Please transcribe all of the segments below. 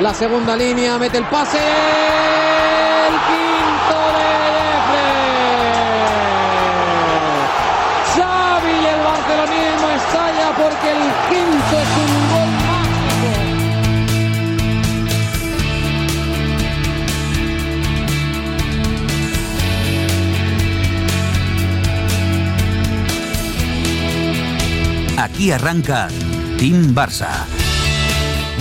La segunda línea, mete el pase. El quinto de Jeffrey. Xavi y el barcelonismo estalla porque el quinto es un gol mágico. Aquí arranca Team Barça.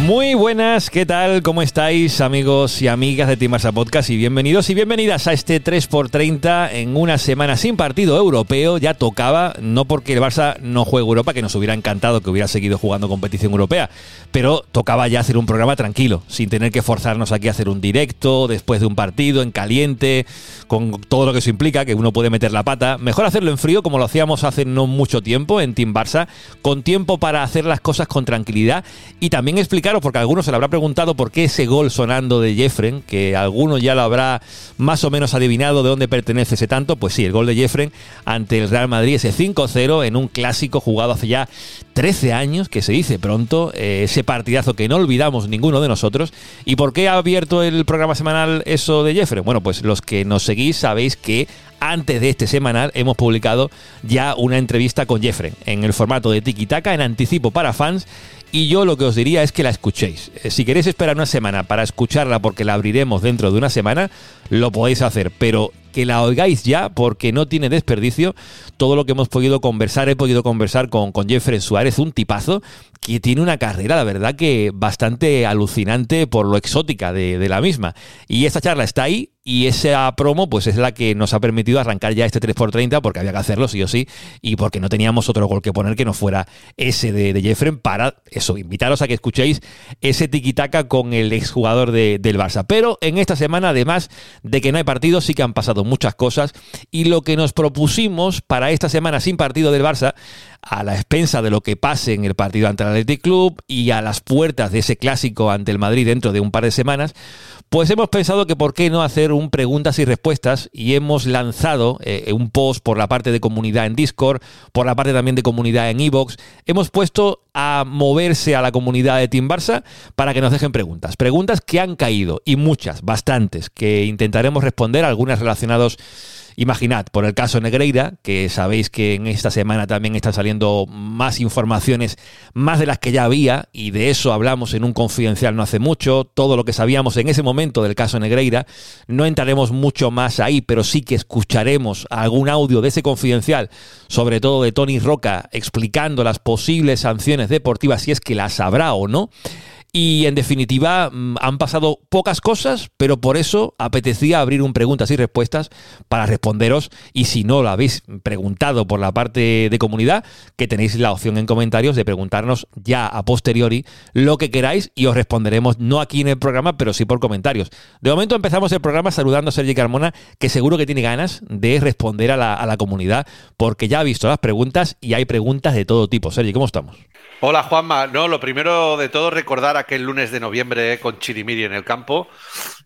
Muy buenas, ¿qué tal? ¿Cómo estáis amigos y amigas de Team Barça Podcast? Y bienvenidos y bienvenidas a este 3x30 en una semana sin partido europeo. Ya tocaba, no porque el Barça no juegue Europa, que nos hubiera encantado que hubiera seguido jugando competición europea, pero tocaba ya hacer un programa tranquilo, sin tener que forzarnos aquí a hacer un directo después de un partido, en caliente, con todo lo que eso implica, que uno puede meter la pata. Mejor hacerlo en frío, como lo hacíamos hace no mucho tiempo en Team Barça, con tiempo para hacer las cosas con tranquilidad y también porque algunos se le habrá preguntado por qué ese gol sonando de Jeffren, que alguno ya lo habrá más o menos adivinado de dónde pertenece ese tanto, pues sí, el gol de Jeffren ante el Real Madrid, ese 5-0 en un clásico jugado hace ya 13 años, que se dice pronto, eh, ese partidazo que no olvidamos ninguno de nosotros. ¿Y por qué ha abierto el programa semanal eso de Jeffrey? Bueno, pues los que nos seguís sabéis que antes de este semanal hemos publicado ya una entrevista con Jeffrey en el formato de Tiki Taka en anticipo para fans. Y yo lo que os diría es que la escuchéis. Eh, Si queréis esperar una semana para escucharla porque la abriremos dentro de una semana, lo podéis hacer. Pero que la oigáis ya porque no tiene desperdicio todo lo que hemos podido conversar. He podido conversar con, con Jeffrey Suárez, un tipazo que tiene una carrera, la verdad que bastante alucinante por lo exótica de, la misma. Y esta charla está ahí y esa promo pues es la que nos ha permitido arrancar ya este 3x30 porque había que hacerlo sí o sí y porque no teníamos otro gol que poner que no fuera ese de, de Jeffrey para eso, invitaros a que escuchéis ese tiquitaca con el exjugador de, del Barça. Pero en esta semana, además de que no hay partido, sí que han pasado muchas cosas. Y lo que nos propusimos para esta semana sin partido del Barça, a la expensa de lo que pase en el partido ante el Athletic Club y a las puertas de ese clásico ante el Madrid dentro de un par de semanas, pues hemos pensado que por qué no hacer un preguntas y respuestas y hemos lanzado eh, un post por la parte de comunidad en Discord, por la parte también de comunidad en Evox. Hemos puesto a moverse a la comunidad de Team Barça para que nos dejen preguntas. Preguntas que han caído y muchas, bastantes, que intentaremos responder, algunas relacionadas Imaginad, por el caso Negreira, que sabéis que en esta semana también están saliendo más informaciones, más de las que ya había, y de eso hablamos en un confidencial no hace mucho, todo lo que sabíamos en ese momento del caso Negreira, no entraremos mucho más ahí, pero sí que escucharemos algún audio de ese confidencial, sobre todo de Tony Roca, explicando las posibles sanciones deportivas, si es que las habrá o no. Y en definitiva, mm, han pasado pocas cosas, pero por eso apetecía abrir un preguntas y respuestas para responderos. Y si no lo habéis preguntado por la parte de comunidad, que tenéis la opción en comentarios de preguntarnos ya a posteriori lo que queráis y os responderemos no aquí en el programa, pero sí por comentarios. De momento empezamos el programa saludando a Sergi Carmona, que seguro que tiene ganas de responder a la, a comunidad, porque ya ha visto las preguntas y hay preguntas de todo tipo. Sergi, ¿cómo estamos? Hola Juanma, no, lo primero de todo recordar aquel lunes de noviembre eh, con Chirimiri en el campo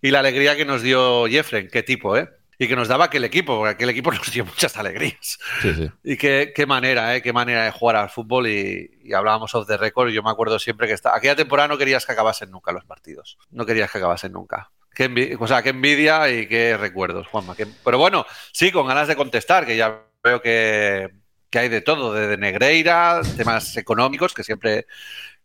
y la alegría que nos dio Jeffren, qué tipo, ¿eh? Y que nos daba aquel equipo, porque aquel equipo nos dio muchas alegrías. Sí, sí. Y qué, qué manera, ¿eh? Qué manera de jugar al fútbol y, y hablábamos off the record y yo me acuerdo siempre que está... aquella temporada no querías que acabasen nunca los partidos, no querías que acabasen nunca. Qué, envi- o sea, qué envidia y qué recuerdos, Juanma. qué- Pero bueno, sí, con ganas de contestar, que ya veo que, que hay de todo, de, de Negreira, temas económicos que siempre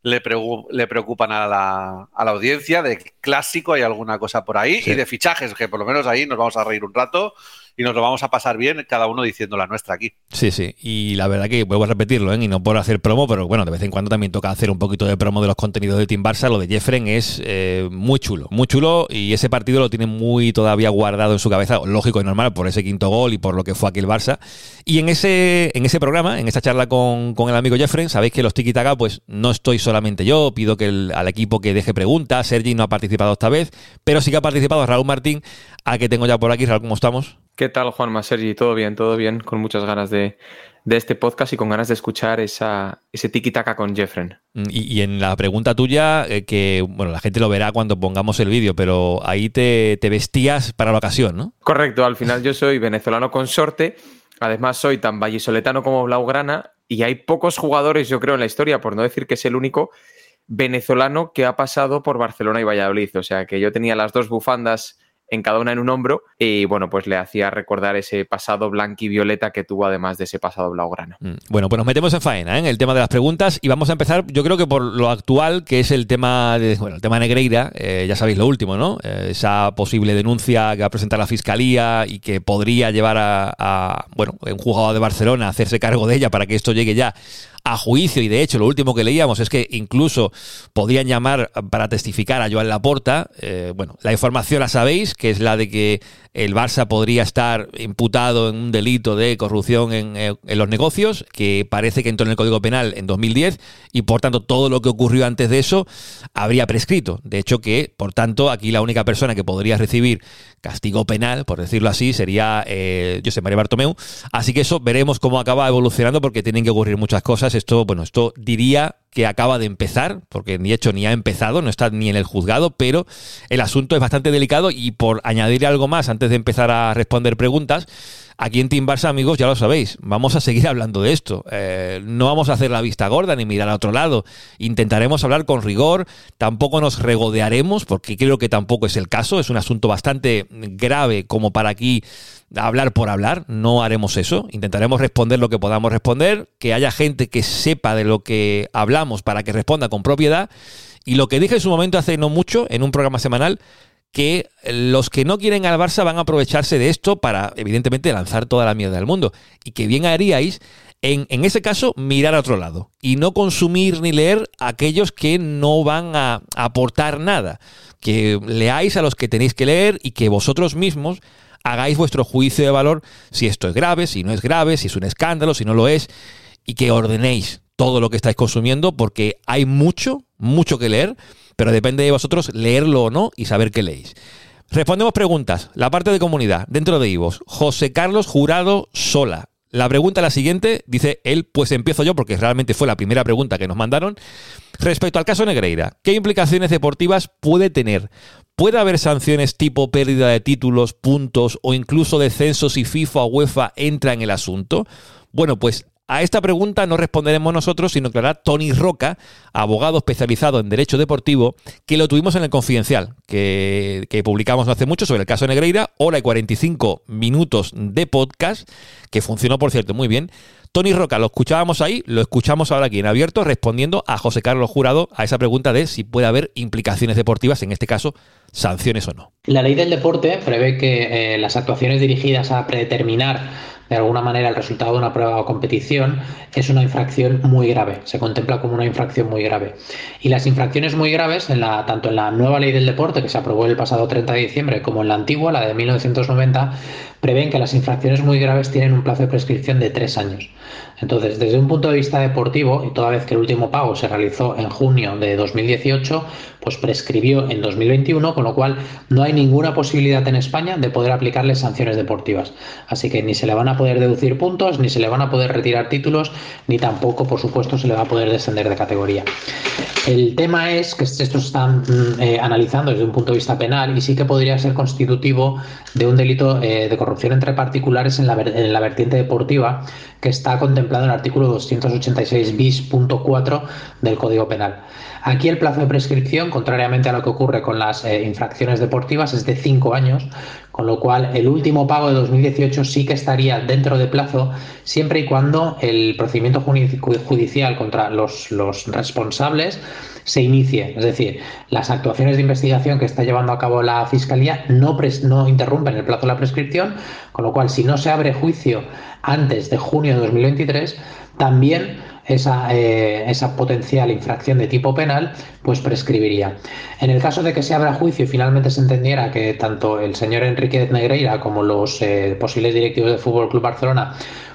le, le preocupan a la, a la audiencia, de clásico hay alguna cosa por ahí, Sí. y de fichajes, que por lo menos ahí nos vamos a reír un rato y nos lo vamos a pasar bien, cada uno diciendo la nuestra aquí. Sí, sí. Y la verdad que vuelvo a repetirlo, ¿eh? y no por hacer promo, pero bueno, de vez en cuando también toca hacer un poquito de promo de los contenidos de Team Barça. Lo de Jeffren es eh, muy chulo, muy chulo, y ese partido lo tiene muy todavía guardado en su cabeza, lógico y normal, por ese quinto gol y por lo que fue aquel Barça. Y en ese, en ese programa, en esta charla con, con el amigo Jeffren, sabéis que los tiki taka pues no estoy solamente yo, pido que el- al equipo que deje preguntas. Sergi no ha participado esta vez, pero sí que ha participado Raúl Martín, a que tengo ya por aquí. Raúl, ¿cómo estamos? ¿Qué tal, Juanma, Sergi? ¿Todo bien? ¿Todo bien? Con muchas ganas de, de este podcast y con ganas de escuchar esa, ese tiki-taka con Jeffren. Mm, Y, y en la pregunta tuya, eh, que bueno, la gente lo verá cuando pongamos el vídeo, pero ahí te, te vestías para la ocasión, ¿no? Correcto, al final yo soy venezolano consorte, además soy tan vallisoletano como blaugrana y hay pocos jugadores, yo creo, en la historia, por no decir que es el único, venezolano que ha pasado por Barcelona y Valladolid. O sea que yo tenía las dos bufandas en cada una en un hombro y bueno, pues le hacía recordar ese pasado blanco y violeta que tuvo además de ese pasado blaugrana. Mm, bueno, pues nos metemos en faena, ¿eh? en el tema de las preguntas y vamos a empezar, yo creo que por lo actual, que es el tema de, tema Negreira, eh, ya sabéis lo último, ¿no? Eh, esa posible denuncia que va a presentar la Fiscalía y que podría llevar a, a, bueno, un juzgado de Barcelona a hacerse cargo de ella para que esto llegue ya a juicio y de hecho lo último que leíamos es que incluso podían llamar para testificar a Joan Laporta. Eh, bueno, la información la sabéis, que es la de que el Barça podría estar imputado en un delito de corrupción en, eh, en, los negocios, que parece que entró en el Código Penal en 2010 y por tanto todo lo que ocurrió antes de eso habría prescrito. De hecho que, por tanto, aquí la única persona que podría recibir castigo penal, por decirlo así, sería eh, José María Bartomeu. Así que eso veremos cómo acaba evolucionando porque tienen que ocurrir muchas cosas. Esto, bueno, esto diría que acaba de empezar, porque ni hecho ni ha empezado, no está ni en el juzgado, pero el asunto es bastante delicado y por añadir algo más antes de empezar a responder preguntas, aquí en Team Barça, amigos, ya lo sabéis, vamos a seguir hablando de esto. Eh, no vamos a hacer la vista gorda ni mirar a otro lado. Intentaremos hablar con rigor, tampoco nos regodearemos, porque creo que tampoco es el caso, es un asunto bastante grave como para aquí hablar por hablar, no haremos eso. Intentaremos responder lo que podamos responder, que haya gente que sepa de lo que hablamos para que responda con propiedad. Y lo que dije en su momento hace no mucho, en un programa semanal, que los que no quieren al Barça van a aprovecharse de esto para, evidentemente, lanzar toda la mierda del mundo. Y que bien haríais en, en, ese caso, mirar a otro lado y no consumir ni leer a aquellos que no van a aportar nada. Que leáis a los que tenéis que leer y que vosotros mismos hagáis vuestro juicio de valor si esto es grave, si no es grave, si es un escándalo, si no lo es, y que ordenéis todo lo que estáis consumiendo porque hay mucho, mucho que leer, pero depende de vosotros leerlo o no y saber qué leéis. Respondemos preguntas. La parte de comunidad, dentro de Ivos. José Carlos Jurado Sola. La pregunta es la siguiente, dice él, pues empiezo yo porque realmente fue la primera pregunta que nos mandaron. Respecto al caso Negreira, ¿qué implicaciones deportivas puede tener? ¿Puede haber sanciones tipo pérdida de títulos, puntos o incluso descensos si FIFA o UEFA entra en el asunto? Bueno, pues a esta pregunta no responderemos nosotros, sino que hará Tony Roca, abogado especializado en Derecho Deportivo, que lo tuvimos en el Confidencial, que, que publicamos no hace mucho sobre el caso Negreira, hora y 45 minutos de podcast, que funcionó, por cierto, muy bien. Tony Roca, lo escuchábamos ahí, lo escuchamos ahora aquí en abierto, respondiendo a José Carlos Jurado a esa pregunta de si puede haber implicaciones deportivas, en este caso, sanciones o no. La ley del deporte prevé que eh, las actuaciones dirigidas a predeterminar de alguna manera el resultado de una prueba o competición es una infracción muy grave, se contempla como una infracción muy grave. Y las infracciones muy graves, en la, tanto en la nueva ley del deporte que se aprobó el pasado 30 de diciembre como en la antigua, la de 1990, prevén que las infracciones muy graves tienen un plazo de prescripción de tres años. Entonces, desde un punto de vista deportivo, y toda vez que el último pago se realizó en junio de 2018, pues prescribió en 2021, con lo cual no hay ninguna posibilidad en España de poder aplicarle sanciones deportivas. Así que ni se le van a poder deducir puntos, ni se le van a poder retirar títulos, ni tampoco, por supuesto, se le va a poder descender de categoría. El tema es que esto están eh, analizando desde un punto de vista penal y sí que podría ser constitutivo de un delito eh, de corrupción entre particulares en la, en la vertiente deportiva que está contemplado en el artículo 286 bis.4 del Código Penal. Aquí el plazo de prescripción, contrariamente a lo que ocurre con las eh, infracciones deportivas, es de cinco años, con lo cual el último pago de 2018 sí que estaría dentro de plazo, siempre y cuando el procedimiento judicial contra los, responsables se inicie. Es decir, las actuaciones de investigación que está llevando a cabo la Fiscalía no, no interrumpen el plazo de la prescripción, con lo cual si no se abre juicio antes de junio de 2023, también esa, eh, esa, potencial infracción de tipo penal, pues prescribiría. En el caso de que se abra juicio y finalmente se entendiera que tanto el señor Enrique Negreira como los eh, posibles directivos del Fútbol Club Barcelona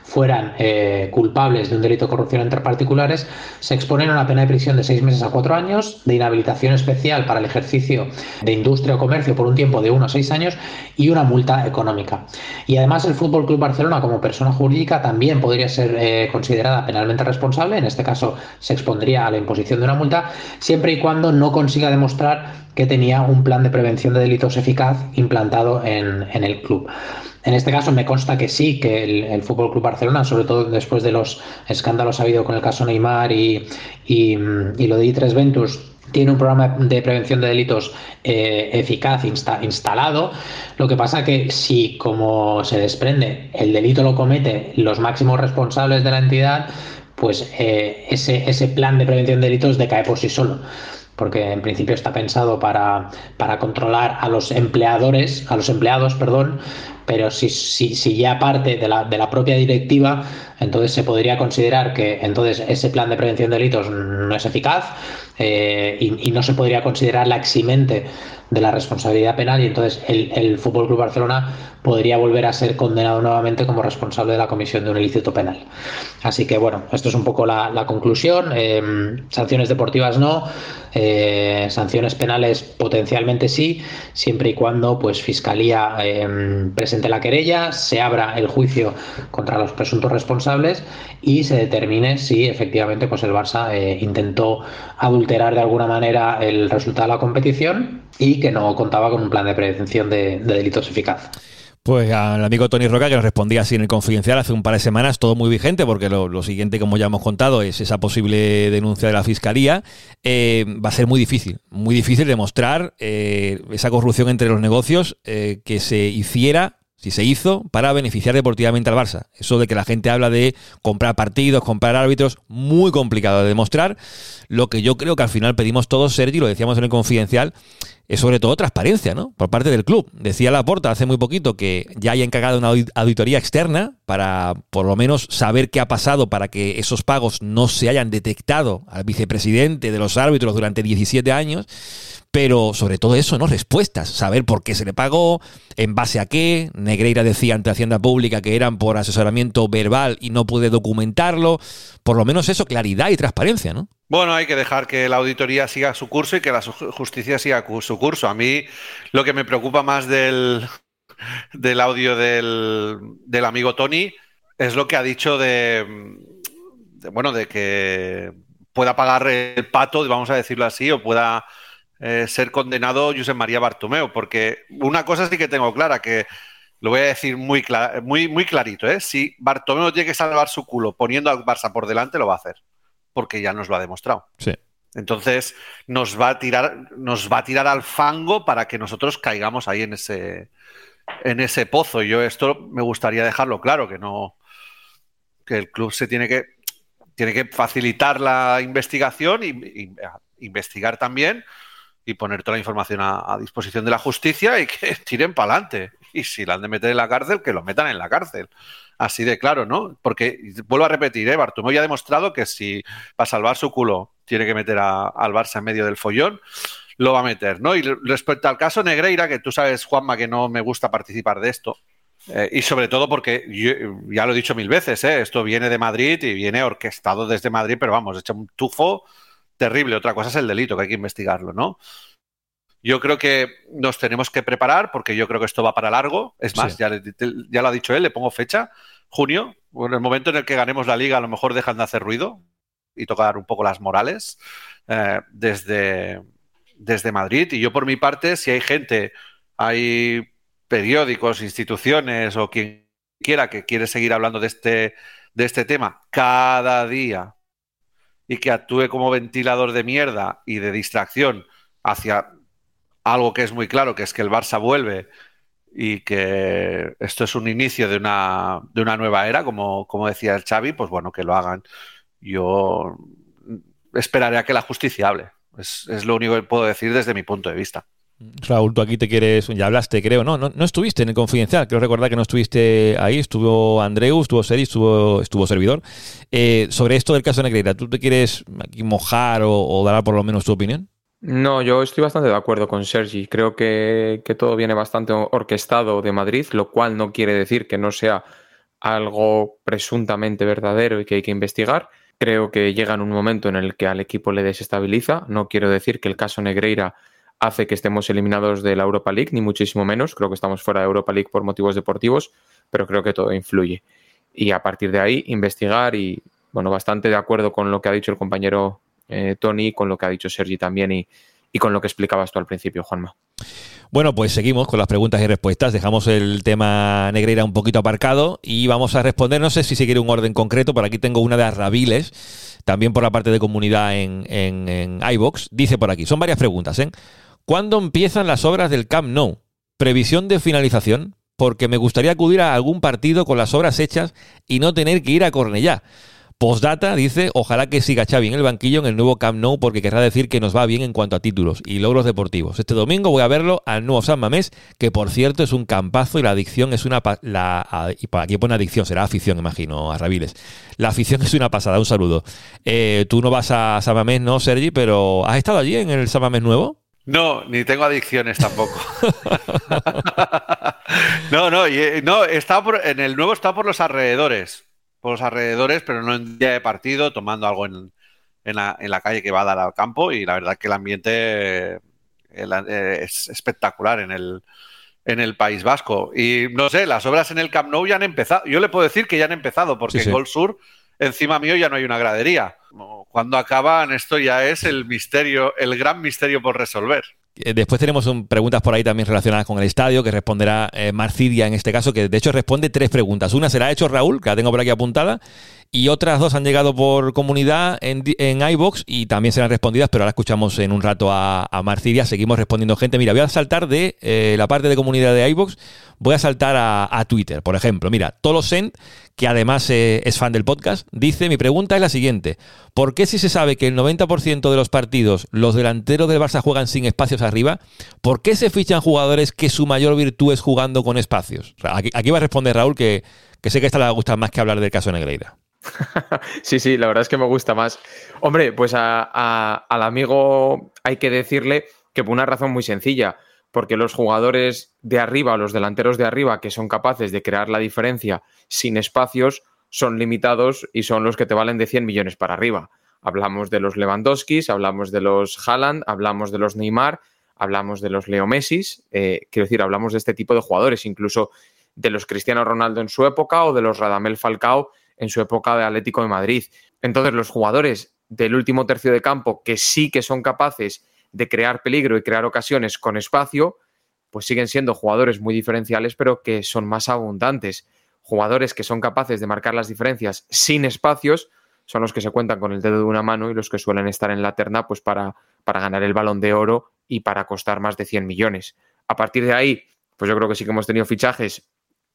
fueran eh, culpables de un delito de corrupción entre particulares, se exponen a una pena de prisión de seis meses a cuatro años, de inhabilitación especial para el ejercicio de industria o comercio por un tiempo de uno a seis años y una multa económica. Y además el Fútbol Club Barcelona como persona jurídica también podría ser eh, considerada penalmente responsable, en este caso se expondría a la imposición de una multa, siempre y cuando no consiga demostrar que tenía un plan de prevención de delitos eficaz implantado en, el club. En este caso me consta que sí, que el, el Fútbol Club Barcelona, sobre todo después de los escándalos habido con el caso Neymar y, lo de I3 Ventus, tiene un programa de prevención de delitos eh, eficaz insta instalado. Lo que pasa que si, como se desprende, el delito lo comete los máximos responsables de la entidad, pues eh, ese plan de prevención de delitos decae por sí solo porque en principio está pensado para, para, controlar a los empleadores, a los empleados, perdón, pero si, ya parte de la, propia directiva, entonces se podría considerar que entonces ese plan de prevención de delitos no es eficaz eh, y, no se podría considerar la eximente de la responsabilidad penal y entonces el, Fútbol Club Barcelona podría volver a ser condenado nuevamente como responsable de la comisión de un ilícito penal. Así que bueno, esto es un poco la, conclusión. Eh, sanciones deportivas no, eh, sanciones penales potencialmente sí, siempre y cuando pues Fiscalía eh, la querella, se abra el juicio contra los presuntos responsables y se determine si efectivamente pues el Barça eh, intentó adulterar de alguna manera el resultado de la competición y que no contaba con un plan de prevención de, de delitos eficaz. Pues al amigo Tony Roca que nos respondía así en el confidencial hace un par de semanas, todo muy vigente, porque lo, siguiente, como ya hemos contado, es esa posible denuncia de la Fiscalía. Eh, va a ser muy difícil, muy difícil demostrar eh, esa corrupción entre los negocios que se hiciera si se hizo para beneficiar deportivamente al Barça. Eso de que la gente habla de comprar partidos, comprar árbitros, muy complicado de demostrar. Lo que yo creo que al final pedimos todos, Sergi, lo decíamos en el confidencial, es sobre todo transparencia, ¿no? Por parte del club. Decía Laporta hace muy poquito que ya hay encargado una auditoría externa para por lo menos saber qué ha pasado para que esos pagos no se hayan detectado al vicepresidente de los árbitros durante 17 años. Pero sobre todo eso, ¿no? Respuestas, saber por qué se le pagó, en base a qué. Negreira decía ante Hacienda Pública que eran por asesoramiento verbal y no puede documentarlo. Por lo menos eso, claridad y transparencia, ¿no? Bueno, hay que dejar que la auditoría siga su curso y que la justicia siga su curso. A mí lo que me preocupa más del, del audio del, del amigo Tony es lo que ha dicho de, de, bueno, de que pueda pagar el pato, vamos a decirlo así, o pueda eh, ser condenado Josep María Bartomeu, porque una cosa sí que tengo clara, que lo voy a decir muy, clar, muy, muy clarito, ¿eh? si Bartomeu tiene que salvar su culo poniendo al Barça por delante, lo va a hacer, porque ya nos lo ha demostrado. Sí. Entonces nos va a tirar, nos va a tirar al fango para que nosotros caigamos ahí en ese, en ese pozo. Y yo esto me gustaría dejarlo claro, que no, que el club se tiene que, tiene que facilitar la investigación y, y investigar también y poner toda la información a, disposición de la justicia y que tiren para adelante. Y si la han de meter en la cárcel, que lo metan en la cárcel. Así de claro, ¿no? Porque, vuelvo a repetir, ¿eh? Bartomeu ya ha demostrado que si para salvar su culo tiene que meter a, al Barça en medio del follón, lo va a meter, ¿no? Y respecto al caso Negreira, que tú sabes, Juanma, que no me gusta participar de esto, eh, y sobre todo porque, ya lo he dicho mil veces, ¿eh? esto viene de Madrid y viene orquestado desde Madrid, pero vamos, hecho un tufo terrible. Otra cosa es el delito, que hay que investigarlo, ¿no? Yo creo que nos tenemos que preparar porque yo creo que esto va para largo. Es más, sí. ya, ya, lo ha dicho él, le pongo fecha, junio. Bueno, el momento en el que ganemos la liga a lo mejor dejan de hacer ruido y tocar un poco las morales eh, desde, desde Madrid. Y yo por mi parte, si hay gente, hay periódicos, instituciones o quien quiera que quiere seguir hablando de este, de este tema cada día y que actúe como ventilador de mierda y de distracción hacia algo que es muy claro, que es que el Barça vuelve y que esto es un inicio de una, de una nueva era, como, como decía el Xavi, pues bueno, que lo hagan. Yo esperaré a que la justicia hable. Es, es lo único que puedo decir desde mi punto de vista. Raúl, tú aquí te quieres, ya hablaste, creo, ¿no? No, no estuviste en el confidencial, creo recordar que no estuviste ahí, estuvo Andreu, estuvo Seri, estuvo, estuvo servidor. Eh, sobre esto del caso de Negreira, ¿tú te quieres mojar o, o, dar por lo menos tu opinión? No, yo estoy bastante de acuerdo con Sergi. Creo que, que todo viene bastante orquestado de Madrid, lo cual no quiere decir que no sea algo presuntamente verdadero y que hay que investigar. Creo que llega en un momento en el que al equipo le desestabiliza. No quiero decir que el caso Negreira hace que estemos eliminados de la Europa League, ni muchísimo menos. Creo que estamos fuera de Europa League por motivos deportivos, pero creo que todo influye. Y a partir de ahí, investigar y, bueno, bastante de acuerdo con lo que ha dicho el compañero eh, Tony, con lo que ha dicho Sergi también y, y con lo que explicabas tú al principio, Juanma. Bueno, pues seguimos con las preguntas y respuestas. Dejamos el tema Negreira un poquito aparcado y vamos a responder. No sé si se quiere un orden concreto, por aquí tengo una de Arrabiles, también por la parte de comunidad en, en, iBox. Dice por aquí, son varias preguntas. ¿eh? ¿Cuándo empiezan las obras del Camp Nou? ¿Previsión de finalización? Porque me gustaría acudir a algún partido con las obras hechas y no tener que ir a Cornellá. Postdata dice, ojalá que siga Xavi en el banquillo en el nuevo Camp Nou porque querrá decir que nos va bien en cuanto a títulos y logros deportivos. Este domingo voy a verlo al nuevo San Mamés, que por cierto es un campazo y la adicción es una... La, aquí pone adicción, será afición, imagino, a Rabiles. La afición es una pasada, un saludo. Eh, tú no vas a San Mamés, no, Sergi, pero ¿has estado allí en el San Mamés nuevo? No, ni tengo adicciones tampoco. no, no, eh, no, está en el nuevo está por los alrededores por los alrededores, pero no en día de partido, tomando algo en, en, la, en, la, calle que va a dar al campo. Y la verdad que el ambiente eh, es espectacular en el, en el País Vasco. Y no sé, las obras en el Camp Nou ya han empezado. Yo le puedo decir que ya han empezado, porque en Gol Sur, encima mío, ya no hay una gradería. Cuando acaban, esto ya es el misterio, el gran misterio por resolver. Eh, después tenemos preguntas por ahí también relacionadas con el estadio, que responderá eh, Marcidia en este caso, que de hecho responde tres preguntas. Una se la ha hecho Raúl, que la tengo por aquí apuntada, y otras dos han llegado por comunidad en, en iBox y también serán respondidas, pero ahora escuchamos en un rato a, a Marcidia. Seguimos respondiendo gente. Mira, voy a saltar de eh, la parte de comunidad de iBox, voy a saltar a, Twitter, por ejemplo. Mira, Tolosen, que además eh, es fan del podcast, dice: Mi pregunta es la siguiente: ¿Por qué si se sabe que el 90% de los partidos los delanteros del Barça juegan sin espacios arriba, ¿por qué se fichan jugadores que su mayor virtud es jugando con espacios? aquí, aquí va a responder Raúl, que, que sé que esta le va a gustar más que hablar del caso Negreira. sí, sí, la verdad es que me gusta más. Hombre, pues al amigo hay que decirle que por una razón muy sencilla, porque los jugadores de arriba, los delanteros de arriba, que son capaces de crear la diferencia sin espacios, son limitados y son los que te valen de 100 millones para arriba. Hablamos de los Lewandowskis, hablamos de los Haaland, hablamos de los Neymar, hablamos de los Leo Messi, eh, quiero decir, hablamos de este tipo de jugadores, incluso de los Cristiano Ronaldo en su época o de los Radamel Falcao en su época de Atlético de Madrid. Entonces, los jugadores del último tercio de campo que sí que son capaces de crear peligro y crear ocasiones con espacio, pues siguen siendo jugadores muy diferenciales, pero que son más abundantes. Jugadores que son capaces de marcar las diferencias sin espacios son los que se cuentan con el dedo de una mano y los que suelen estar en la terna pues para, para ganar el balón de oro y para costar más de 100 millones. A partir de ahí, pues yo creo que sí que hemos tenido fichajes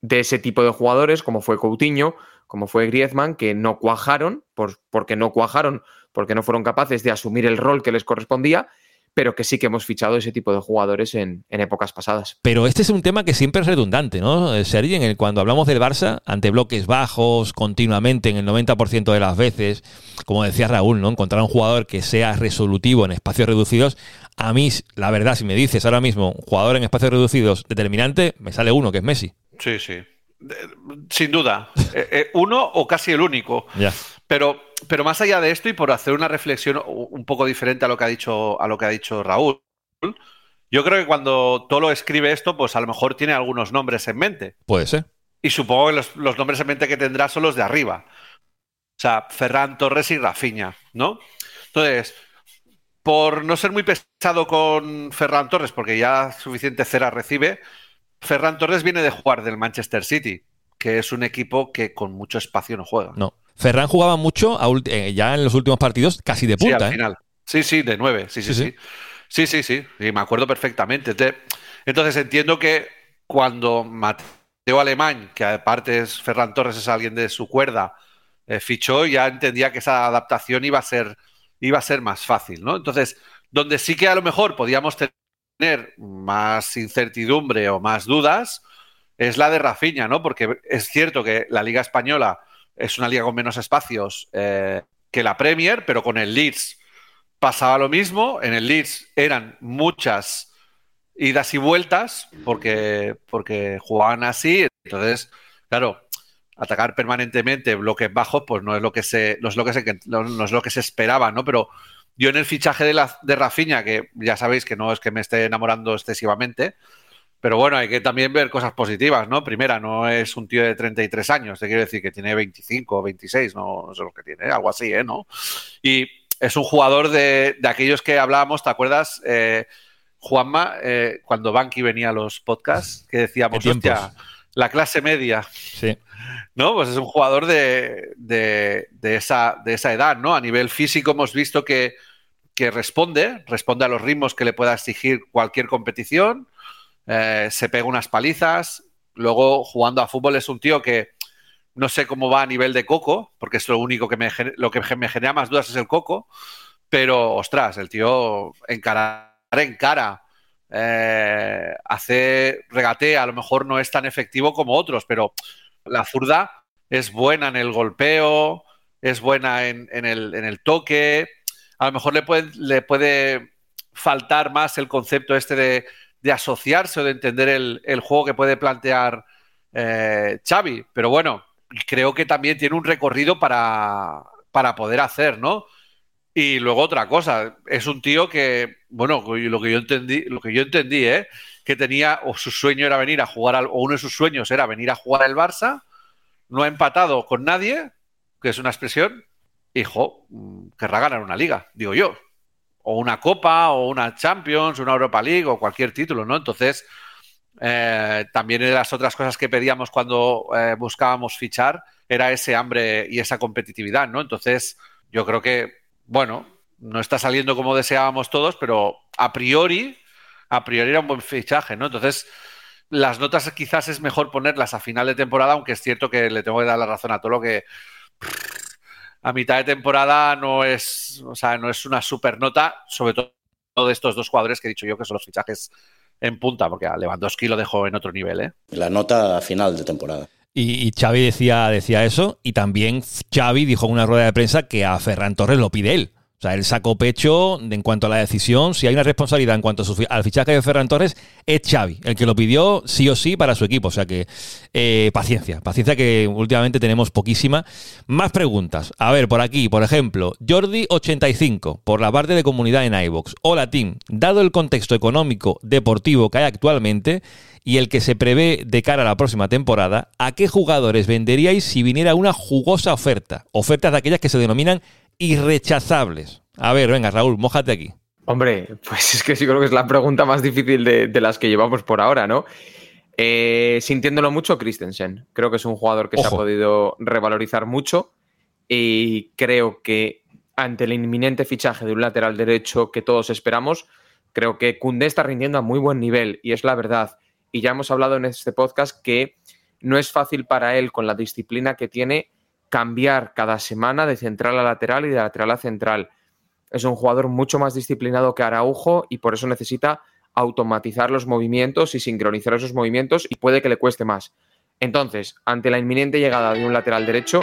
de ese tipo de jugadores, como fue Coutinho, como fue Griezmann, que no cuajaron, por, porque no cuajaron, porque no fueron capaces de asumir el rol que les correspondía, pero que sí que hemos fichado ese tipo de jugadores en, épocas pasadas. Pero este es un tema que siempre es redundante, ¿no, Sergi? En el, cuando hablamos del Barça, ante bloques bajos, continuamente, en el 90% de las veces, como decía Raúl, ¿no? Encontrar un jugador que sea resolutivo en espacios reducidos. A mí, la verdad, si me dices ahora mismo, jugador en espacios reducidos determinante, me sale uno, que es Messi. Sí, sí. Sin duda. Eh, eh, uno o casi el único. Pero, pero más allá de esto, y por hacer una reflexión un poco diferente a lo que ha dicho, a lo que ha dicho Raúl, yo creo que cuando Tolo escribe esto, pues a lo mejor tiene algunos nombres en mente. Puede ser. Y supongo que los, los nombres en mente que tendrá son los de arriba. O sea, Ferran Torres y Rafiña, ¿no? Entonces, por no ser muy pesado con Ferran Torres, porque ya suficiente cera recibe, Ferran Torres viene de jugar del Manchester City, que es un equipo que con mucho espacio no juega. No. Ferran jugaba mucho eh, ya en los últimos partidos, casi de punta. Sí, al ¿eh? final. Sí, sí, de nueve. Sí, sí, sí. Sí, sí, sí. sí. me acuerdo perfectamente. Entonces entiendo que cuando Mateo Alemán, que aparte es Ferran Torres, es alguien de su cuerda, eh, fichó, ya entendía que esa adaptación iba a ser, iba a ser más fácil, ¿no? Entonces, donde sí que a lo mejor podíamos tener tener más incertidumbre o más dudas es la de Rafinha, ¿no? Porque es cierto que la Liga Española es una liga con menos espacios eh, que la Premier, pero con el Leeds pasaba lo mismo. En el Leeds eran muchas idas y vueltas porque, porque jugaban así. Entonces, claro, atacar permanentemente bloques bajos, pues no es lo que se, no es lo que se, no es lo que se esperaba, ¿no? Pero yo en el fichaje de, la, de Rafinha, que ya sabéis que no es que me esté enamorando excesivamente, pero bueno, hay que también ver cosas positivas, ¿no? Primera, no es un tío de 33 años, te quiero decir que tiene 25 o 26, no, sé lo que tiene, algo así, ¿eh? ¿No? Y es un jugador de, de aquellos que hablábamos, ¿te acuerdas? Eh, Juanma, eh, cuando Banqui venía a los podcasts, que decíamos, hostia, la clase media. Sí. ¿No? Pues es un jugador de, de, de, esa, de esa edad, ¿no? A nivel físico hemos visto que, que responde, responde a los ritmos que le pueda exigir cualquier competición, eh, se pega unas palizas, luego jugando a fútbol es un tío que no sé cómo va a nivel de coco, porque es lo único que me, lo que me genera más dudas es el coco, pero ostras, el tío encarar en cara, eh, hace a lo mejor no es tan efectivo como otros, pero la zurda es buena en el golpeo, es buena en, el, toque, a lo mejor le puede, faltar más el concepto este de, asociarse o de entender el, el, juego que puede plantear eh, Xavi, pero bueno, creo que también tiene un recorrido para, para poder hacer, ¿no? Y luego otra cosa, es un tío que, bueno, lo que yo entendí, lo que yo entendí, ¿eh? que tenía, o su sueño era venir a jugar, al, o uno de sus sueños era venir a jugar al Barça, no ha empatado con nadie, que es una expresión, hijo, querrá ganar una liga, digo yo, o una Copa, o una Champions, una Europa League, o cualquier título, ¿no? Entonces, eh, también de las otras cosas que pedíamos cuando eh, buscábamos fichar era ese hambre y esa competitividad, ¿no? Entonces, yo creo que, bueno, no está saliendo como deseábamos todos, pero a priori, a priori era un buen fichaje, ¿no? Entonces, las notas quizás es mejor ponerlas a final de temporada, aunque es cierto que le tengo que dar la razón a todo lo que a mitad de temporada no es, o sea, no es una super nota, sobre todo de estos dos jugadores que he dicho yo que son los fichajes en punta, porque a Lewandowski lo dejó en otro nivel. ¿eh? La nota final de temporada. Y, y, Xavi decía, decía eso, y también Xavi dijo en una rueda de prensa que a Ferran Torres lo pide él. O sea, él sacó pecho en cuanto a la decisión. Si hay una responsabilidad en cuanto a su, al fichaje de Ferran Torres, es Xavi, el que lo pidió sí o sí para su equipo. O sea que eh, paciencia, paciencia que últimamente tenemos poquísima. Más preguntas. A ver, por aquí, por ejemplo, Jordi85, por la parte de comunidad en iVox. Hola, Tim. Dado el contexto económico deportivo que hay actualmente y el que se prevé de cara a la próxima temporada, ¿a qué jugadores venderíais si viniera una jugosa oferta? Ofertas de aquellas que se denominan irrechazables. A ver, venga, Raúl, mójate aquí. Hombre, pues es que sí creo que es la pregunta más difícil de, de las que llevamos por ahora, ¿no? Eh, sintiéndolo mucho, Christensen. Creo que es un jugador que Ojo. se ha podido revalorizar mucho y creo que ante el inminente fichaje de un lateral derecho que todos esperamos, creo que Cundé está rindiendo a muy buen nivel y es la verdad. Y ya hemos hablado en este podcast que no es fácil para él con la disciplina que tiene cambiar cada semana de central a lateral y de lateral a central. Es un jugador mucho más disciplinado que Araujo y por eso necesita automatizar los movimientos y sincronizar esos movimientos y puede que le cueste más. Entonces, ante la inminente llegada de un lateral derecho,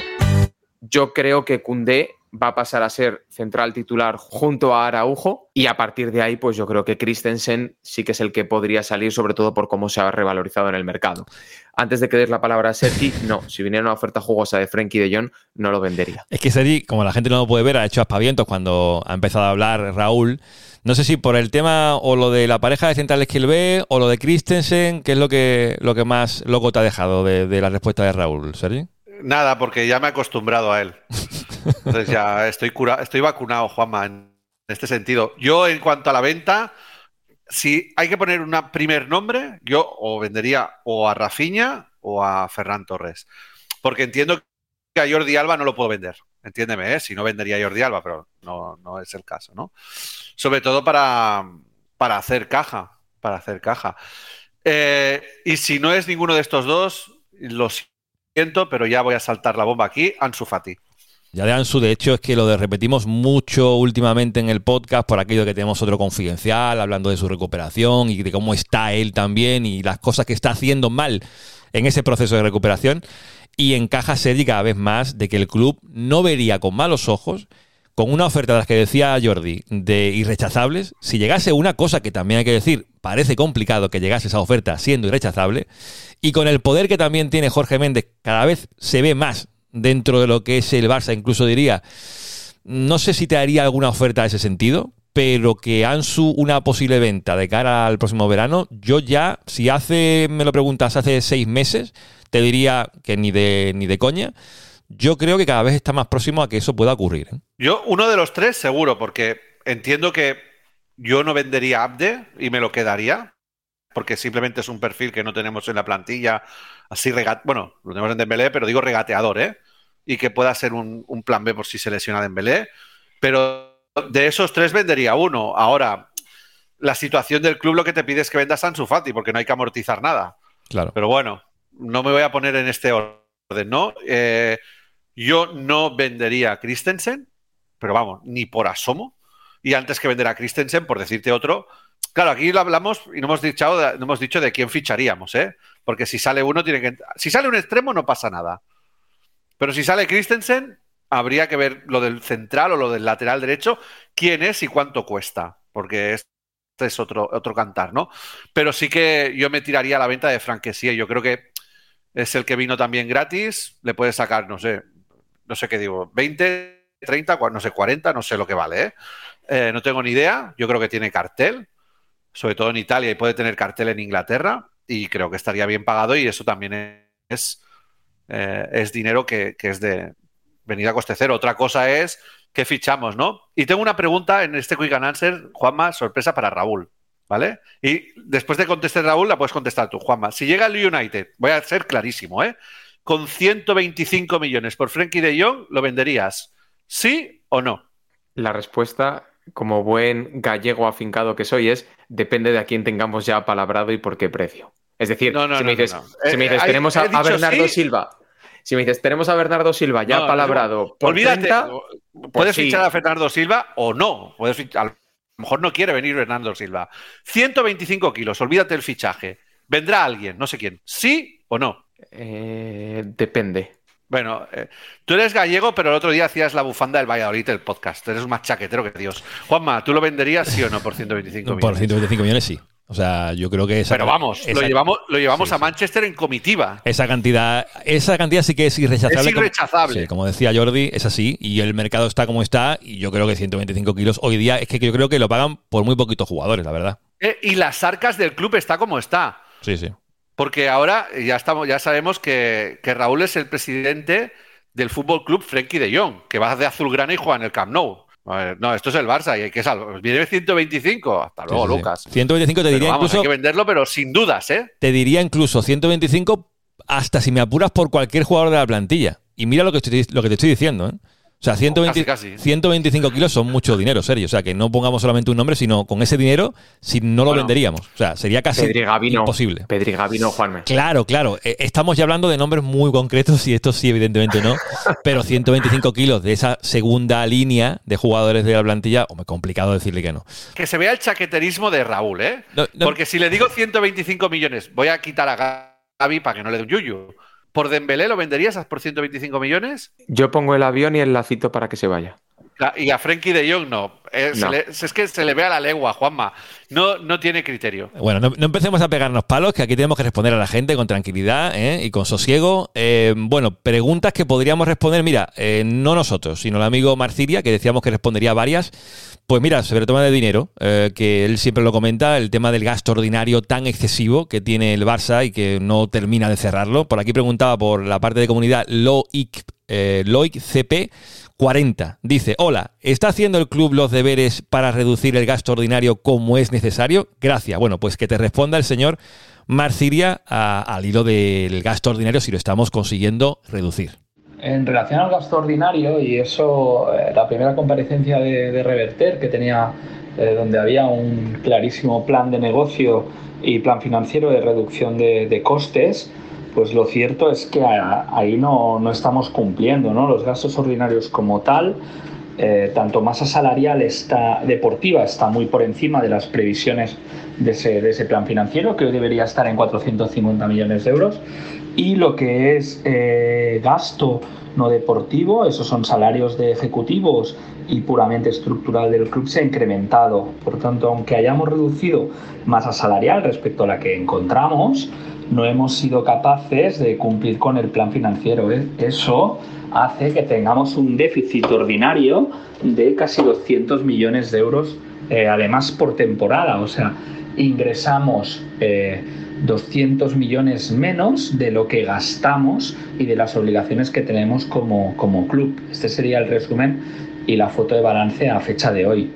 yo creo que Cundé va a pasar a ser central titular junto a Araujo y a partir de ahí pues yo creo que Christensen sí que es el que podría salir sobre todo por cómo se ha revalorizado en el mercado. Antes de que des la palabra a Sergi, no, si viniera una oferta jugosa de Frenkie de Jong no lo vendería. Es que Sergi, como la gente no lo puede ver, ha hecho aspavientos cuando ha empezado a hablar Raúl. No sé si por el tema o lo de la pareja de centrales que él ve o lo de Christensen, ¿qué es lo que, lo que más loco te ha dejado de, de la respuesta de Raúl, Sergi? Nada, porque ya me he acostumbrado a él. Entonces ya estoy, cura estoy vacunado, Juanma, en este sentido. Yo, en cuanto a la venta, si hay que poner un primer nombre, yo o vendería o a Rafiña o a Ferran Torres. Porque entiendo que a Jordi Alba no lo puedo vender. Entiéndeme, ¿eh? si no vendería a Jordi Alba, pero no, no es el caso, ¿no? Sobre todo para, para hacer caja. Para hacer caja. Eh, y si no es ninguno de estos dos, los siento, pero ya voy a saltar la bomba aquí, Ansu Fati. Ya de Ansu, de hecho, es que lo de repetimos mucho últimamente en el podcast por aquello que tenemos otro confidencial, hablando de su recuperación y de cómo está él también y las cosas que está haciendo mal en ese proceso de recuperación. Y encaja Sergi cada vez más de que el club no vería con malos ojos, con una oferta de las que decía Jordi, de irrechazables, si llegase una cosa que también hay que decir, parece complicado que llegase esa oferta siendo irrechazable, y con el poder que también tiene Jorge Méndez, cada vez se ve más dentro de lo que es el Barça, incluso diría, no sé si te haría alguna oferta a ese sentido, pero que Ansu una posible venta de cara al próximo verano, yo ya, si hace, me lo preguntas, hace seis meses, te diría que ni de, ni de coña. yo creo que cada vez está más próximo a que eso pueda ocurrir. ¿eh? Yo, uno de los tres, seguro, porque entiendo que yo no vendería Abde y me lo quedaría, porque simplemente es un perfil que no tenemos en la plantilla, así regate, bueno, lo tenemos en Dembélé, pero digo regateador, ¿eh? Y que pueda ser un, un plan B por si se lesiona Dembélé, pero de esos tres vendería uno. Ahora, la situación del club lo que te pide es que vendas a Ansu Fati, porque no hay que amortizar nada. Claro. Pero bueno, no me voy a poner en este orden, ¿no? Eh, yo no vendería a Christensen, pero vamos, ni por asomo. Y antes que vender a Christensen, por decirte otro, claro, aquí lo hablamos y no hemos dicho, no hemos dicho de quién ficharíamos, ¿eh? Porque si sale uno, tiene que. Si sale un extremo, no pasa nada. Pero si sale Christensen, habría que ver lo del central o lo del lateral derecho, quién es y cuánto cuesta. Porque este es otro, otro cantar, ¿no? Pero sí que yo me tiraría a la venta de Franquesía. Yo creo que es el que vino también gratis. Le puede sacar, no sé, no sé qué digo, 20, 30, no sé, 40, no sé lo que vale, ¿eh? Eh, no tengo ni idea. Yo creo que tiene cartel, sobre todo en Italia, y puede tener cartel en Inglaterra. Y creo que estaría bien pagado. Y eso también es, eh, es dinero que, que, es de venida a coste cero. Otra cosa es que fichamos, ¿no? Y tengo una pregunta en este Quick and Answer, Juanma, sorpresa para Raúl. ¿Vale? Y después de contestar Raúl, la puedes contestar tú, Juanma. Si llega el United, voy a ser clarísimo, ¿eh? Con 125 millones por Frankie de Jong, ¿lo venderías? ¿Sí o no? La respuesta, como buen gallego afincado que soy, es depende de a quién tengamos ya palabrado y por qué precio. Es decir, no, no, si, me dices, si me dices, Eh, tenemos a, a Bernardo sí. Silva. Si me dices, tenemos a Bernardo Silva ya palabrado por Olvídate, 30, puedes pues sí. fichar a Fernando Silva o no. Puedes fichar- a lo mejor no quiere venir Fernando Silva. 125 kilos, olvídate el fichaje. Vendrá alguien, no sé quién. ¿Sí o no? Eh, depende. Bueno, eh, tú eres gallego, pero el otro día hacías la bufanda del Valladolid del podcast. Eres más chaquetero que Dios. Juanma, ¿tú lo venderías sí o no por 125 Por millones? 125 millones sí. O sea, yo creo que esa, Pero vamos, lo llevamos, lo llevamos sí, a sí. Manchester en comitiva. Esa cantidad, esa cantidad sí que es irrechazable. Es como- irrechazable. sí, como decía Jordi, es así. Y el mercado está como está. Y yo creo que 125 kilos hoy día es que yo creo que lo pagan por muy poquitos jugadores, la verdad. Eh, y las arcas del club está como está. Sí, sí. Porque ahora ya estamos, ya sabemos que, que Raúl es el presidente del Fútbol Club Frenkie de Jong, que va de azulgrana y juega en el Camp Nou. Ver, no, esto es el Barça y hay que salvar. Viene 125. Hasta luego, Sí, sí. Lucas. 125 te diría vamos, incluso. hay que venderlo, pero sin dudas, ¿eh? Te diría incluso 125 hasta si me apuras por cualquier jugador de la plantilla. Y mira lo que, estoy- lo que te estoy diciendo, ¿eh? O sea, 120 Casi, casi. 125 kilos son mucho dinero, serio. O sea, que no pongamos solamente un nombre, sino con ese dinero, si no lo Bueno. venderíamos. O sea, sería casi Pedri Gavino. imposible. Pedri Gavino, Juanme. Claro, claro. Eh, Estamos ya hablando de nombres muy concretos y esto sí, evidentemente no. Pero 125 kilos de esa segunda línea de jugadores de la plantilla, hombre, complicado decirle que no. Que se vea el chaqueterismo de Raúl, ¿eh? No, no. Porque si le digo 125 millones, voy a quitar a Gaby para que no le dé un yuyu. ¿Por Dembélé lo venderías por 125 millones? Yo pongo el avión y el lacito para que se vaya. Y a Frenkie de Jong no. Eh, se No. le- es que se le ve a la legua, Juanma. No, no tiene criterio. Bueno, no, no empecemos a pegarnos palos, que aquí tenemos que responder a la gente con tranquilidad ¿eh? y con sosiego. Eh, bueno, preguntas que podríamos responder, mira, eh, no nosotros, sino el amigo Marciria, que decíamos que respondería varias. Pues mira, sobre el tema de dinero, que él siempre lo comenta, el tema del gasto ordinario tan excesivo que tiene el Barça y que no termina de cerrarlo. Por aquí preguntaba por la parte de comunidad Loic, Loic CP. 40. Dice, hola, ¿está haciendo el club los deberes para reducir el gasto ordinario como es necesario? Gracias. Bueno, pues que te responda el señor Marciria al hilo del gasto ordinario si lo estamos consiguiendo reducir. En relación al gasto ordinario, y eso, eh, la primera comparecencia de, Reverter, que tenía, eh, donde había un clarísimo plan de negocio y plan financiero de reducción de costes, pues lo cierto es que ahí no, no estamos cumpliendo, ¿no? Los gastos ordinarios como tal, eh, tanto masa salarial está, deportiva está muy por encima de las previsiones de ese, de ese plan financiero, que hoy debería estar en 450 millones de euros, y lo que es eh, gasto no deportivo, esos son salarios de ejecutivos y puramente estructural del club, se ha incrementado. Por tanto, aunque hayamos reducido masa salarial respecto a la que encontramos, no hemos sido capaces de cumplir con el plan financiero. ¿eh? Eso hace que tengamos un déficit ordinario de casi 200 millones de euros, eh, además por temporada. O sea, ingresamos 200 millones menos de lo que gastamos y de las obligaciones que tenemos como, como club. Este sería el resumen y la foto de balance a fecha de hoy.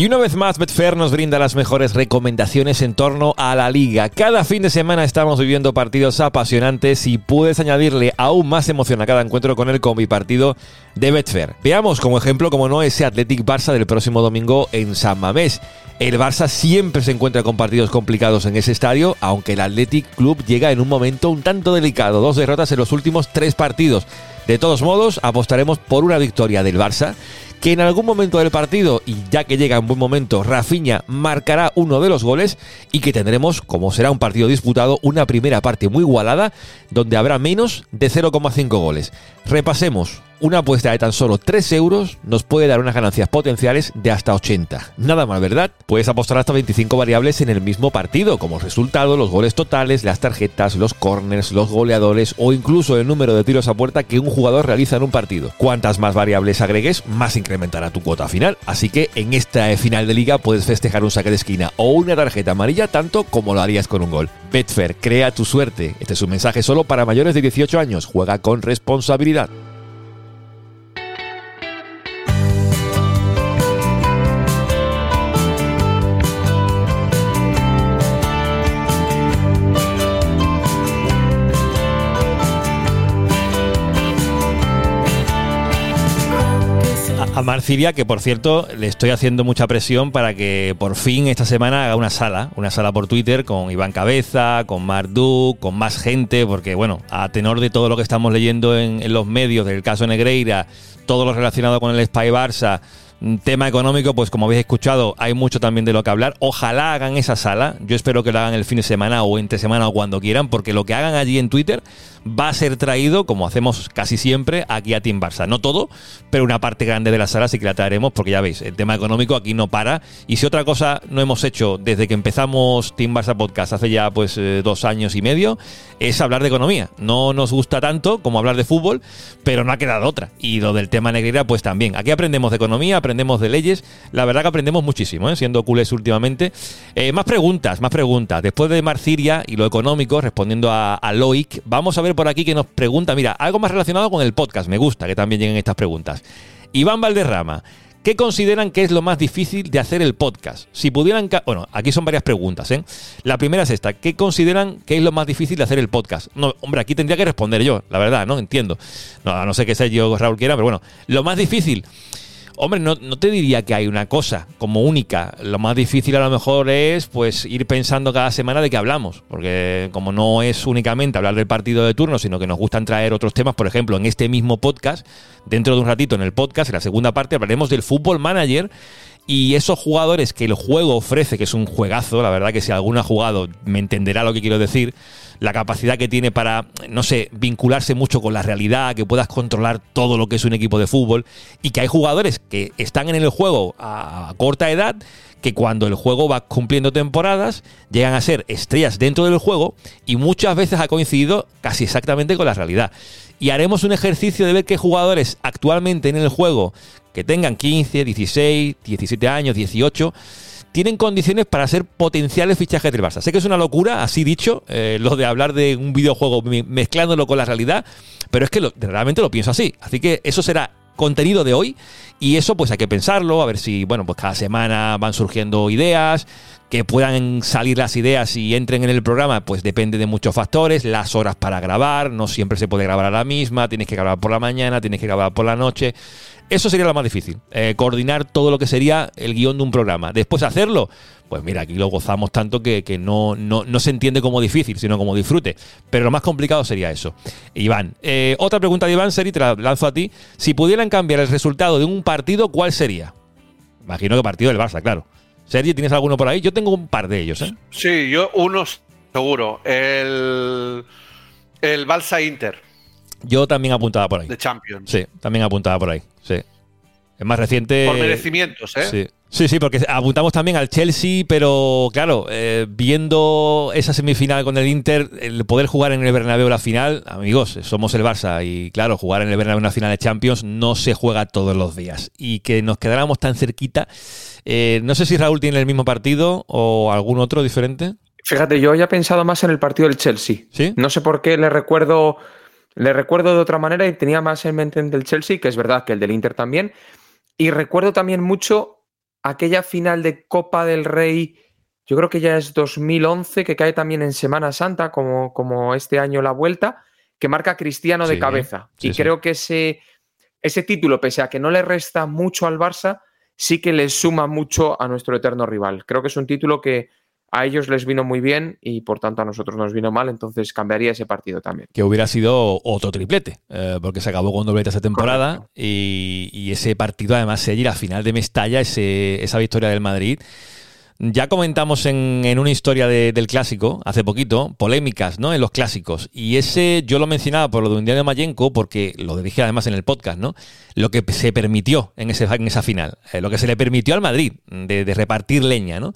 Y una vez más, Betfair nos brinda las mejores recomendaciones en torno a la liga. Cada fin de semana estamos viviendo partidos apasionantes y puedes añadirle aún más emoción a cada encuentro con el combi partido de Betfair. Veamos como ejemplo, como no, ese Athletic Barça del próximo domingo en San Mamés. El Barça siempre se encuentra con partidos complicados en ese estadio, aunque el Athletic Club llega en un momento un tanto delicado. Dos derrotas en los últimos tres partidos. De todos modos, apostaremos por una victoria del Barça que en algún momento del partido, y ya que llega en buen momento, Rafinha marcará uno de los goles y que tendremos, como será un partido disputado, una primera parte muy igualada donde habrá menos de 0,5 goles. Repasemos una apuesta de tan solo 3 euros nos puede dar unas ganancias potenciales de hasta 80. Nada mal, ¿verdad? Puedes apostar hasta 25 variables en el mismo partido, como resultado los goles totales, las tarjetas, los corners, los goleadores o incluso el número de tiros a puerta que un jugador realiza en un partido. Cuantas más variables agregues, más incrementará tu cuota final. Así que en esta final de liga puedes festejar un saque de esquina o una tarjeta amarilla tanto como lo harías con un gol. Betfair, crea tu suerte. Este es un mensaje solo para mayores de 18 años. Juega con responsabilidad. A Marcilia, que por cierto le estoy haciendo mucha presión para que por fin esta semana haga una sala, una sala por Twitter con Iván Cabeza, con Mardu, con más gente, porque bueno, a tenor de todo lo que estamos leyendo en, en los medios del caso Negreira, todo lo relacionado con el Spy Barça, tema económico, pues como habéis escuchado, hay mucho también de lo que hablar. Ojalá hagan esa sala. Yo espero que lo hagan el fin de semana o entre semana o cuando quieran, porque lo que hagan allí en Twitter va a ser traído, como hacemos casi siempre, aquí a Team Barça. No todo, pero una parte grande de la sala sí que la traeremos, porque ya veis, el tema económico aquí no para. Y si otra cosa no hemos hecho desde que empezamos Team Barça Podcast hace ya pues eh, dos años y medio, es hablar de economía. No nos gusta tanto como hablar de fútbol, pero no ha quedado otra. Y lo del tema negrera, pues también. Aquí aprendemos de economía, aprendemos de leyes. La verdad que aprendemos muchísimo, ¿eh? siendo culés últimamente. Eh, más preguntas, más preguntas. Después de Marciria y lo económico, respondiendo a, a Loic, vamos a ver por aquí que nos pregunta, mira, algo más relacionado con el podcast, me gusta que también lleguen estas preguntas. Iván Valderrama, ¿qué consideran que es lo más difícil de hacer el podcast? Si pudieran, bueno, aquí son varias preguntas, ¿eh? La primera es esta, ¿qué consideran que es lo más difícil de hacer el podcast? No, hombre, aquí tendría que responder yo, la verdad, ¿no? Entiendo. No, no sé qué sé yo, Raúl quiera, pero bueno, lo más difícil... Hombre, no, te diría que hay una cosa como única. Lo más difícil a lo mejor es pues ir pensando cada semana de qué hablamos. Porque como no es únicamente hablar del partido de turno, sino que nos gustan traer otros temas, por ejemplo, en este mismo podcast, dentro de un ratito en el podcast, en la segunda parte, hablaremos del fútbol manager y esos jugadores que el juego ofrece, que es un juegazo, la verdad que si alguno ha jugado me entenderá lo que quiero decir, la capacidad que tiene para, no sé, vincularse mucho con la realidad, que puedas controlar todo lo que es un equipo de fútbol y que hay jugadores que están en el juego a corta edad que cuando el juego va cumpliendo temporadas llegan a ser estrellas dentro del juego y muchas veces ha coincidido casi exactamente con la realidad. Y haremos un ejercicio de ver qué jugadores actualmente en el juego que tengan 15, 16, 17 años, 18 tienen condiciones para ser potenciales fichajes del Barça. Sé que es una locura, así dicho, eh, lo de hablar de un videojuego mezclándolo con la realidad, pero es que lo, realmente lo pienso así. Así que eso será contenido de hoy y eso pues hay que pensarlo, a ver si, bueno, pues cada semana van surgiendo ideas, que puedan salir las ideas y entren en el programa, pues depende de muchos factores, las horas para grabar, no siempre se puede grabar a la misma, tienes que grabar por la mañana, tienes que grabar por la noche. Eso sería lo más difícil, eh, coordinar todo lo que sería el guion de un programa. Después hacerlo, pues mira, aquí lo gozamos tanto que, no, no, se entiende como difícil, sino como disfrute. Pero lo más complicado sería eso. Iván, eh, otra pregunta de Iván, Seri, te la lanzo a ti. Si pudieran cambiar el resultado de un partido, ¿cuál sería? Imagino que partido del Barça, claro. Sergi, ¿tienes alguno por ahí? Yo tengo un par de ellos, ¿eh? Sí, yo unos seguro. El, el Barça Inter. Yo también apuntaba por ahí. De Champions. Sí, también apuntaba por ahí. Sí. Es más reciente. Por merecimientos, ¿eh? Sí. Sí, sí, porque apuntamos también al Chelsea, pero claro, eh, viendo esa semifinal con el Inter, el poder jugar en el Bernabéu la final, amigos, somos el Barça y claro, jugar en el Bernabéu una final de Champions no se juega todos los días. Y que nos quedáramos tan cerquita, eh, no sé si Raúl tiene el mismo partido o algún otro diferente. Fíjate, yo había pensado más en el partido del Chelsea. ¿Sí? No sé por qué le recuerdo, le recuerdo de otra manera y tenía más en mente el del Chelsea, que es verdad que el del Inter también. Y recuerdo también mucho aquella final de Copa del Rey, yo creo que ya es 2011, que cae también en Semana Santa, como, como este año la vuelta, que marca Cristiano de Sí, cabeza. sí, y sí. creo que ese, ese título, pese a que no le resta mucho al Barça, sí que le suma mucho a nuestro eterno rival. Creo que es un título que a ellos les vino muy bien y por tanto a nosotros nos vino mal, entonces cambiaría ese partido también. que hubiera sido otro triplete, eh, porque se acabó con doblete esa temporada y, y ese partido además se la final de Mestalla, ese, esa victoria del Madrid. Ya comentamos en, en una historia de- del clásico hace poquito, polémicas ¿no? en los clásicos. Y ese yo lo mencionaba por lo de un día de Mayenko, porque lo dije además en el podcast, ¿no? Lo que se permitió en, ese, en esa final, eh, lo que se le permitió al Madrid de, de repartir leña, ¿no?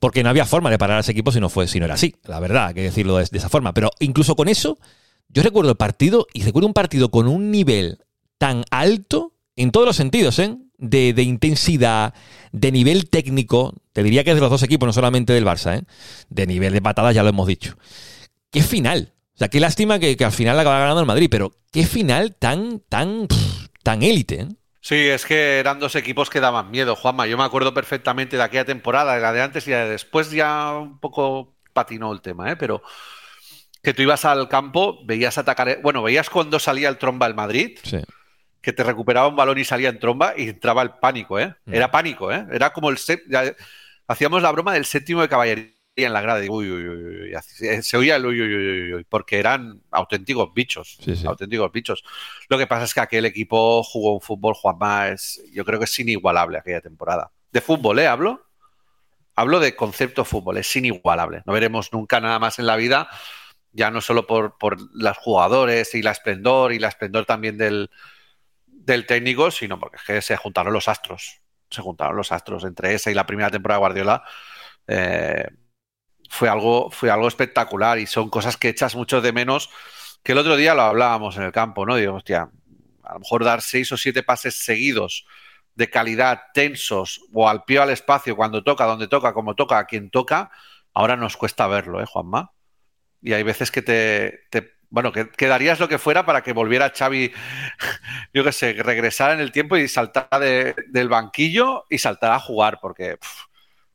Porque no había forma de parar a ese equipo si no, fue, si no era así, la verdad, hay que decirlo de, de esa forma. Pero incluso con eso, yo recuerdo el partido y recuerdo un partido con un nivel tan alto en todos los sentidos, ¿eh? De, intensidad, de nivel técnico, te diría que es de los dos equipos, no solamente del Barça, ¿eh? De nivel de patadas, ya lo hemos dicho. ¡Qué final! O sea, qué lástima que, que al final acaba ganando el Madrid, pero qué final tan, tan, tan élite, ¿eh? Sí, es que eran dos equipos que daban miedo, Juanma. Yo me acuerdo perfectamente de aquella temporada, de la de antes y la de después ya un poco patinó el tema, ¿eh? Pero que tú ibas al campo, veías atacar, bueno, veías cuando salía el tromba el Madrid, Sí. que te recuperaba un balón y salía en tromba y entraba el pánico, ¿eh? Mm. Era pánico, ¿eh? Era como el... ya- hacíamos la broma del séptimo de caballería en la grada. y uy, uy, uy, uy, así- se oía el uy, uy, uy, uy, porque eran auténticos bichos. Sí, sí. Auténticos bichos. Lo que pasa es que aquel equipo jugó un fútbol, Juanma, es, yo creo que es inigualable aquella temporada. De fútbol, ¿eh? Hablo. Hablo de concepto fútbol, es inigualable. No veremos nunca nada más en la vida, ya no solo por, por los jugadores y la esplendor y la esplendor también del, del técnico, sino porque es que se juntaron los astros. Se juntaron los astros entre esa y la primera temporada de Guardiola. eh, fue, algo, fue algo espectacular y son cosas que echas mucho de menos. Que el otro día lo hablábamos en el campo, ¿no? Digo, hostia, a lo mejor dar seis o siete pases seguidos de calidad, tensos, o al pie al espacio, cuando toca, donde toca, como toca, a quien toca, ahora nos cuesta verlo, ¿eh, Juanma? Y hay veces que te, te- bueno, que, que darías lo que fuera para que volviera Xavi, yo qué sé, regresara en el tiempo y saltara de- del banquillo y saltara a jugar, porque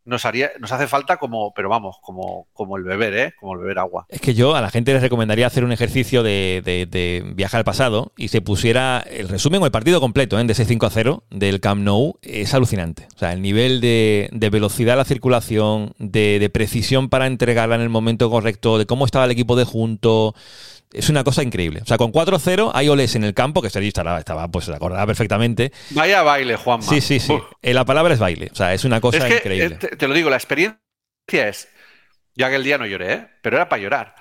nos haría, nos hace falta como, pero vamos, como, como el beber, ¿eh? Como el beber agua. Es que yo a la gente les recomendaría hacer un ejercicio de, de, viaje al pasado y se pusiera el resumen o el partido completo ¿eh? de ese 5 a 0 del Camp Nou. Es alucinante. O sea, el nivel de, de velocidad de la circulación, de, de precisión para entregarla en el momento correcto, de cómo estaba el equipo de junto. Es una cosa increíble. O sea, con 4-0 hay oles en el campo, que Sergio estaba, estaba pues se acordaba perfectamente. Vaya baile, Juanma. Sí, sí, sí. Uf. Eh, La palabra es baile. O sea, es una cosa es que, increíble. eh, te, te lo digo, la experiencia es. Yo aquel día no lloré, ¿eh? pero era para llorar.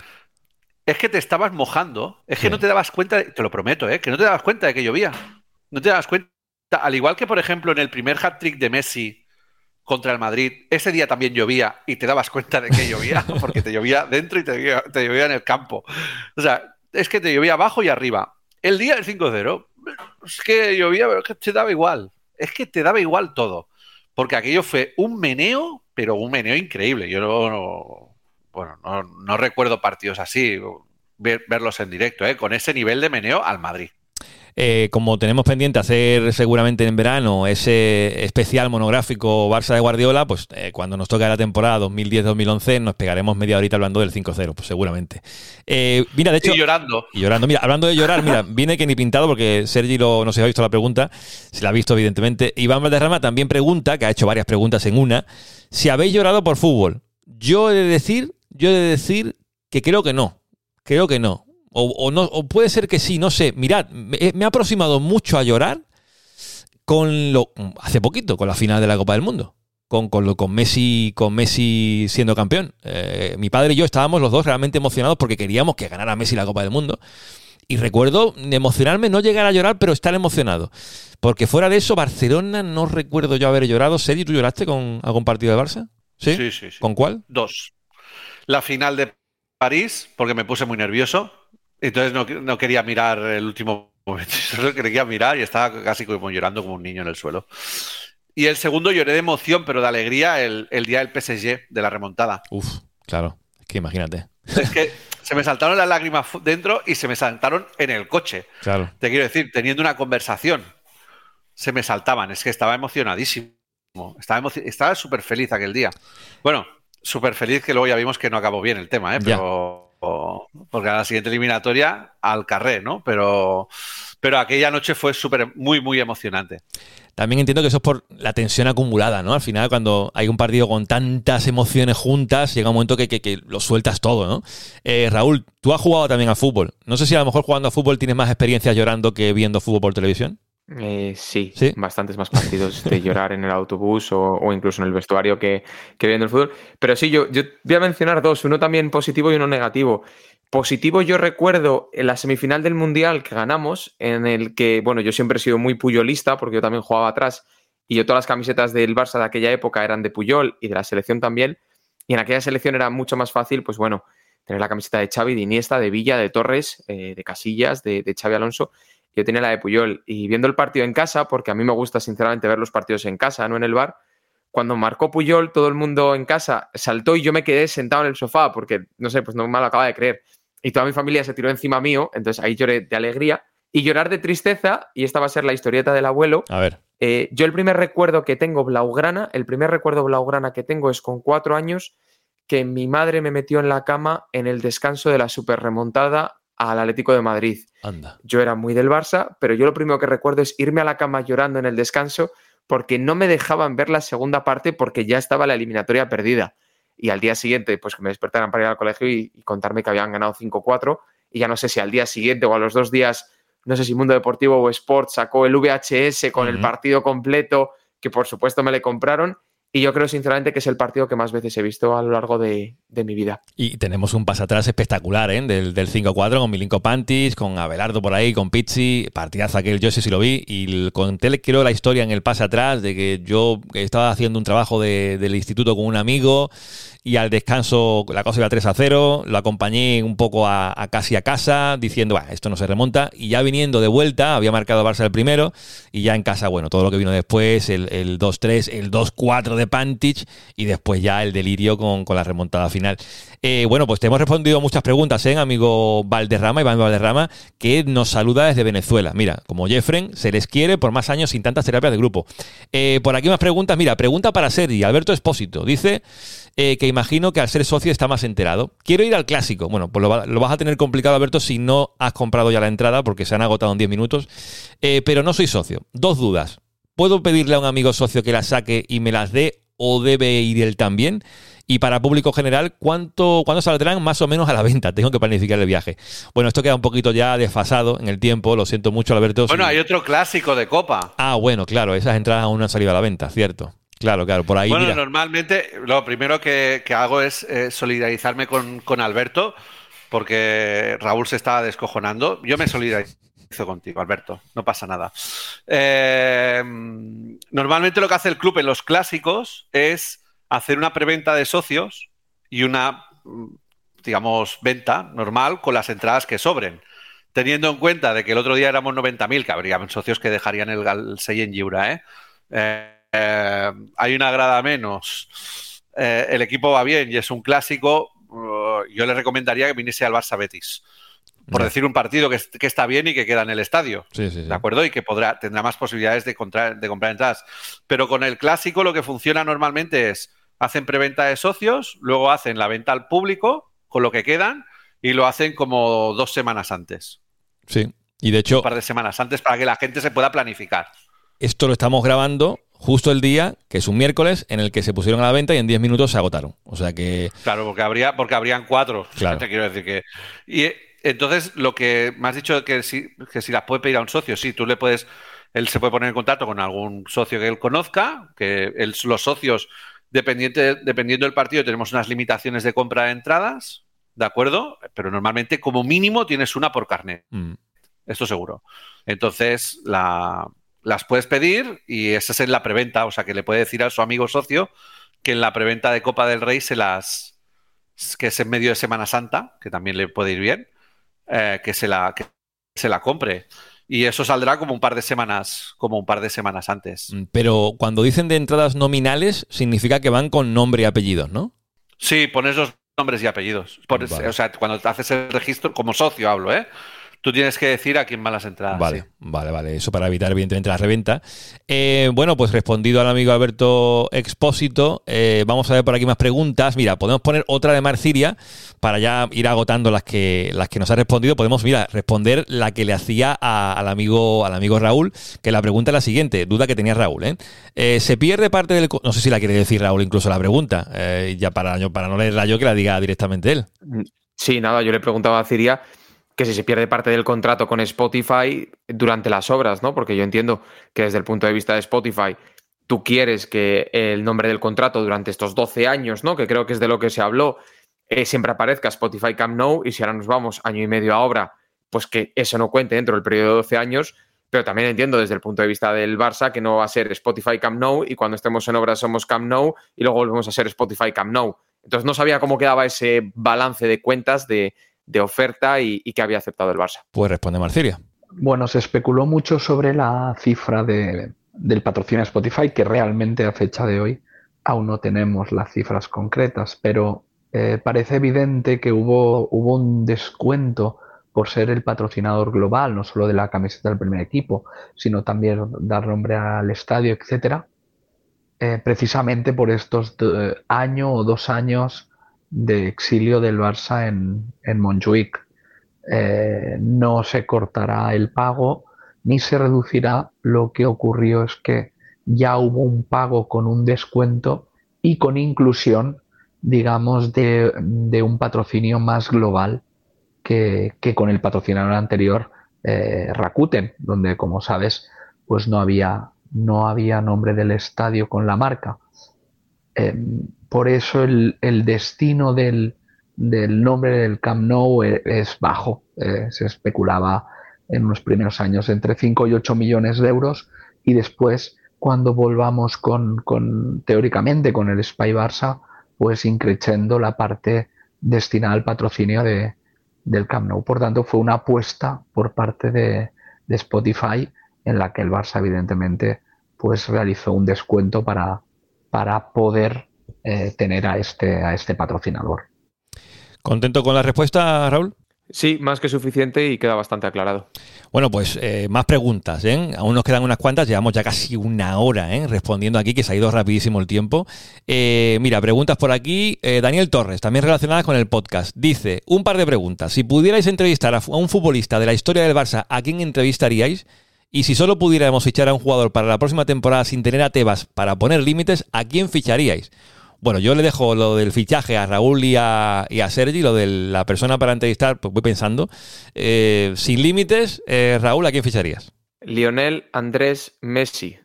Es que te estabas mojando. Es que Sí. no te dabas cuenta, de- te lo prometo, ¿eh? que no te dabas cuenta de que llovía. No te dabas cuenta. Al igual que, por ejemplo, en el primer hat-trick de Messi contra el Madrid, ese día también llovía y te dabas cuenta de que llovía, porque te llovía dentro y te llovía, llovía en el campo. O sea, es que te llovía abajo y arriba. El día del 5-0, es que llovía, pero es que te daba igual. Es que te daba igual todo. Porque aquello fue un meneo, pero un meneo increíble. Yo no, no- bueno, no, recuerdo partidos así, ver- verlos en directo, ¿eh? con ese nivel de meneo al Madrid. Eh, como tenemos pendiente hacer seguramente en verano ese especial monográfico Barça de Guardiola, pues eh, cuando nos toque la temporada 2010-2011 nos pegaremos media horita hablando del 5-0, pues seguramente. Eh, mira, de hecho... y llorando. Y llorando. Mira, hablando de llorar, mira, viene que ni pintado porque Sergi lo, no se ha visto la pregunta, se la ha visto evidentemente. Iván Valderrama también pregunta, que ha hecho varias preguntas en una, si habéis llorado por fútbol. Yo he de decir, yo he de decir que creo que no, creo que no. O, o no, o puede ser que sí, no sé. Mirad, me, me ha aproximado mucho a llorar con lo hace poquito, con la final de la Copa del Mundo. Con, con, lo- con Messi con Messi siendo campeón. Eh, mi padre y yo estábamos los dos realmente emocionados porque queríamos que ganara Messi la Copa del Mundo. Y recuerdo emocionarme, no llegar a llorar, pero estar emocionado. Porque fuera de eso, Barcelona no recuerdo yo haber llorado. Sergi, ¿tú lloraste con algún partido de Barça? ¿Sí? Sí, sí, sí. ¿Con cuál? Dos. La final de París, porque me puse muy nervioso. Entonces no, no quería mirar el último momento. Solo quería mirar y estaba casi como llorando como un niño en el suelo. Y el segundo lloré de emoción, pero de alegría, el, el día del PSG, de la remontada. Uf, claro. Es que imagínate. Es que se me saltaron las lágrimas dentro y se me saltaron en el coche. Claro. Te quiero decir, teniendo una conversación, se me saltaban. Es que estaba emocionadísimo. Estaba, emo- súper feliz aquel día. Bueno, súper feliz que luego ya vimos que no acabó bien el tema, ¿eh? Ya. Porque a la siguiente eliminatoria al carré, ¿no? Pero, pero aquella noche fue súper, muy, muy emocionante. También entiendo que eso es por la tensión acumulada, ¿no? Al final, cuando hay un partido con tantas emociones juntas, llega un momento que, que- que lo sueltas todo, ¿no? Eh, Raúl, tú has jugado también a fútbol. No sé si a lo mejor jugando a fútbol tienes más experiencias llorando que viendo fútbol por televisión. Eh, sí, ¿Sí? bastantes más partidos de llorar en el autobús o, o incluso en el vestuario que, que viendo el fútbol. Pero sí, yo, yo voy a mencionar dos, uno también positivo y uno negativo. Positivo, yo recuerdo en la semifinal del Mundial que ganamos, en el que, bueno, yo siempre he sido muy puyolista porque yo también jugaba atrás y yo todas las camisetas del Barça de aquella época eran de Puyol y de la selección también. Y en aquella selección era mucho más fácil, pues bueno, tener la camiseta de Xavi, de Iniesta, de Villa, de Torres, eh, de Casillas, de, de Xavi Alonso. Yo tenía la de Puyol y viendo el partido en casa, porque a mí me gusta sinceramente ver los partidos en casa, no en el bar, cuando marcó Puyol, todo el mundo en casa saltó y yo me quedé sentado en el sofá porque, no sé, pues no me lo acaba de creer. Y toda mi familia se tiró encima mío, entonces ahí lloré de alegría. Y llorar de tristeza, y esta va a ser la historieta del abuelo, A ver. eh, yo el primer recuerdo que tengo blaugrana, el primer recuerdo blaugrana que tengo es con cuatro años que mi madre me metió en la cama en el descanso de la super remontada al Atlético de Madrid. Anda. Yo era muy del Barça, pero yo lo primero que recuerdo es irme a la cama llorando en el descanso porque no me dejaban ver la segunda parte porque ya estaba la eliminatoria perdida. Y al día siguiente, pues que me despertaran para ir al colegio y, y contarme que habían ganado 5-4. Y ya no sé si al día siguiente o a los dos días, no sé si Mundo Deportivo o Sport sacó el VHS con el partido completo, que por supuesto me le compraron. Y yo creo sinceramente que es el partido que más veces he visto a lo largo de, de mi vida. Y tenemos un pasatrás espectacular, ¿eh? Del, del 5-4 con Milinko Pantis, con Abelardo por ahí, con Pizzi. Partidazo aquel, yo sé si lo vi. Y conté, quiero la historia en el pase atrás de que yo estaba haciendo un trabajo de- del instituto con un amigo y al descanso la cosa iba 3 a 0. Lo acompañé un poco a, casi a casa diciendo, "Bah, esto no se remonta. Y ya viniendo de vuelta, había marcado Barça el primero. Y ya en casa, bueno, todo lo que vino después, el, el 2-3, el 2-4 de Pantic y después ya el delirio con, con la remontada final. Eh, bueno, pues te hemos respondido muchas preguntas, ¿eh, amigo Valderrama, Iván Valderrama, que nos saluda desde Venezuela. Mira, como Jeffren, se les quiere por más años sin tantas terapias de grupo. Eh, por aquí más preguntas. Mira, pregunta para Sergi. Alberto Espósito dice eh, que imagino que al ser socio está más enterado. Quiero ir al clásico. Bueno, pues lo, lo vas a tener complicado, Alberto, si no has comprado ya la entrada, porque se han agotado en 10 minutos. Eh, pero no soy socio. Dos dudas. ¿Puedo pedirle a un amigo socio que las saque y me las dé o debe ir él también? Y para público general, ¿cuánto, ¿cuándo saldrán más o menos a la venta? Tengo que planificar el viaje. Bueno, esto queda un poquito ya desfasado en el tiempo. Lo siento mucho, Alberto. Bueno, hay otro clásico de Copa. Ah, bueno, claro, esas entradas aún no han salido a la venta, cierto. Claro, claro, por ahí. bueno, mira. normalmente lo primero que, que hago es eh, solidarizarme con, con Alberto, porque Raúl se estaba descojonando. Yo me solidarizo contigo, Alberto, no pasa nada. Eh, normalmente lo que hace el club en los clásicos es hacer una preventa de socios y una, mm, digamos, venta normal con las entradas que sobren. Teniendo en cuenta de que el otro día éramos 90.000, que habrían socios que dejarían el, el Sey en Giura, ¿eh? Eh, hay una grada menos, eh, el equipo va bien y es un clásico, uh, yo le recomendaría que viniese al Barça Betis. Por decir un partido que, que está bien y que queda en el estadio. Sí, sí, sí. ¿De acuerdo? Y que podrá, tendrá más posibilidades de, contra- de comprar entradas. Pero con el clásico lo que funciona normalmente es, hacen preventa de socios, luego hacen la venta al público con lo que quedan y lo hacen como dos semanas antes, Sí. Y de hecho, un par de semanas antes para que la gente se pueda planificar. esto lo estamos grabando justo el día, que es un miércoles, en el que se pusieron a la venta y en 10 minutos se agotaron. O sea que. Claro, porque habría, porque habrían cuatro. Claro. Te quiero decir que. Y entonces, lo que me has dicho que si, que si las puede pedir a un socio, sí, tú le puedes, él se puede poner en contacto con algún socio que él conozca, que él- los socios, dependiente, dependiendo del partido, tenemos unas limitaciones de compra de entradas, ¿de acuerdo? Pero normalmente, como mínimo, tienes una por carnet. mm, Esto seguro. Entonces, la, las puedes pedir y esa es en la preventa, o sea que le puede decir a su amigo socio que en la preventa de Copa del Rey se las, que es en medio de Semana Santa, que también le puede ir bien, eh, que, se la, que se la compre. Y eso saldrá como un par de semanas, como un par de semanas antes. Mm, pero cuando dicen de entradas nominales, significa que van con nombre y apellidos, ¿no? Sí, pones los nombres y apellidos. O sea, cuando te haces el registro, como socio hablo, ¿eh? Tú tienes que decir a quién van las entradas. Vale, vale, vale. Eso para evitar, evidentemente, la reventa. Eh, bueno, pues respondido al amigo Alberto Expósito, eh, vamos a ver por aquí más preguntas. Mira, podemos poner otra de Marciria para ya ir agotando las que, las que nos ha respondido. Podemos, mira, responder la que le hacía al, amigo, al amigo Raúl, que la pregunta es la siguiente, duda que tenía Raúl. ¿eh? se pierde parte del... No sé si la quiere decir Raúl incluso la pregunta, ya para, para no leerla yo, que la diga directamente él. Sí, nada, yo le preguntaba a Ciria que si se pierde parte del contrato con Spotify durante las obras, ¿no? Porque yo entiendo que desde el punto de vista de Spotify, tú quieres que el nombre del contrato durante estos 12 años, ¿no? Que creo que es de lo que se habló, eh, siempre aparezca Spotify Camp Nou y si ahora nos vamos año y medio a obra, pues que eso no cuente dentro del periodo de 12 años, pero también entiendo desde el punto de vista del Barça que no va a ser Spotify Camp Nou y cuando estemos en obra somos Camp Nou y luego volvemos a ser Spotify Camp Nou. Entonces no sabía cómo quedaba ese balance de cuentas de de oferta y, que había aceptado el Barça. Pues responde Marciria. Bueno, se especuló mucho sobre la cifra de, del patrocinio de Spotify, que realmente a fecha de hoy aún no tenemos las cifras concretas, pero eh, parece evidente que hubo, hubo un descuento por ser el patrocinador global, no solo de la camiseta del primer equipo, sino también dar nombre al estadio, etcétera, eh, precisamente por estos año o dos años de exilio del Barça en, en Montjuic. Eh, no se cortará el pago ni se reducirá. Lo que ocurrió es que ya hubo un pago con un descuento y con inclusión, digamos, de, un patrocinio más global que, con el patrocinador anterior, eh, Rakuten, donde, como sabes, pues no había, no había nombre del estadio con la marca. Em, por eso el, destino del, nombre del Camp Nou e, es, bajo. Eh, se especulaba en los primeros años entre 5 y 8 millones de euros y después cuando volvamos con, teóricamente con el Spy Barça, pues increciendo la parte destinada al patrocinio de, del Camp Nou. Por tanto, fue una apuesta por parte de, de Spotify en la que el Barça evidentemente pues realizó un descuento para, para poder eh, tener a este, a este patrocinador. ¿Contento con la respuesta, Raúl? Sí, más que suficiente y queda bastante aclarado. Bueno, pues eh, más preguntas, ¿eh? Aún nos quedan unas cuantas, llevamos ya casi una hora ¿eh? respondiendo aquí, que se ha ido rapidísimo el tiempo. mira, preguntas por aquí. Daniel Torres, también relacionadas con el podcast. Dice, un par de preguntas. Si pudierais entrevistar a un futbolista de la historia del Barça, ¿a quién entrevistaríais? Y si solo pudiéramos fichar a un jugador para la próxima temporada sin tener a Tebas para poner límites, ¿a quién ficharíais? Bueno, yo le dejo lo del fichaje a Raúl y a, Sergi, lo de la persona para entrevistar, pues voy pensando. Eh, sin límites, eh, Raúl, ¿a quién ficharías? Lionel Andrés Messi.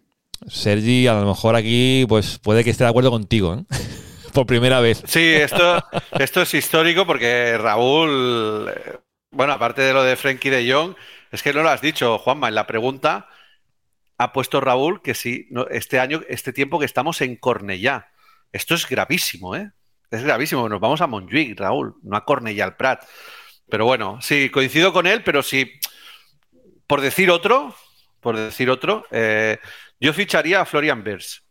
Sergi, a lo mejor aquí, pues puede que esté de acuerdo contigo, ¿eh? Por primera vez. Sí, esto, esto es histórico porque Raúl, bueno, aparte de lo de Frenkie de Jong, es que no lo has dicho, Juanma, en la pregunta ha puesto Raúl que sí, este año, este tiempo que estamos en Cornellá. Esto es gravísimo, ¿eh? Es gravísimo. Nos vamos a Montjuic, Raúl, no a Cornellà al Prat. Pero bueno, sí, coincido con él, pero sí, por decir otro, por decir otro, eh, yo ficharía a Florian Bers.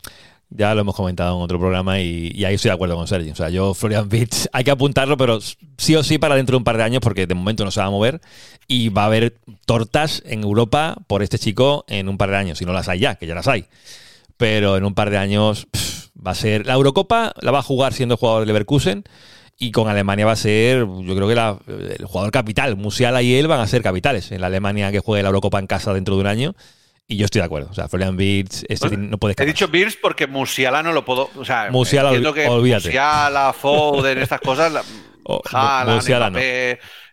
Ya lo hemos comentado en otro programa y, ahí estoy de acuerdo con Sergio. O sea, yo, Florian Wirtz, hay que apuntarlo, pero sí o sí para dentro de un par de años, porque de momento no se va a mover y va a haber tortas en Europa por este chico en un par de años. Si no las hay ya, que ya las hay. Pero en un par de años. Va a ser. La Eurocopa la va a jugar siendo jugador de Leverkusen. Y con Alemania va a ser, yo creo que el jugador capital. Musiala y él van a ser capitales en la Alemania que juegue la Eurocopa en casa dentro de un año. Y yo estoy de acuerdo. O sea, Florian Wirtz este no puede He dicho Wirtz porque Musiala no lo puedo. O sea, Musiala, que olvídate. Musiala, Foden, estas cosas. Musiala no.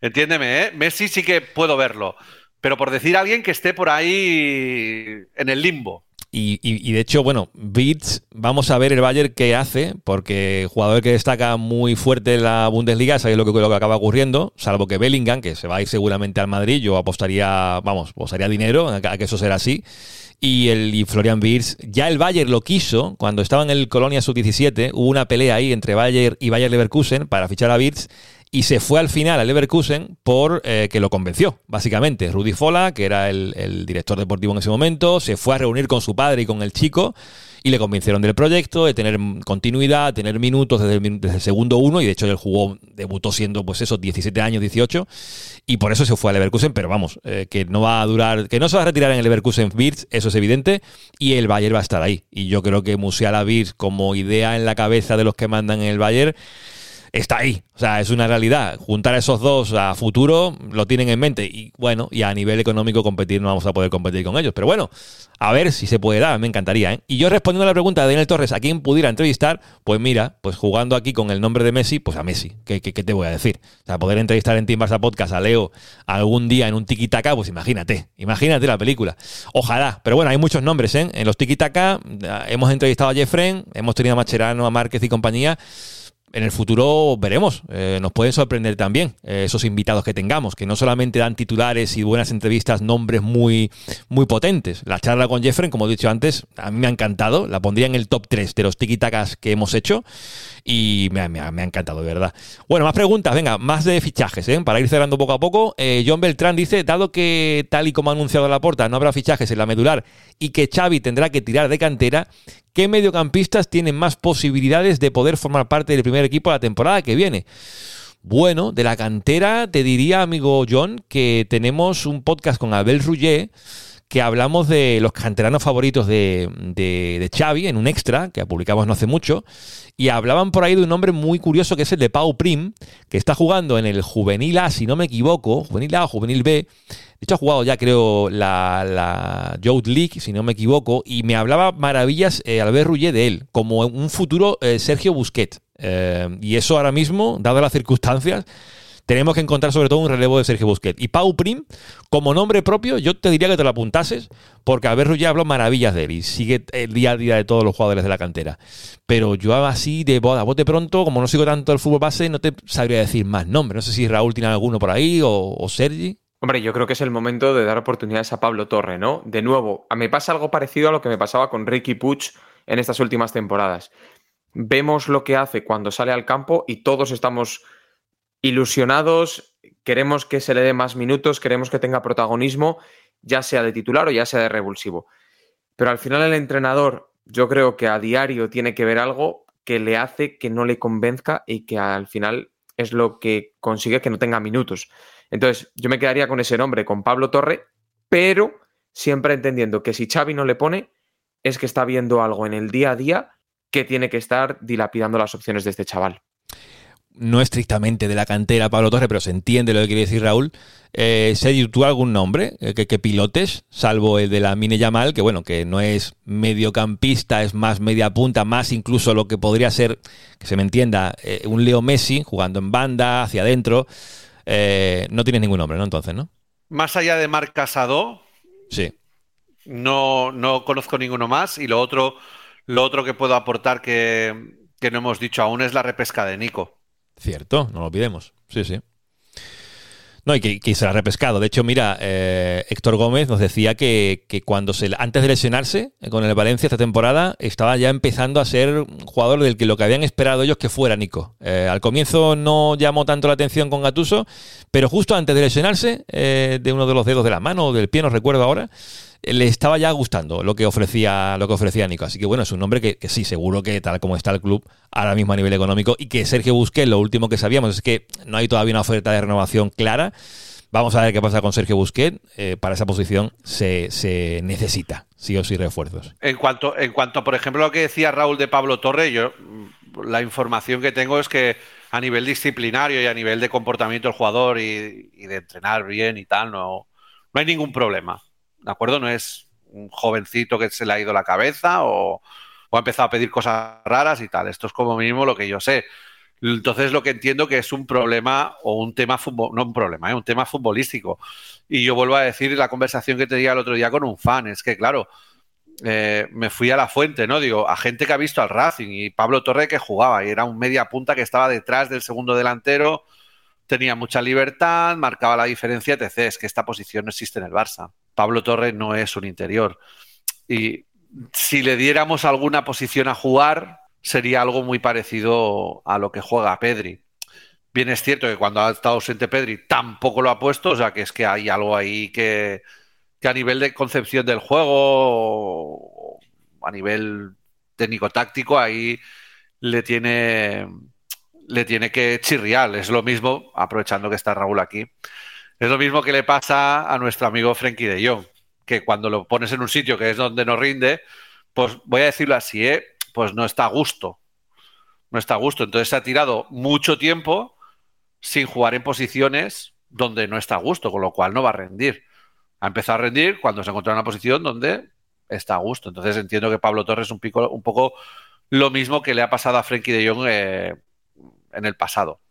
Entiéndeme, ¿eh? Messi sí que puedo verlo. Pero por decir a alguien que esté por ahí en el limbo. Y, de hecho, bueno, Beats, vamos a ver el Bayern qué hace, porque jugador que destaca muy fuerte en la Bundesliga, sabéis lo que, lo que acaba ocurriendo, salvo que Bellingham, que se va a ir seguramente al Madrid, yo apostaría, vamos, apostaría dinero a que eso será así. Y, el, y Florian Wirtz, ya el Bayern lo quiso, cuando estaba en el Colonia Sub-17, hubo una pelea ahí entre Bayern y Bayern Leverkusen para fichar a Wirtz, y se fue al final al Leverkusen por eh, que lo convenció, básicamente. Rudy Fola, que era el, director deportivo en ese momento, se fue a reunir con su padre y con el chico y le convencieron del proyecto, de tener continuidad, tener minutos desde el, segundo uno, y de hecho él jugó, debutó siendo pues esos 17 años, 18, y por eso se fue al Leverkusen, pero vamos, eh, que no va a durar, que no se va a retirar en el Leverkusen Beers, eso es evidente, y el Bayern va a estar ahí. Y yo creo que Musiala Beers como idea en la cabeza de los que mandan en el Bayern está ahí. O sea, es una realidad. Juntar a esos dos a futuro lo tienen en mente. Y bueno, y a nivel económico competir no vamos a poder competir con ellos. Pero bueno, a ver si se puede dar, me encantaría. ¿eh? Y yo respondiendo a la pregunta de Daniel Torres, ¿a quién pudiera entrevistar? Pues mira, pues jugando aquí con el nombre de Messi, pues a Messi. ¿Qué, qué, te voy a decir? O sea, poder entrevistar en Team Barça Podcast a Leo algún día en un tiki-taka, pues imagínate, imagínate la película. Ojalá, pero bueno, hay muchos nombres, ¿eh? En los tiki-taka hemos entrevistado a Jeffrey, hemos tenido a Macherano, a Márquez y compañía en el futuro veremos. Eh, nos pueden sorprender también eh, esos invitados que tengamos, que no solamente dan titulares y buenas entrevistas, nombres muy, muy potentes. La charla con Jeffrey, como he dicho antes, a mí me ha encantado. La pondría en el top 3 de los tiki que hemos hecho y me, ha encantado, de verdad. Bueno, más preguntas, venga, más de fichajes, ¿eh? para ir cerrando poco a poco. John Beltrán dice, dado que tal y como ha anunciado la porta, no habrá fichajes en la medular y que Xavi tendrá que tirar de cantera, ¿Qué mediocampistas tienen más posibilidades de poder formar parte del primer equipo la temporada que viene? Bueno, de la cantera te diría, amigo John, que tenemos un podcast con Abel Rouget que hablamos de los canteranos favoritos de, de, Xavi en un extra que publicamos no hace mucho y hablaban por ahí de un nombre muy curioso que es el de Pau Prim, que está jugando en el Juvenil A, si no me equivoco, Juvenil A o Juvenil B, de hecho, ha jugado ya, creo, la, la Youth League, si no me equivoco, y me hablaba maravillas eh, Albert Rouget de él, como un futuro eh, Sergio Busquet. Eh, y eso ahora mismo, dadas las circunstancias, tenemos que encontrar sobre todo un relevo de Sergio Busquet. Y Pau Prim, como nombre propio, yo te diría que te lo apuntases, porque Albert Rouget habló maravillas de él y sigue el día a día de todos los jugadores de la cantera. Pero yo así, de boda, bote pronto, como no sigo tanto el fútbol base, no te sabría decir más nombres. No sé si Raúl tiene alguno por ahí o, o Sergi. Hombre, yo creo que es el momento de dar oportunidades a Pablo Torre, ¿no? De nuevo, a me pasa algo parecido a lo que me pasaba con Ricky Puch en estas últimas temporadas. Vemos lo que hace cuando sale al campo y todos estamos ilusionados, queremos que se le dé más minutos, queremos que tenga protagonismo, ya sea de titular o ya sea de revulsivo. Pero al final el entrenador, yo creo que a diario tiene que ver algo que le hace que no le convenzca y que al final es lo que consigue que no tenga minutos. Entonces, yo me quedaría con ese nombre, con Pablo Torre, pero siempre entendiendo que si Xavi no le pone, es que está viendo algo en el día a día que tiene que estar dilapidando las opciones de este chaval. No estrictamente de la cantera Pablo Torre, pero se entiende lo que quiere decir Raúl. Eh, Sergio, ¿tú algún nombre eh, que, pilotes, salvo el de la Mine Yamal, que bueno, que no es mediocampista, es más media punta, más incluso lo que podría ser, que se me entienda, eh, un Leo Messi jugando en banda, hacia adentro. Eh, no tienes ningún nombre, ¿no? Entonces, ¿no? Más allá de Marc Casado. Sí. No, no conozco ninguno más. Y lo otro, lo otro que puedo aportar que, que no hemos dicho aún es la repesca de Nico. Cierto, no lo olvidemos. Sí, sí. No, y que, que se ha repescado. De hecho, mira, eh, Héctor Gómez nos decía que, cuando se, antes de lesionarse eh, con el Valencia esta temporada, estaba ya empezando a ser un jugador del que lo que habían esperado ellos que fuera Nico. Eh, al comienzo no llamó tanto la atención con Gatuso, pero justo antes de lesionarse, de uno de los dedos de la mano o del pie, no recuerdo ahora, le estaba ya gustando lo que ofrecía, lo que ofrecía Nico. Así que bueno, es un nombre que, sí, seguro que tal como está el club ahora mismo a nivel económico y que Sergio Busquets, lo último que sabíamos es que no hay todavía una oferta de renovación clara. Vamos a ver qué pasa con Sergio Busquets. Eh, para esa posición se, necesita sí o sí refuerzos. En cuanto, en cuanto, por ejemplo, lo que decía Raúl de Pablo Torre, yo la información que tengo es que a nivel disciplinario y a nivel de comportamiento del jugador y, y de entrenar bien y tal, no, no hay ningún problema. ¿De acuerdo? No es un jovencito que se le ha ido la cabeza o, ha empezado a pedir cosas raras y tal. Esto es como mínimo lo que yo sé. Entonces lo que entiendo que es un problema o un tema no un problema, ¿eh? un tema futbolístico. Y yo vuelvo a decir la conversación que tenía el otro día con un fan, es que claro, eh, me fui a la fuente, ¿no? Digo, a gente que ha visto al Racing y Pablo Torre que jugaba y era un media punta que estaba detrás del segundo delantero, tenía mucha libertad, marcaba la diferencia, etc. Es que esta posición no existe en el Barça. Pablo Torre no es un interior. Y si le diéramos alguna posición a jugar, sería algo muy parecido a lo que juega Pedri. Bien es cierto que cuando ha estado ausente Pedri tampoco lo ha puesto, o sea que es que hay algo ahí que, que a nivel de concepción del juego, a nivel técnico-táctico, ahí le tiene, le tiene que chirriar. Es lo mismo, aprovechando que está Raúl aquí, es lo mismo que le pasa a nuestro amigo Frenkie de Jong, que cuando lo pones en un sitio que es donde no rinde, pues voy a decirlo así, ¿eh? pues no está a gusto. No está a gusto. Entonces se ha tirado mucho tiempo sin jugar en posiciones donde no está a gusto, con lo cual no va a rendir ha empezado a rendir cuando se encontrado en una posición donde está a gusto. Entonces entiendo que Pablo Torres es un, pico, un poco lo mismo que le ha pasado a Frenkie de Jong eh, en el pasado.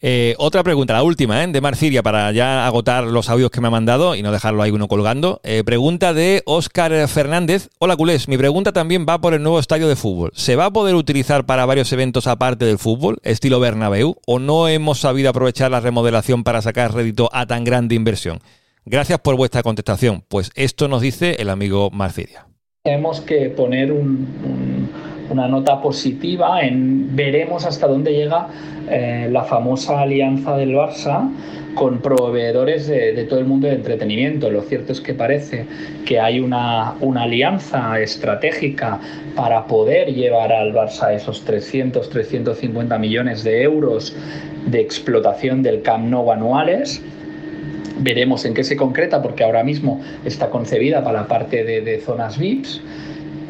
Eh, otra pregunta, la última, ¿eh? de Marciria, para ya agotar los audios que me ha mandado y no dejarlo ahí uno colgando. pregunta de Óscar Fernández. Hola, culés. Mi pregunta también va por el nuevo estadio de fútbol. ¿Se va a poder utilizar para varios eventos aparte del fútbol, estilo Bernabéu, o no hemos sabido aprovechar la remodelación para sacar rédito a tan grande inversión? Gracias por vuestra contestación. Pues esto nos dice el amigo Marciria. Tenemos que poner una nota positiva veremos hasta dónde llega eh, la famosa alianza del Barça con proveedores de, todo el mundo de entretenimiento. Lo cierto es que parece que hay una, una alianza estratégica para poder llevar al Barça esos 300, 350 millones de euros de explotación del Camp Nou anuales Veremos en qué se concreta, porque ahora mismo está concebida para la parte de, zonas VIPs.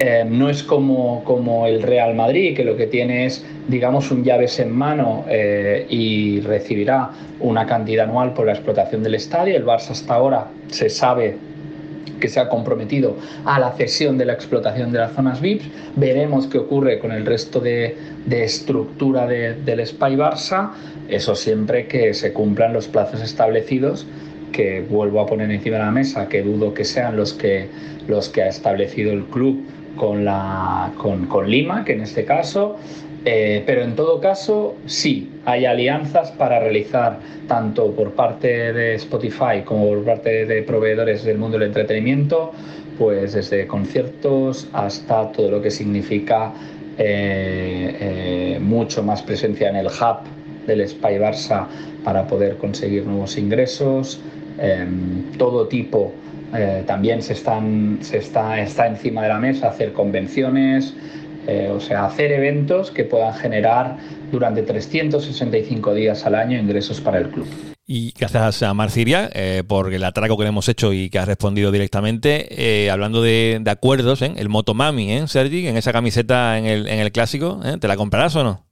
Eh, no es como, como, el Real Madrid, que lo que tiene es, digamos, un llaves en mano eh, y recibirá una cantidad anual por la explotación del estadio. El Barça hasta ahora se sabe que se ha comprometido a la cesión de la explotación de las zonas VIPs. Veremos qué ocurre con el resto de, de estructura del Spy Barça. Eso siempre que se cumplan los plazos establecidos que vuelvo a poner encima de la mesa, que dudo que sean los que, los que ha establecido el club con, la, con, con Lima, que en este caso, eh, pero en todo caso, sí, hay alianzas para realizar tanto por parte de Spotify como por parte de proveedores del mundo del entretenimiento, pues desde conciertos hasta todo lo que significa eh, eh, mucho más presencia en el hub del Spy Barça para poder conseguir nuevos ingresos, Em, todo tipo eh, también se, están, se está, está encima de la mesa, hacer convenciones, eh, o sea, hacer eventos que puedan generar durante 365 días al año ingresos para el club. Y gracias a Marciria eh, por el atraco que le hemos hecho y que ha respondido directamente. hablando de, acuerdos, el Motomami, ¿eh, Sergi? En esa camiseta en el, en el clásico, ¿te la comprarás o no?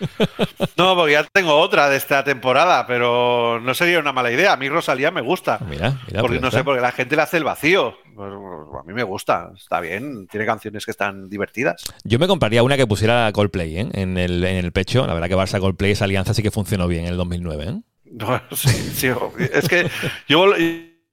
No, porque ya tengo otra de esta temporada, pero no sería una mala idea. A mí Rosalía me gusta. Mira, mira porque pues no sé, porque la gente le hace el vacío. Pues, a mí me gusta, está bien, tiene canciones que están divertidas. Yo me compraría una que pusiera Coldplay ¿eh? en, el, en el pecho. La verdad que Barça Coldplay, esa alianza sí que funcionó bien en el 2009. ¿eh? sí, sí, es que yo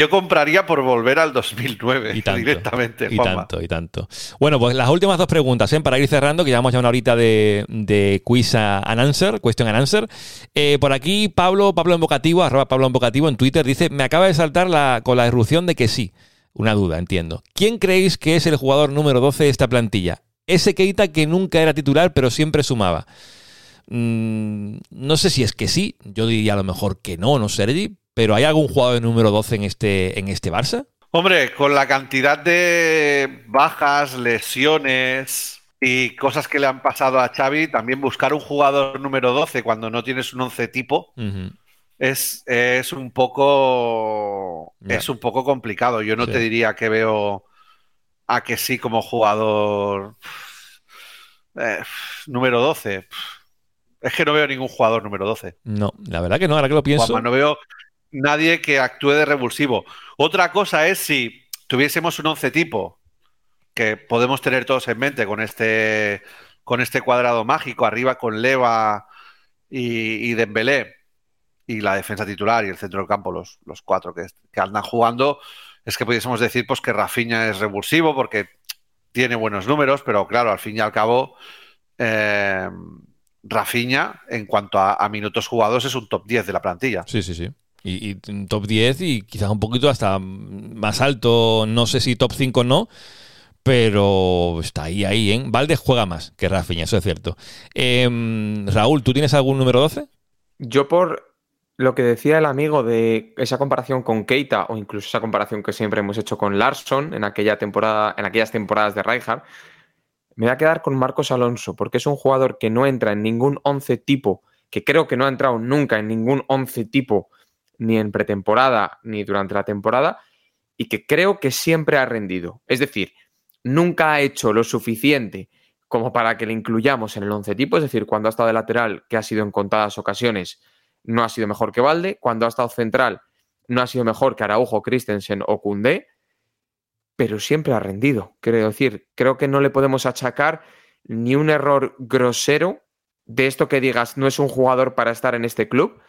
yo compraría por volver al 2009 directamente. Y tanto, y tanto. Bueno, pues las últimas dos preguntas, ¿eh? para ir cerrando, que llevamos ya una horita de, de quiz and answer, question and answer. Eh, por aquí, Pablo, Pablo Embocativo, arroba Pablo Embocativo en Twitter, dice: Me acaba de saltar la, con la irrupción de que sí. Una duda, entiendo. ¿Quién creéis que es el jugador número 12 de esta plantilla? Ese Keita que nunca era titular, pero siempre sumaba. Mm, no sé si es que sí, yo diría a lo mejor que no, ¿no, Sergi? Pero ¿hay algún jugador de número 12 en este, en este Barça? Hombre, con la cantidad de bajas, lesiones y cosas que le han pasado a Xavi, también buscar un jugador número 12 cuando no tienes un 11 tipo es, es, un poco es un poco complicado. Yo no te diría que veo a que sí como jugador eh, número 12. Es que no veo ningún jugador número 12. No, la verdad que no, ahora que lo pienso. no veo nadie que actúe de revulsivo. Otra cosa es si tuviésemos un once tipo, que podemos tener todos en mente con este, con este cuadrado mágico, arriba con Leva y, y Dembélé, y la defensa titular y el centro del campo, los, los cuatro que, que andan jugando, es que pudiésemos decir pues que Rafinha es revulsivo porque tiene buenos números, pero claro, al fin y al cabo, eh, Rafinha, en cuanto a, a, minutos jugados, es un top 10 de la plantilla. Sí, sí, sí. Y, top 10 y quizás un poquito hasta más alto, no sé si top 5 no, pero está ahí, ahí, ¿eh? Valdes juega más que Rafinha, eso es cierto. Eh, Raúl, ¿tú tienes algún número 12? Yo por lo que decía el amigo de esa comparación con Keita o incluso esa comparación que siempre hemos hecho con Larson en aquella temporada, en aquellas temporadas de Rijkaard, me voy a quedar con Marcos Alonso porque es un jugador que no entra en ningún 11 tipo, que creo que no ha entrado nunca en ningún 11 tipo ni en pretemporada ni durante la temporada y que creo que siempre ha rendido. Es decir, nunca ha hecho lo suficiente como para que le incluyamos en el 11 tipo, es decir, cuando ha estado de lateral, que ha sido en contadas ocasiones, no ha sido mejor que Valde, cuando ha estado central, no ha sido mejor que Araujo, Christensen o Cundé, pero siempre ha rendido. Quiero decir, creo que no le podemos achacar ni un error grosero de esto que digas no es un jugador para estar en este club,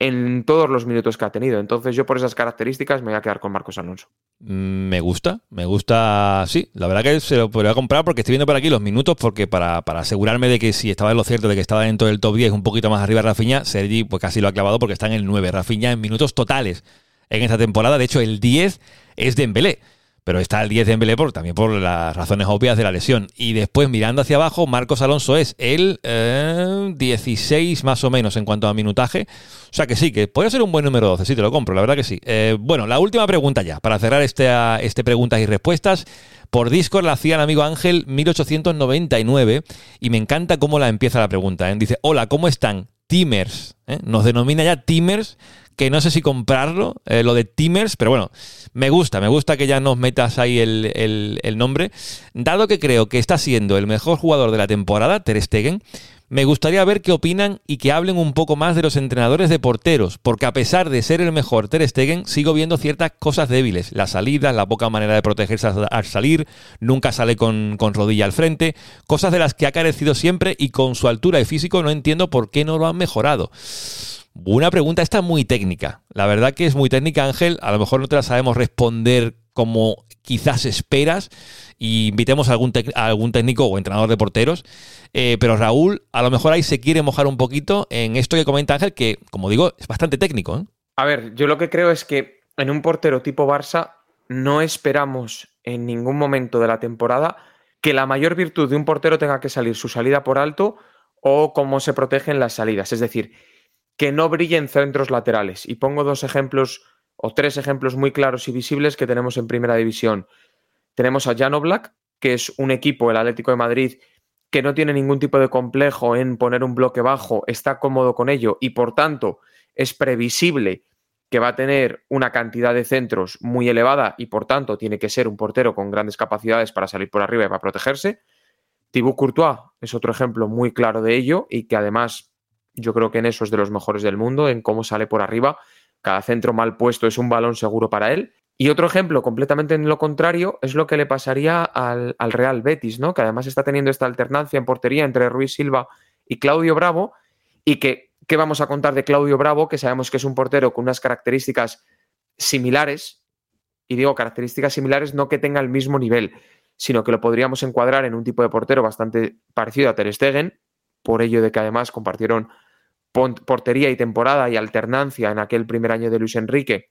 en todos los minutos que ha tenido. Entonces yo por esas características me voy a quedar con Marcos Alonso. Me gusta, me gusta, sí, la verdad que se lo podría comprar porque estoy viendo por aquí los minutos porque para, para asegurarme de que si estaba en lo cierto de que estaba dentro del top 10 un poquito más arriba Rafiña, Sergi pues casi lo ha clavado porque está en el 9, Rafiña en minutos totales en esta temporada, de hecho el 10 es de Embelé pero está el 10 de Embelé por, también por las razones obvias de la lesión. Y después, mirando hacia abajo, Marcos Alonso es el eh, 16 más o menos en cuanto a minutaje. O sea que sí, que puede ser un buen número 12, sí, te lo compro, la verdad que sí. Eh, bueno, la última pregunta ya, para cerrar este, este preguntas y respuestas. Por Discord la hacía el amigo Ángel 1899 y me encanta cómo la empieza la pregunta. ¿eh? Dice, hola, ¿cómo están? Timers. ¿eh? Nos denomina ya Timers que no sé si comprarlo, eh, lo de Timers, pero bueno, me gusta, me gusta que ya nos metas ahí el, el, el, nombre. Dado que creo que está siendo el mejor jugador de la temporada, Ter Stegen, me gustaría ver qué opinan y que hablen un poco más de los entrenadores de porteros, porque a pesar de ser el mejor Ter Stegen, sigo viendo ciertas cosas débiles. La salida, la poca manera de protegerse al salir, nunca sale con, con rodilla al frente, cosas de las que ha carecido siempre y con su altura y físico no entiendo por qué no lo han mejorado. Una pregunta esta muy técnica. La verdad que es muy técnica, Ángel. A lo mejor no te la sabemos responder como quizás esperas. Y invitemos a algún, técnico o entrenador de porteros. Eh, pero Raúl, a lo mejor ahí se quiere mojar un poquito en esto que comenta Ángel, que, como digo, es bastante técnico. ¿eh? A ver, yo lo que creo es que en un portero tipo Barça no esperamos en ningún momento de la temporada que la mayor virtud de un portero tenga que salir su salida por alto o cómo se protegen las salidas. Es decir, que no brillen centros laterales. Y pongo dos ejemplos o tres ejemplos muy claros y visibles que tenemos en primera división. Tenemos a Jano Black, que es un equipo, el Atlético de Madrid, que no tiene ningún tipo de complejo en poner un bloque bajo, está cómodo con ello y por tanto es previsible que va a tener una cantidad de centros muy elevada y por tanto tiene que ser un portero con grandes capacidades para salir por arriba y para protegerse. Thibaut Courtois es otro ejemplo muy claro de ello y que además yo creo que en eso es de los mejores del mundo, en cómo sale por arriba. Cada centro mal puesto es un balón seguro para él. Y otro ejemplo, completamente en lo contrario, es lo que le pasaría al, al, Real Betis, ¿no? Que además está teniendo esta alternancia en portería entre Ruiz Silva y Claudio Bravo. Y que, ¿qué vamos a contar de Claudio Bravo? Que sabemos que es un portero con unas características similares. Y digo características similares, no que tenga el mismo nivel, sino que lo podríamos encuadrar en un tipo de portero bastante parecido a Ter Stegen, por ello de que además compartieron portería y temporada y alternancia en aquel primer año de Luis Enrique.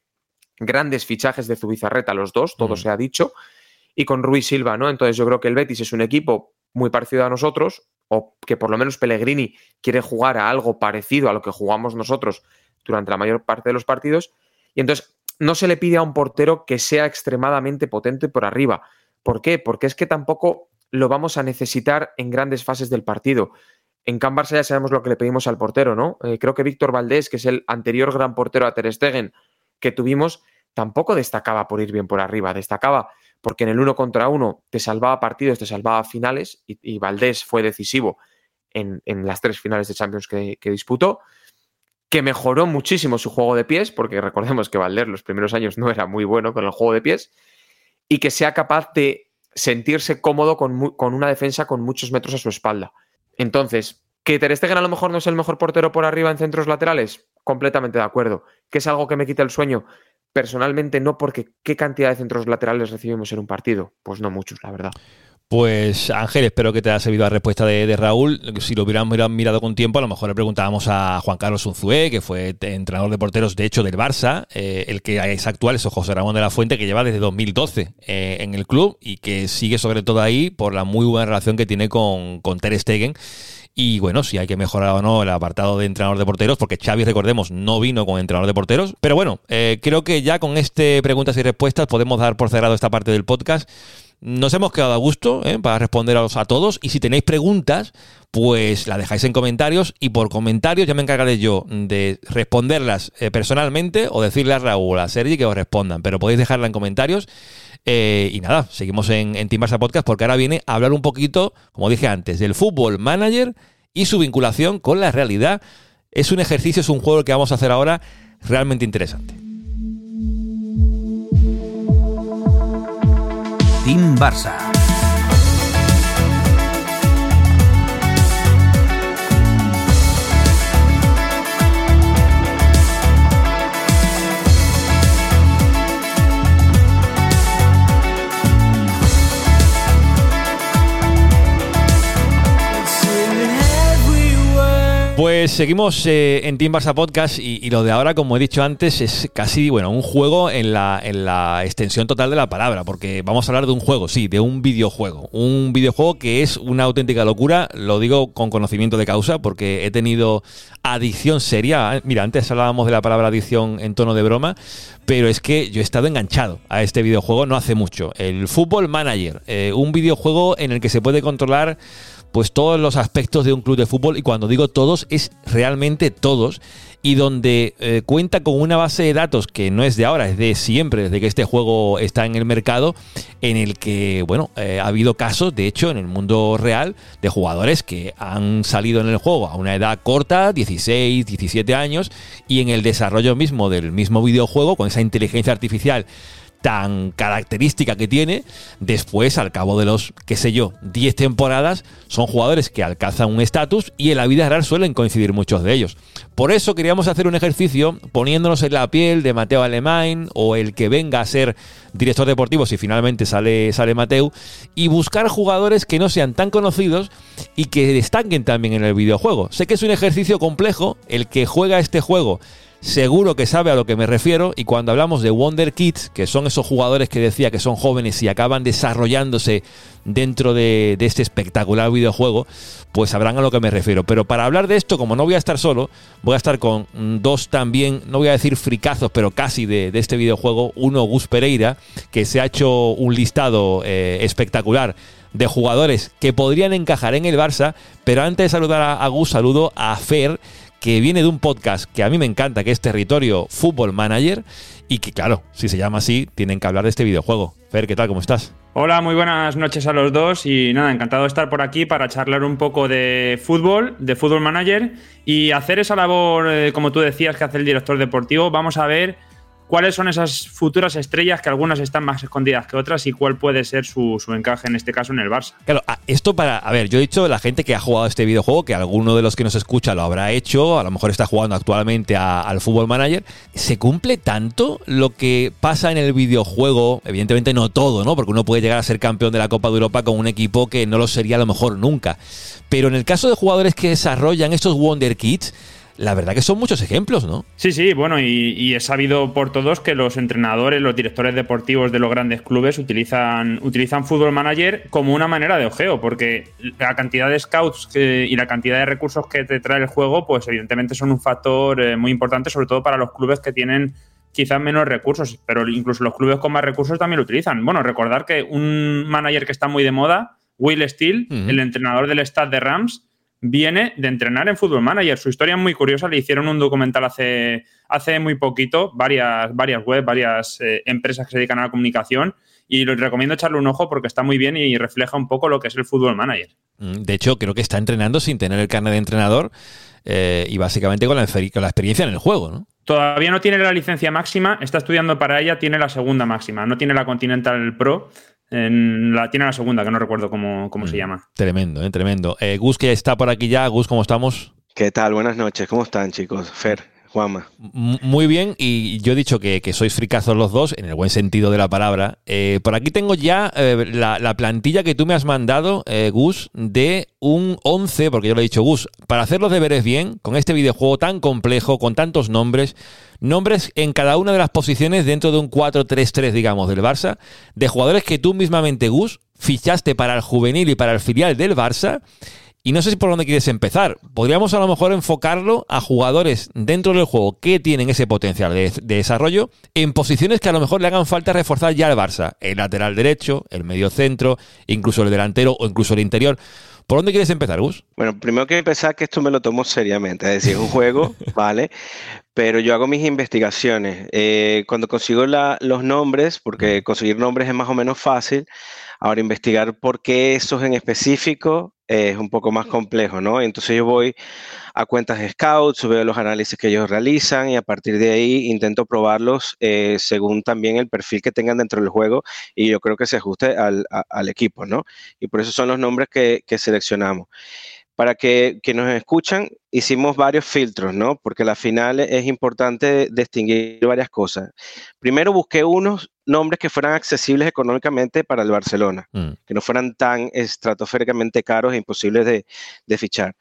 Grandes fichajes de Zubizarreta, los dos, todo mm. se ha dicho. Y con Ruiz Silva, ¿no? Entonces yo creo que el Betis es un equipo muy parecido a nosotros, o que por lo menos Pellegrini quiere jugar a algo parecido a lo que jugamos nosotros durante la mayor parte de los partidos. Y entonces no se le pide a un portero que sea extremadamente potente por arriba. ¿Por qué? Porque es que tampoco lo vamos a necesitar en grandes fases del partido. En Can ya sabemos lo que le pedimos al portero, ¿no? Eh, creo que Víctor Valdés, que es el anterior gran portero a Ter Stegen que tuvimos, tampoco destacaba por ir bien por arriba, destacaba porque en el uno contra uno te salvaba partidos, te salvaba finales y, Valdés fue decisivo en, las tres finales de Champions que, disputó, que mejoró muchísimo su juego de pies, porque recordemos que Valdés los primeros años no era muy bueno con el juego de pies, y que sea capaz de sentirse cómodo con una defensa con muchos metros a su espalda. Entonces, ¿que Ter Stegen a lo mejor no es el mejor portero por arriba en centros laterales? completamente de acuerdo. ¿Que es algo que me quita el sueño? Personalmente no, porque ¿qué cantidad de centros laterales recibimos en un partido? Pues no muchos, la verdad. Pues Ángel, espero que te haya servido la respuesta de, Raúl. Si lo hubiéramos mirado con tiempo, a lo mejor le preguntábamos a Juan Carlos Unzué, que fue entrenador de porteros, de hecho, del Barça. Eh, el que es actual es José Ramón de la Fuente, que lleva desde 2012 eh, en el club y que sigue sobre todo ahí por la muy buena relación que tiene con, con Ter Stegen. Y bueno, si hay que mejorar o no el apartado de entrenador de porteros, porque Xavi, recordemos, no vino con entrenador de porteros. Pero bueno, eh, creo que ya con este preguntas y respuestas podemos dar por cerrado esta parte del podcast. Nos hemos quedado a gusto ¿eh? para responderos a todos y si tenéis preguntas, pues la dejáis en comentarios y por comentarios ya me encargaré yo de responderlas eh, personalmente o decirle a Raúl, a Sergi que os respondan, pero podéis dejarla en comentarios. Eh, y nada, seguimos en, en Team Podcast porque ahora viene a hablar un poquito, como dije antes, del fútbol manager y su vinculación con la realidad. Es un ejercicio, es un juego que vamos a hacer ahora realmente interesante. Team Barça. Pues seguimos eh, en Team Barça Podcast y, lo de ahora, como he dicho antes, es casi bueno un juego en la, en la extensión total de la palabra, porque vamos a hablar de un juego, sí, de un videojuego. Un videojuego que es una auténtica locura, lo digo con conocimiento de causa, porque he tenido adicción seria. Mira, antes hablábamos de la palabra adicción en tono de broma, pero es que yo he estado enganchado a este videojuego no hace mucho. El Football Manager, eh, un videojuego en el que se puede controlar pues todos los aspectos de un club de fútbol y cuando digo todos es realmente todos y donde eh, cuenta con una base de datos que no es de ahora, es de siempre, desde que este juego está en el mercado, en el que, bueno, eh, ha habido casos, de hecho, en el mundo real, de jugadores que han salido en el juego a una edad corta, 16, 17 años, y en el desarrollo mismo del mismo videojuego, con esa inteligencia artificial tan característica que tiene, después, al cabo de los, qué sé yo, 10 temporadas, son jugadores que alcanzan un estatus y en la vida real suelen coincidir muchos de ellos. Por eso queríamos hacer un ejercicio poniéndonos en la piel de Mateo Alemán o el que venga a ser director deportivo si finalmente sale, sale Mateo y buscar jugadores que no sean tan conocidos y que destaquen también en el videojuego. Sé que es un ejercicio complejo, el que juega este juego seguro que sabe a lo que me refiero y cuando hablamos de Wonder Kids, que son esos jugadores que decía que son jóvenes y acaban desarrollándose dentro de, este espectacular videojuego, pues sabrán a lo que me refiero. Pero para hablar de esto, como no voy a estar solo, voy a estar con dos también, no voy a decir fricazos, pero casi de, este videojuego. Uno, Gus Pereira, que se ha hecho un listado eh, espectacular de jugadores que podrían encajar en el Barça, pero antes de saludar a, a Gus, saludo a Fer, que viene de un podcast que a mí me encanta, que es Territorio Football Manager, y que claro, si se llama así, tienen que hablar de este videojuego. Fer, ¿qué tal? ¿Cómo estás? Hola, muy buenas noches a los dos y nada, encantado de estar por aquí para charlar un poco de fútbol, de fútbol manager y hacer esa labor, eh, como tú decías, que hace el director deportivo. Vamos a ver cuáles son esas futuras estrellas que algunas están más escondidas que otras y cuál puede ser su, encaje en este caso en el Barça. Claro, esto para, a ver, yo he dicho la gente que ha jugado este videojuego, que alguno de los que nos escucha lo habrá hecho, a lo mejor está jugando actualmente al Fútbol Manager, ¿se cumple tanto lo que pasa en el videojuego? Evidentemente no todo, ¿no? Porque uno puede llegar a ser campeón de la Copa de Europa con un equipo que no lo sería a lo mejor nunca. Pero en el caso de jugadores que desarrollan estos Wonder Kids, la verdad que son muchos ejemplos, ¿no? Sí, sí, bueno, y, es sabido por todos que los entrenadores, los directores deportivos de los grandes clubes utilizan, utilizan Fútbol Manager como una manera de ojeo, porque la cantidad de scouts y la cantidad de recursos que te trae el juego, pues evidentemente son un factor eh, muy importante, sobre todo para los clubes que tienen quizás menos recursos, pero incluso los clubes con más recursos también lo utilizan. Bueno, recordar que un manager que está muy de moda, Will Steele, el entrenador del Stade de Rams, viene de entrenar en Football Manager. Su historia es muy curiosa, le hicieron un documental hace, hace muy poquito, varias, varias webs, varias eh, empresas que se dedican a la comunicación y les recomiendo echarle un ojo porque está muy bien y refleja un poco lo que es el Football Manager. Mm, de hecho, creo que está entrenando sin tener el carnet de entrenador eh, y básicamente con la, con la experiencia en el juego, ¿no? Todavía no tiene la licencia máxima, está estudiando para ella, tiene la segunda máxima, no tiene la Continental Pro, en la, tiene la segunda, que no recuerdo cómo, se mm, llama. Tremendo, eh, tremendo. Eh, Gus, que está por aquí ya. Gus, ¿cómo estamos? ¿Qué tal? Buenas noches. ¿Cómo están, chicos? Fer, Muy bien, y yo he dicho que, sois fricazos los dos, en el buen sentido de la palabra. Eh, por aquí tengo ya eh, la, plantilla que tú me has mandado, eh, Gus, de un 11, porque yo lo he dicho, Gus, para hacer los deberes bien, con este videojuego tan complejo, con tantos nombres, nombres en cada una de las posiciones dentro de un 4-3-3, digamos, del Barça, de jugadores que tú mismamente, Gus, fichaste para el juvenil y para el filial del Barça y no sé si por dónde quieres empezar. Podríamos a lo mejor enfocarlo a jugadores dentro del juego que tienen ese potencial de, desarrollo en posiciones que a lo mejor le hagan falta reforzar ya al Barça. El lateral derecho, el medio centro, incluso el delantero o incluso el interior. ¿Por dónde quieres empezar, Gus? Bueno, primero que empezar que esto me lo tomo seriamente, es decir, es un juego, ¿vale? Pero yo hago mis investigaciones. Eh, cuando consigo los nombres, porque conseguir nombres es más o menos fácil, ahora investigar por qué esos en específico es un poco más complejo, ¿no? Entonces yo voy a cuentas de Scouts, veo los análisis que ellos realizan y a partir de ahí intento probarlos eh, según también el perfil que tengan dentro del juego y yo creo que se ajuste al, equipo, ¿no? Y por eso son los nombres que, seleccionamos. Para que, que, nos escuchan, hicimos varios filtros, ¿no? Porque al final es importante distinguir varias cosas. Primero busqué unos nombres que fueran accesibles económicamente para el Barcelona, mm. que no fueran tan estratosféricamente caros e imposibles de, fichar.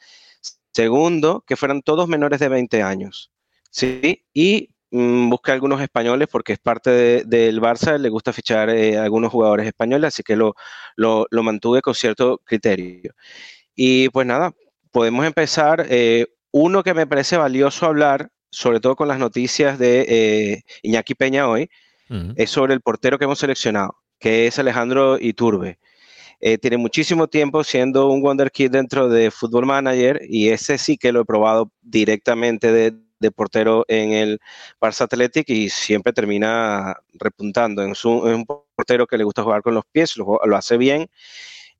Segundo, que fueran todos menores de 20 años. ¿sí? Y mm, busqué algunos españoles porque es parte del Barça, le gusta fichar eh, algunos jugadores españoles, así que lo, lo, mantuve con cierto criterio. Y pues nada, podemos empezar. Eh, uno que me parece valioso hablar, sobre todo con las noticias de eh, Iñaki Peña hoy, es sobre el portero que hemos seleccionado, que es Alejandro Iturbe. Eh, tiene muchísimo tiempo siendo un Wonder Kid dentro de Football Manager y ese sí que lo he probado directamente de, portero en el Barça Athletic y siempre termina repuntando. Es un, portero que le gusta jugar con los pies, lo, hace bien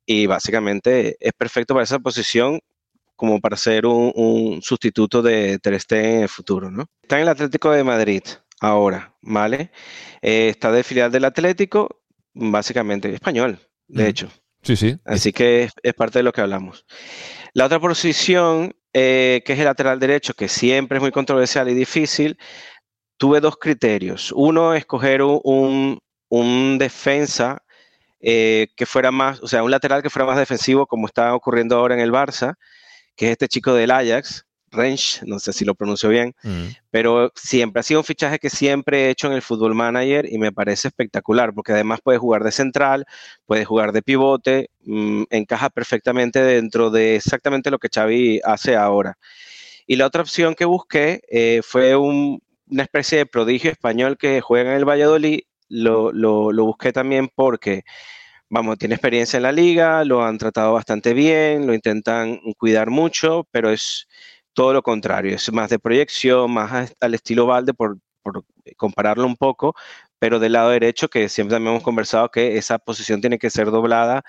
y básicamente es perfecto para esa posición como para ser un, sustituto de Ter en el futuro. ¿no? Está en el Atlético de Madrid ahora, ¿vale? Eh, está de filial del Atlético, básicamente español, de hecho. Sí, sí. Así que es, parte de lo que hablamos. La otra posición, eh, que es el lateral derecho, que siempre es muy controversial y difícil, tuve dos criterios. Uno, escoger un, defensa eh, que fuera más, o sea, un lateral que fuera más defensivo, como está ocurriendo ahora en el Barça, que es este chico del Ajax, Range, no sé si lo pronuncio bien, mm. pero siempre ha sido un fichaje que siempre he hecho en el Football Manager y me parece espectacular porque además puede jugar de central, puede jugar de pivote, mm, encaja perfectamente dentro de exactamente lo que Xavi hace ahora. Y la otra opción que busqué eh, fue una especie de prodigio español que juega en el Valladolid. Lo, lo busqué también porque vamos, tiene experiencia en la liga, lo han tratado bastante bien, lo intentan cuidar mucho, pero es todo lo contrario, es más de proyección, más al estilo Valde, por, compararlo un poco, pero del lado derecho, que siempre también hemos conversado que esa posición tiene que ser doblada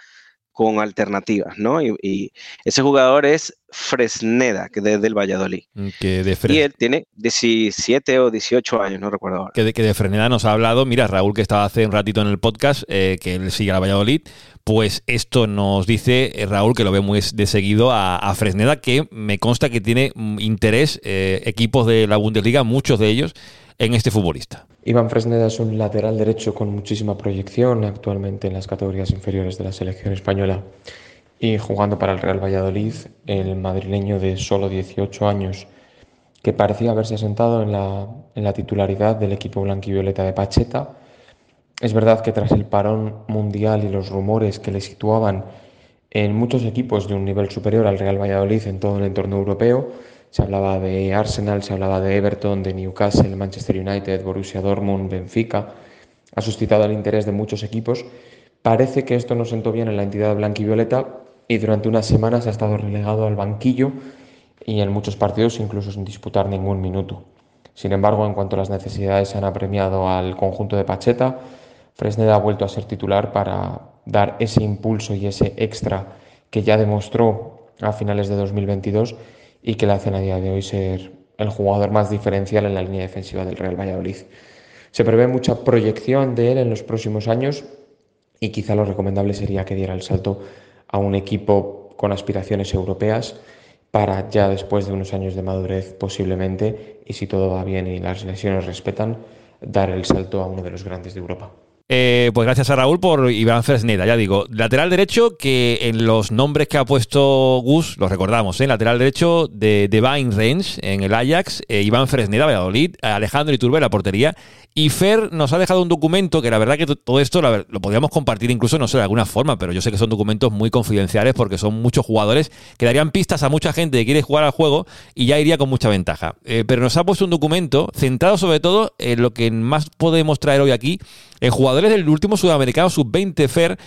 con alternativas, ¿no? Y, ese jugador es Fresneda, que es del Valladolid. Mm, que de y él tiene 17 o 18 años, no recuerdo ahora. Que de, que de Fresneda nos ha hablado, mira, Raúl que estaba hace un ratito en el podcast, eh, que él sigue a Valladolid, pues esto nos dice eh, Raúl, que lo ve muy de seguido, a, Fresneda, que me consta que tiene mm, interés eh, equipos de la Bundesliga, muchos de ellos, en este futbolista. Iván Fresneda es un lateral derecho con muchísima proyección actualmente en las categorías inferiores de la selección española y jugando para el Real Valladolid, el madrileño de solo 18 años que parecía haberse asentado en la, titularidad del equipo blanquivioleta de Pacheta es verdad que tras el parón mundial y los rumores que le situaban en muchos equipos de un nivel superior al Real Valladolid en todo el entorno europeo, se hablaba de Arsenal, se hablaba de Everton, de Newcastle, Manchester United, Borussia Dortmund, Benfica, ha suscitado el interés de muchos equipos. Parece que esto no sentó bien en la entidad blanquivioleta y durante unas semanas ha estado relegado al banquillo y en muchos partidos incluso sin disputar ningún minuto. Sin embargo, en cuanto las necesidades se han apremiado al conjunto de Pacheta, Fresneda ha vuelto a ser titular para dar ese impulso y ese extra que ya demostró a finales de 2022 y que le hacen a día de hoy ser el jugador más diferencial en la línea defensiva del Real Valladolid. Se prevé mucha proyección de él en los próximos años y quizá lo recomendable sería que diera el salto a un equipo con aspiraciones europeas para ya después de unos años de madurez posiblemente, y si todo va bien y las lesiones respetan, dar el salto a uno de los grandes de Europa. Eh, pues gracias a Raúl por Iván Fresneda, ya digo, lateral derecho que en los nombres que ha puesto Gus, los recordamos, ¿eh? lateral derecho de Divine Range en el Ajax, eh, Iván Fresneda, Valladolid, Alejandro Iturbe, la portería, y Fer nos ha dejado un documento que la verdad que todo esto lo podríamos compartir incluso, no sé, de alguna forma, pero yo sé que son documentos muy confidenciales porque son muchos jugadores que darían pistas a mucha gente que quiere jugar al juego y ya iría con mucha ventaja. Eh, pero nos ha puesto un documento centrado sobre todo en lo que más podemos traer hoy aquí, en jugadores del último sudamericano sub-20 Fer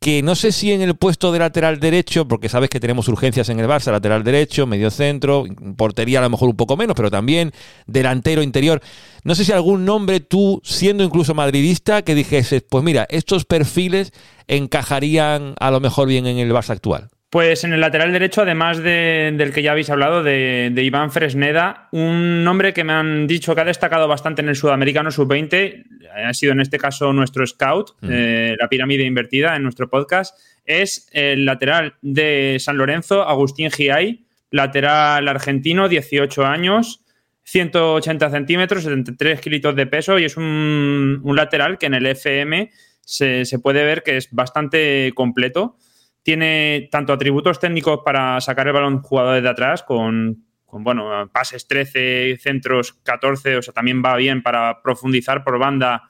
que no sé si en el puesto de lateral derecho, porque sabes que tenemos urgencias en el Barça, lateral derecho, medio centro, portería a lo mejor un poco menos, pero también delantero interior. No sé si algún nombre tú, siendo incluso madridista, que dijese, pues mira, estos perfiles encajarían a lo mejor bien en el Barça actual. Pues en el lateral derecho, además del que ya habéis hablado, de, Iván Fresneda, un nombre que me han dicho que ha destacado bastante en el Sudamericano Sub-20, ha sido en este caso nuestro scout, eh, la pirámide invertida en nuestro podcast, es el lateral de San Lorenzo, Agustín Giay, lateral argentino, 18 años, 180 centímetros, 73 kilos de peso y es un, lateral que en el FM se, se puede ver que es bastante completo tiene tanto atributos técnicos para sacar el balón jugadores de atrás con, bueno, pases 13, centros 14, o sea, también va bien para profundizar por banda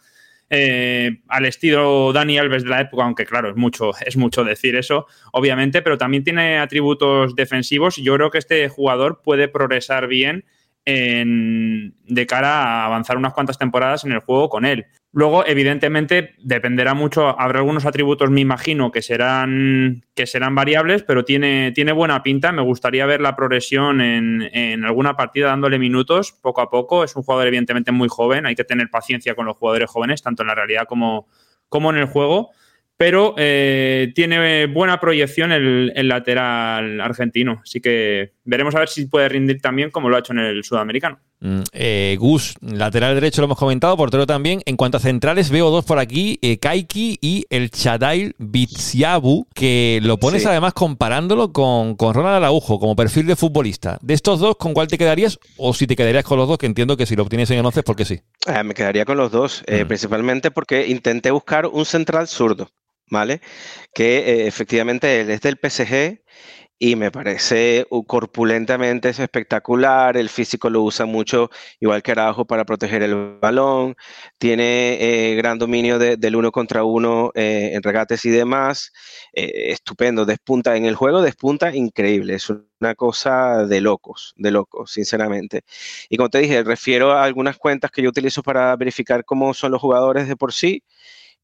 eh, al estilo Dani Alves de la época, aunque claro, es mucho, es mucho decir eso, obviamente, pero también tiene atributos defensivos yo creo que este jugador puede progresar bien de cara a avanzar unas cuantas temporadas en el juego con él. Luego, evidentemente, dependerá mucho, habrá algunos atributos, me imagino, que serán, que serán variables, pero tiene, tiene buena pinta. Me gustaría ver la progresión en, en, alguna partida dándole minutos poco a poco. Es un jugador, evidentemente, muy joven, hay que tener paciencia con los jugadores jóvenes, tanto en la realidad como, como en el juego pero eh, tiene buena proyección el, lateral argentino. Así que veremos a ver si puede rendir también como lo ha hecho en el sudamericano. Mm, eh, Gus, lateral derecho lo hemos comentado, portero también. En cuanto a centrales, veo dos por aquí, eh, Kaiki y el Chadail Bitsiabu, que lo pones además comparándolo con, con Ronald Araujo como perfil de futbolista. De estos dos, ¿con cuál te quedarías? O si te quedarías con los dos, que entiendo que si lo obtienes en el 11 es porque sí. me quedaría con los dos, principalmente porque intenté buscar un central zurdo. ¿vale? Que eh, efectivamente es del PSG y me parece corpulentamente espectacular, el físico lo usa mucho, igual que Araujo, para proteger el balón, tiene eh, gran dominio del uno contra uno eh, en regates y demás, estupendo, despunta en el juego, despunta increíble, es una cosa de locos, de locos, sinceramente. Y como te dije, refiero a algunas cuentas que yo utilizo para verificar cómo son los jugadores de por sí,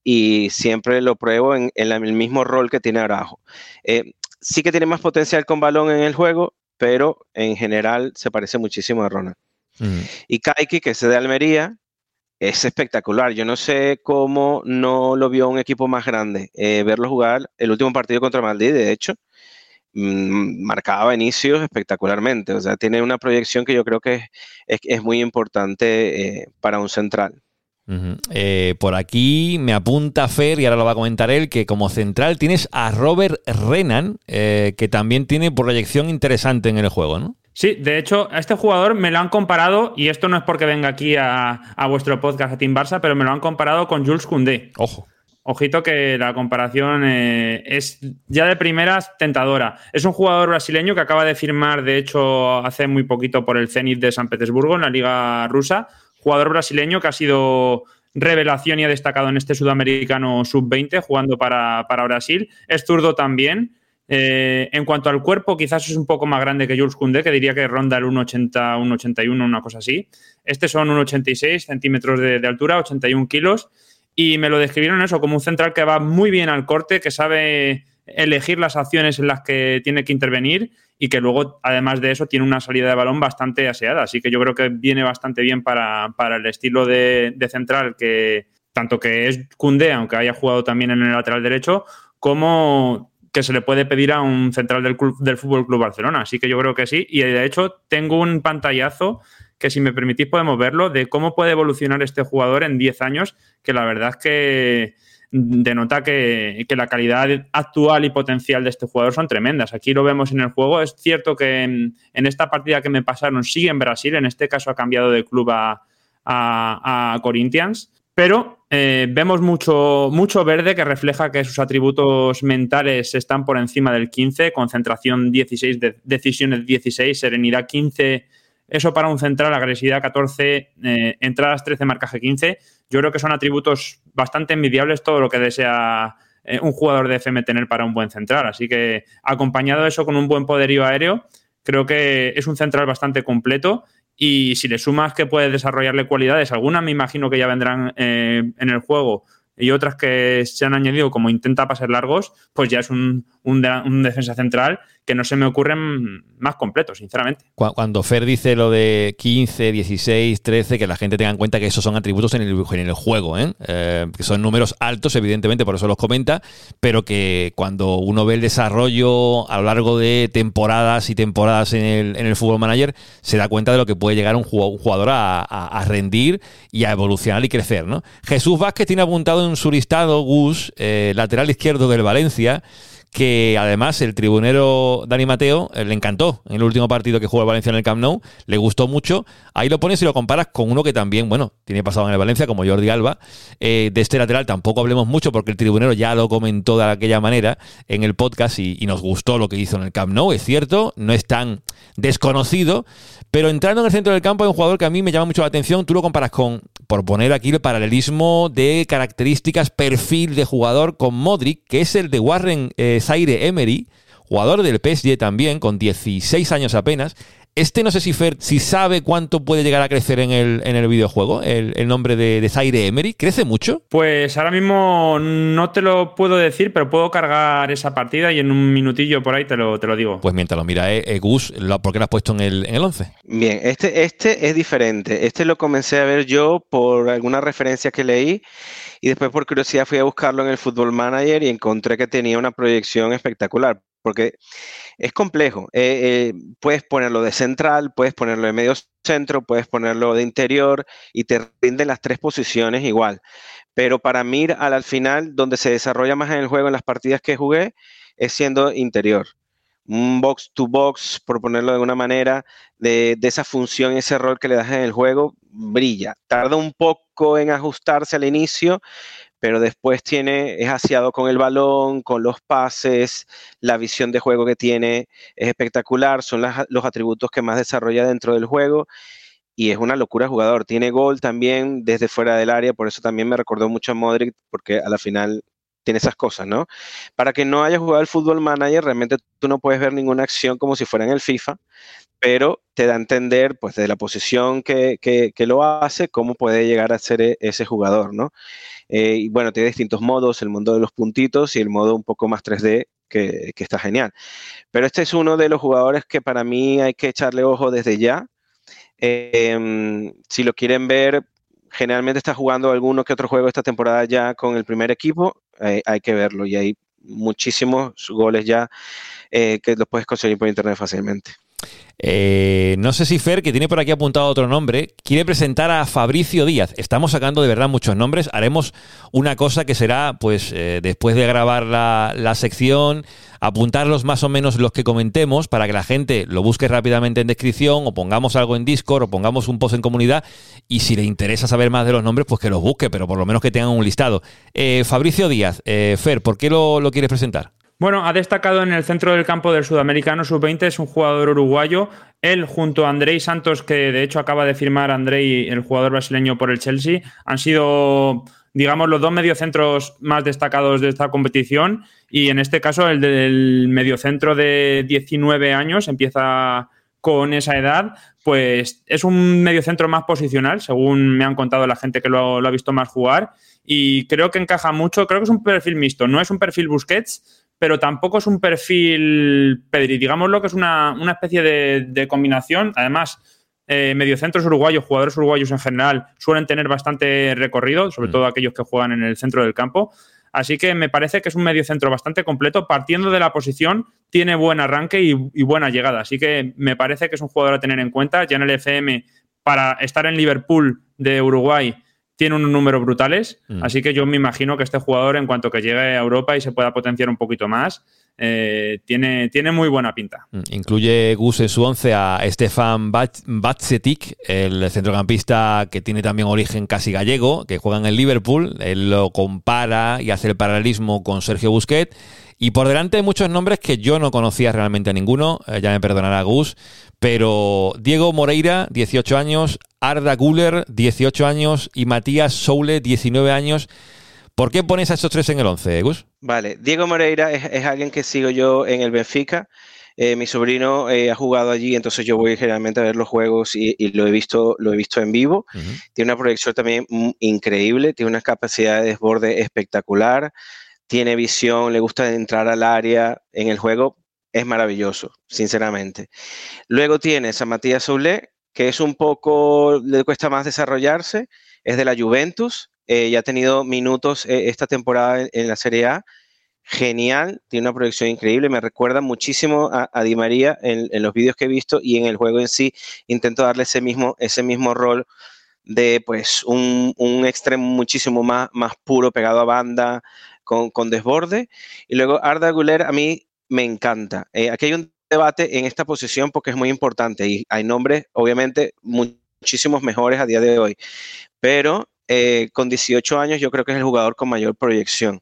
y siempre lo pruebo en, el mismo rol que tiene Araujo. Eh, sí que tiene más potencial con balón en el juego, pero en general se parece muchísimo a Ronald. Mm. Y Kaiki, que es de Almería, es espectacular. Yo no sé cómo no lo vio un equipo más grande. Eh, verlo jugar el último partido contra Madrid, de hecho, mm, marcaba inicios espectacularmente. O sea, tiene una proyección que yo creo que es, muy importante eh, para un central. Eh, por aquí me apunta Fer, y ahora lo va a comentar él, que como central tienes a Robert Renan, eh, que también tiene proyección interesante en el juego, ¿no? Sí, de hecho, a este jugador me lo han comparado, y esto no es porque venga aquí a, vuestro podcast a Team Barça, pero me lo han comparado con Jules Koundé. Ojo. Ojito que la comparación eh, es ya de primeras tentadora. Es un jugador brasileño que acaba de firmar, de hecho, hace muy poquito por el Zenit de San Petersburgo en la liga rusa jugador brasileño que ha sido revelación y ha destacado en este sudamericano sub-20 jugando para, Brasil. Es zurdo también. Eh, en cuanto al cuerpo, quizás es un poco más grande que Jules Koundé, que diría que ronda el 1,80, 1,81, una cosa así. Este son 1,86 centímetros de, de, altura, 81 kilos. Y me lo describieron eso como un central que va muy bien al corte, que sabe elegir las acciones en las que tiene que intervenir y que luego, además de eso, tiene una salida de balón bastante aseada. Así que yo creo que viene bastante bien para, el estilo de, central que tanto que es Cunde, aunque haya jugado también en el lateral derecho, como que se le puede pedir a un central del, del Fútbol Club Barcelona. Así que yo creo que sí. Y de hecho, tengo un pantallazo que, si me permitís, podemos verlo de cómo puede evolucionar este jugador en 10 años, que la verdad es que denota que, que, la calidad actual y potencial de este jugador son tremendas. Aquí lo vemos en el juego. Es cierto que en, esta partida que me pasaron sigue en Brasil, en este caso ha cambiado de club a, a, Corinthians, pero eh, vemos mucho, mucho verde que refleja que sus atributos mentales están por encima del 15, concentración 16, decisiones 16, serenidad 15 eso para un central, agresividad 14, eh, entradas 13, marcaje 15. Yo creo que son atributos bastante envidiables todo lo que desea eh, un jugador de FM tener para un buen central. Así que acompañado eso con un buen poderío aéreo, creo que es un central bastante completo. Y si le sumas que puede desarrollarle cualidades, algunas me imagino que ya vendrán eh, en el juego, y otras que se han añadido como intenta pasar largos, pues ya es un, un, defensa central que no se me ocurren más completo, sinceramente. Cuando Fer dice lo de 15, 16, 13, que la gente tenga en cuenta que esos son atributos en el, en el juego, ¿eh? ¿eh? que son números altos, evidentemente, por eso los comenta, pero que cuando uno ve el desarrollo a lo largo de temporadas y temporadas en el, en el Fútbol Manager, se da cuenta de lo que puede llegar un jugador a, a, rendir y a evolucionar y crecer. ¿no? Jesús Vázquez tiene apuntado en su listado, Gus, eh, lateral izquierdo del Valencia, que además el tribunero Dani Mateo eh, le encantó en el último partido que jugó el Valencia en el Camp Nou, le gustó mucho. Ahí lo pones y lo comparas con uno que también, bueno, tiene pasado en el Valencia, como Jordi Alba. Eh, de este lateral tampoco hablemos mucho porque el tribunero ya lo comentó de aquella manera en el podcast y, y nos gustó lo que hizo en el Camp Nou, es cierto, no es tan desconocido, pero entrando en el centro del campo hay un jugador que a mí me llama mucho la atención, tú lo comparas con, por poner aquí el paralelismo de características, perfil de jugador con Modric, que es el de Warren eh, Zaire Emery, jugador del PSG también, con 16 años apenas. Este no sé si Fer, si sabe cuánto puede llegar a crecer en el, en el videojuego, el, nombre de, de, Zaire Emery. ¿Crece mucho? Pues ahora mismo no te lo puedo decir, pero puedo cargar esa partida y en un minutillo por ahí te lo, te lo digo. Pues mientras lo mira eh, eh Gus, ¿por qué lo has puesto en el, en el 11? Bien, este, este es diferente. Este lo comencé a ver yo por alguna referencia que leí y después por curiosidad fui a buscarlo en el Football Manager y encontré que tenía una proyección espectacular porque es complejo. Eh, eh, puedes ponerlo de central, puedes ponerlo de medio centro, puedes ponerlo de interior y te rinden las tres posiciones igual. Pero para mí, al, al final, donde se desarrolla más en el juego, en las partidas que jugué, es siendo interior. Un box to box, por ponerlo de alguna manera, de, de esa función, ese rol que le das en el juego, brilla. Tarda un poco en ajustarse al inicio, pero después tiene, es aseado con el balón, con los pases, la visión de juego que tiene es espectacular, son los atributos que más desarrolla dentro del juego y es una locura jugador. Tiene gol también desde fuera del área, por eso también me recordó mucho a Modric, porque a la final tiene esas cosas, ¿no? Para que no haya jugado el fútbol manager, realmente tú no puedes ver ninguna acción como si fuera en el FIFA, pero te da a entender, pues, de la posición que, que lo hace, cómo puede llegar a ser e, ese jugador, ¿no? Eh, y bueno, tiene distintos modos, el modo de los puntitos y el modo un poco más 3D, que, está genial. Pero este es uno de los jugadores que para mí hay que echarle ojo desde ya. Em, si lo quieren ver, generalmente está jugando alguno que otro juego esta temporada ya con el primer equipo, eh, hay que verlo y hay muchísimos goles ya eh, que los puedes conseguir por internet fácilmente. Eh, no sé si Fer, que tiene por aquí apuntado otro nombre, quiere presentar a Fabricio Díaz. Estamos sacando de verdad muchos nombres. Haremos una cosa que será, pues, eh, después de grabar la, sección, apuntarlos más o menos los que comentemos para que la gente lo busque rápidamente en descripción o pongamos algo en Discord o pongamos un post en comunidad y si le interesa saber más de los nombres, pues que los busque, pero por lo menos que tengan un listado. Eh, Fabricio Díaz, Fer, ¿por qué lo, lo quieres presentar? Bueno, ha destacado en el centro del campo del Sudamericano Sub-20, es un jugador uruguayo. Él junto a Andrei Santos, que de hecho acaba de firmar Andrei, el jugador brasileño por el Chelsea, han sido, digamos, los dos mediocentros más destacados de esta competición. Y en este caso, el del mediocentro de 19 años empieza con esa edad, pues es un mediocentro más posicional, según me han contado la gente que lo, lo ha visto más jugar. Y creo que encaja mucho, creo que es un perfil mixto, no es un perfil Busquets, pero tampoco es un perfil Pedri. Digámoslo que es una, especie de, combinación. Además, eh, mediocentros uruguayos, jugadores uruguayos en general, suelen tener bastante recorrido, sobre mm. todo aquellos que juegan en el centro del campo. Así que me parece que es un mediocentro bastante completo. Partiendo de la posición, tiene buen arranque y, y, buena llegada. Así que me parece que es un jugador a tener en cuenta. Ya en el FM, para estar en Liverpool de Uruguay, tiene unos números brutales. Mm. Así que yo me imagino que este jugador, en cuanto que llegue a Europa y se pueda potenciar un poquito más, eh, tiene, tiene muy buena pinta. Mm, Incluye Gus en su once a Stefan Batsetic, el centrocampista que tiene también origen casi gallego, que juega en el Liverpool. Él lo compara y hace el paralelismo con Sergio Busquets. Y por delante hay muchos nombres que yo no conocía realmente a ninguno, eh, ya me perdonará Gus, pero Diego Moreira, 18 años, Arda Guller, 18 años y Matías Soule, 19 años. ¿Por qué pones a estos tres en el 11, Gus? Vale, Diego Moreira es, es alguien que sigo yo en el Benfica. Eh, mi sobrino eh, ha jugado allí, entonces yo voy generalmente a ver los juegos y, y lo, he visto, lo he visto en vivo. Tiene una proyección también mm, increíble, tiene una capacidad de desborde espectacular, tiene visión, le gusta entrar al área en el juego, es maravilloso, sinceramente. Luego tienes a Matías Soule, que es un poco, le cuesta más desarrollarse, es de la Juventus, eh, ya ha tenido minutos eh, esta temporada en, la Serie A, genial, tiene una proyección increíble, me recuerda muchísimo a, Di María en, los vídeos que he visto y en el juego en sí intento darle ese mismo, ese mismo rol de pues un, un extremo muchísimo más, más puro, pegado a banda, con, con desborde. Y luego Arda Güler a mí me encanta. Eh, aquí hay un debate en esta posición porque es muy importante y hay nombres, obviamente, muchísimos mejores a día de hoy, pero eh, con 18 años yo creo que es el jugador con mayor proyección.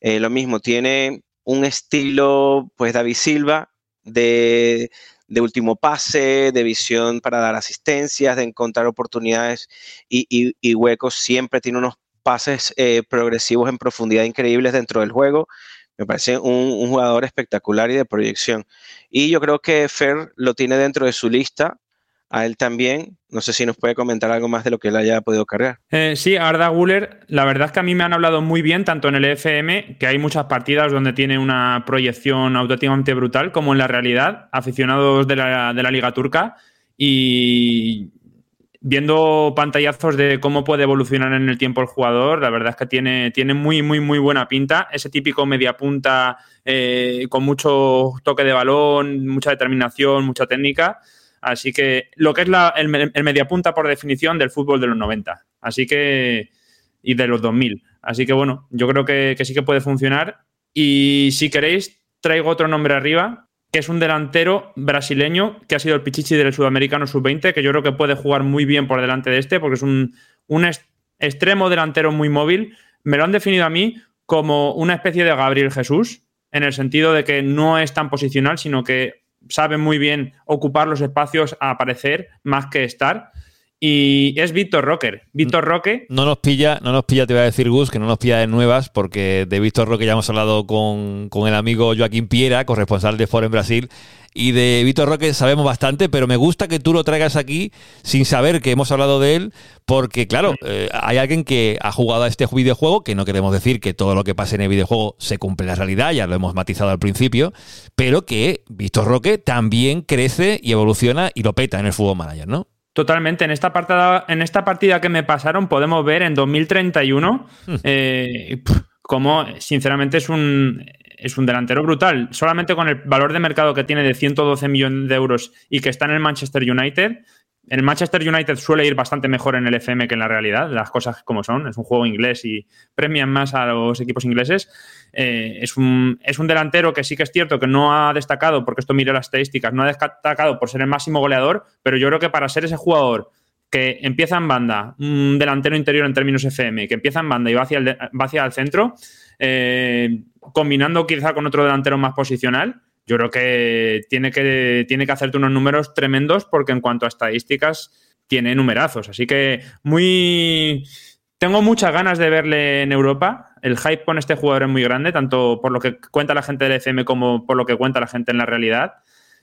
Eh, lo mismo, tiene un estilo, pues David Silva, de, último pase, de visión para dar asistencias, de encontrar oportunidades y, huecos. Siempre tiene unos pases progresivos en profundidad increíbles dentro del juego. Me parece un, jugador espectacular y de proyección. Y yo creo que Fer lo tiene dentro de su lista a él también. No sé si nos puede comentar algo más de lo que él haya podido cargar. Eh, sí, Arda Guller, la verdad es que a mí me han hablado muy bien, tanto en el FM, que hay muchas partidas donde tiene una proyección auténticamente brutal, como en la realidad, aficionados de la, de la Liga Turca. Y viendo pantallazos de cómo puede evolucionar en el tiempo el jugador, la verdad es que tiene, tiene muy, muy, muy buena pinta. Ese típico mediapunta eh, con mucho toque de balón, mucha determinación, mucha técnica. Así que lo que es la, el, el mediapunta por definición del fútbol de los 90. Así que. y de los 2000. Así que bueno, yo creo que, que sí que puede funcionar. Y si queréis, traigo otro nombre arriba, que es un delantero brasileño que ha sido el pichichi del sudamericano sub-20, que yo creo que puede jugar muy bien por delante de este, porque es un, un extremo delantero muy móvil. Me lo han definido a mí como una especie de Gabriel Jesús, en el sentido de que no es tan posicional, sino que sabe muy bien ocupar los espacios a aparecer más que estar. Y es Víctor Rocker. Víctor Roque. No nos pilla, no nos pilla, te voy a decir, Gus, que no nos pilla de nuevas, porque de Víctor Roque ya hemos hablado con, con el amigo Joaquín Piera, corresponsal de Foro en Brasil. Y de Víctor Roque sabemos bastante, pero me gusta que tú lo traigas aquí sin saber que hemos hablado de él, porque claro, eh, hay alguien que ha jugado a este videojuego, que no queremos decir que todo lo que pase en el videojuego se cumple en la realidad, ya lo hemos matizado al principio, pero que Víctor Roque también crece y evoluciona y lo peta en el fútbol manager, ¿no? Totalmente. En esta, partida, en esta partida que me pasaron podemos ver en 2031 eh, como sinceramente es un, es un delantero brutal. Solamente con el valor de mercado que tiene de 112 millones de euros y que está en el Manchester United. El Manchester United suele ir bastante mejor en el FM que en la realidad, las cosas como son. Es un juego inglés y premian más a los equipos ingleses. Eh, es, un, es, un, delantero que sí que es cierto que no ha destacado, porque esto mire las estadísticas, no ha destacado por ser el máximo goleador, pero yo creo que para ser ese jugador que empieza en banda, un delantero interior en términos FM, que empieza en banda y va hacia el, va hacia el centro, eh, combinando quizá con otro delantero más posicional, yo creo que tiene, que tiene que hacerte unos números tremendos porque en cuanto a estadísticas tiene numerazos. Así que muy... Tengo muchas ganas de verle en Europa. El hype con este jugador es muy grande, tanto por lo que cuenta la gente del FM como por lo que cuenta la gente en la realidad.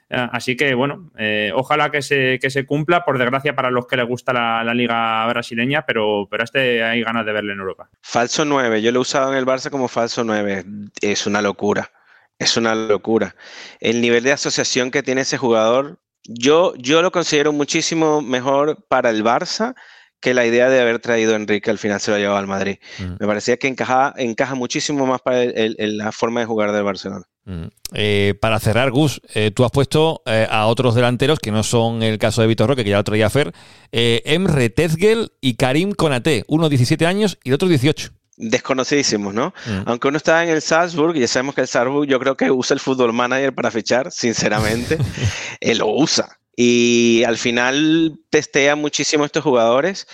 Así que, bueno, eh, ojalá que se, que se, cumpla, por desgracia para los que les gusta la, la, liga brasileña, pero, pero este hay ganas de verle en Europa. Falso 9, yo lo he usado en el Barça como falso 9, es una locura, es una locura. El nivel de asociación que tiene ese jugador, yo, yo lo considero muchísimo mejor para el Barça que la idea de haber traído a Enrique al final se lo ha llevado al Madrid. Mm. Me parecía que encaja, encaja muchísimo más para el- el- la forma de jugar del Barcelona. Mm. Eh, para cerrar, Gus, eh, tú has puesto eh, a otros delanteros que no son el caso de Vitor Roque, que ya lo traía Fer, Emre Tezgel y Karim Konaté, uno 17 años y el otro 18. Desconocidísimos, ¿no? Mm. Aunque uno está en el Salzburg, ya sabemos que el Salzburg yo creo que usa el fútbol manager para fichar, sinceramente, él lo usa. Y al final testea muchísimo estos jugadores.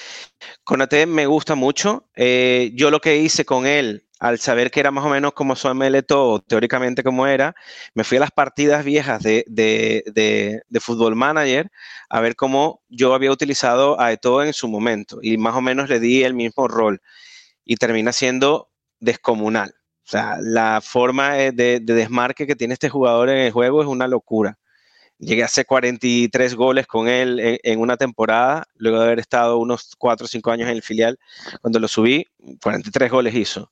Conate me gusta mucho. Eh, yo lo que hice con él, al saber que era más o menos como su todo, teóricamente como era, me fui a las partidas viejas de, de, de- de Fútbol Manager a ver cómo yo había utilizado a Eto'o en su momento. Y más o menos le di el mismo rol. Y termina siendo descomunal. O sea, la forma eh, de, de desmarque que tiene este jugador en el juego es una locura. Llegué a hacer 43 goles con él en, en una temporada, luego de haber estado unos 4 o 5 años en el filial. Cuando lo subí, 43 goles hizo.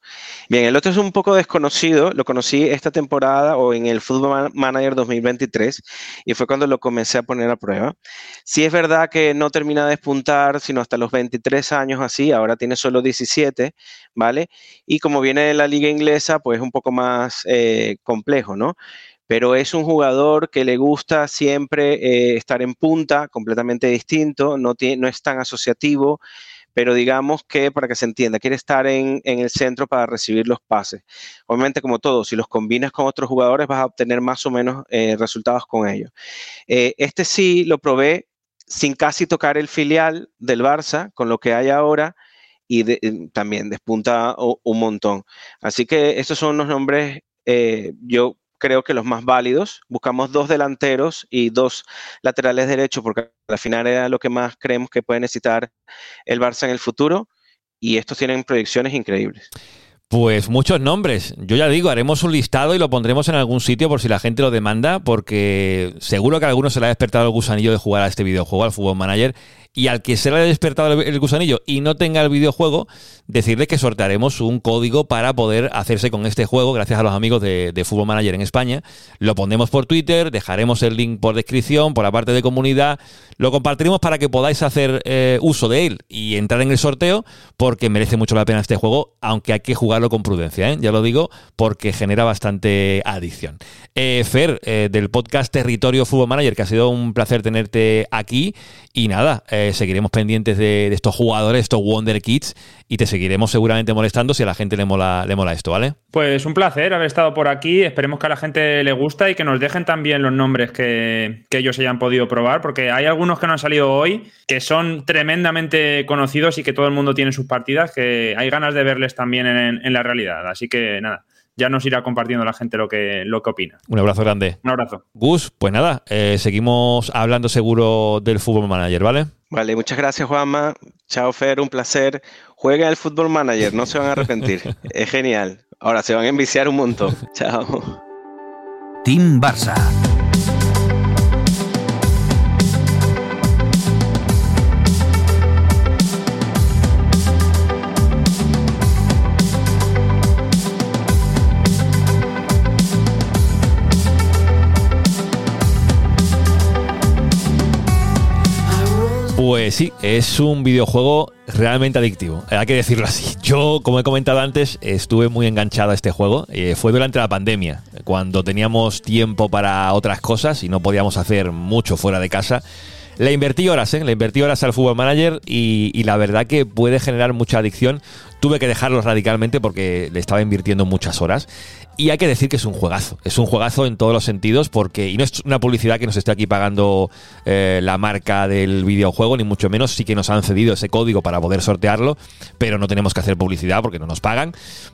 Bien, el otro es un poco desconocido, lo conocí esta temporada o en el Football Man- Manager 2023 y fue cuando lo comencé a poner a prueba. Sí es verdad que no termina de despuntar, sino hasta los 23 años así, ahora tiene solo 17, ¿vale? Y como viene de la liga inglesa, pues es un poco más eh, complejo, ¿no? Pero es un jugador que le gusta siempre eh, estar en punta, completamente distinto, no, es tan asociativo, pero digamos que para que se entienda, quiere estar en, el centro para recibir los pases. Obviamente, como todo, si los combinas con otros jugadores vas a obtener más o menos eh, resultados con ellos. Eh, este sí lo probé sin casi tocar el filial del Barça, con lo que hay ahora, y también despunta un montón. Así que estos son los nombres, yo creo que los más válidos. Buscamos dos delanteros y dos laterales derechos, porque al final era lo que más creemos que puede necesitar el Barça en el futuro, y estos tienen proyecciones increíbles. Pues muchos nombres. Yo ya digo, haremos un listado y lo pondremos en algún sitio por si la gente lo demanda, porque seguro que a algunos se le ha despertado el gusanillo de jugar a este videojuego, al Fútbol Manager, y al que se le haya despertado el gusanillo y no tenga el videojuego, decirle que sortearemos un código para poder hacerse con este juego, gracias a los amigos de, de Fútbol Manager en España. Lo pondremos por Twitter, dejaremos el link por descripción, por la parte de comunidad, lo compartiremos para que podáis hacer eh, uso de él y entrar en el sorteo, porque merece mucho la pena este juego, aunque hay que jugarlo con prudencia, ¿eh? ya lo digo, porque genera bastante adicción. Eh, Fer, eh, del podcast Territorio Fútbol Manager, que ha sido un placer tenerte aquí, y nada, seguiremos pendientes de, estos jugadores, estos Wonder Kids, y te seguiremos seguramente molestando si a la gente le mola, le mola esto, ¿vale? Pues un placer haber estado por aquí. Esperemos que a la gente le gusta y que nos dejen también los nombres que, ellos hayan podido probar, porque hay algunos que no han salido hoy que son tremendamente conocidos y que todo el mundo tiene sus partidas, que hay ganas de verles también en la realidad. Así que nada, ya nos irá compartiendo la gente lo que, lo que opina. Un abrazo grande. Un abrazo. Gus, pues nada, eh, seguimos hablando seguro del Fútbol Manager, ¿vale? Vale, muchas gracias Juanma. Chao Fer, un placer. Jueguen al Fútbol Manager, no se van a arrepentir. es genial. Ahora se van a enviciar un montón. Chao. Team Barça. Pues sí, es un videojuego realmente adictivo, hay que decirlo así. Yo, como he comentado antes, estuve muy enganchado a este juego. Eh, fue durante la pandemia, cuando teníamos tiempo para otras cosas y no podíamos hacer mucho fuera de casa. Le invertí horas, ¿eh? Le invertí horas al Fútbol Manager y la verdad que puede generar mucha adicción. Tuve que dejarlo radicalmente porque le estaba invirtiendo muchas horas. Y hay que decir que es un juegazo. Es un juegazo en todos los sentidos porque, y no es una publicidad que nos esté aquí pagando eh, la marca del videojuego, ni mucho menos. Sí que nos han cedido ese código para poder sortearlo, pero no tenemos que hacer publicidad porque no nos pagan.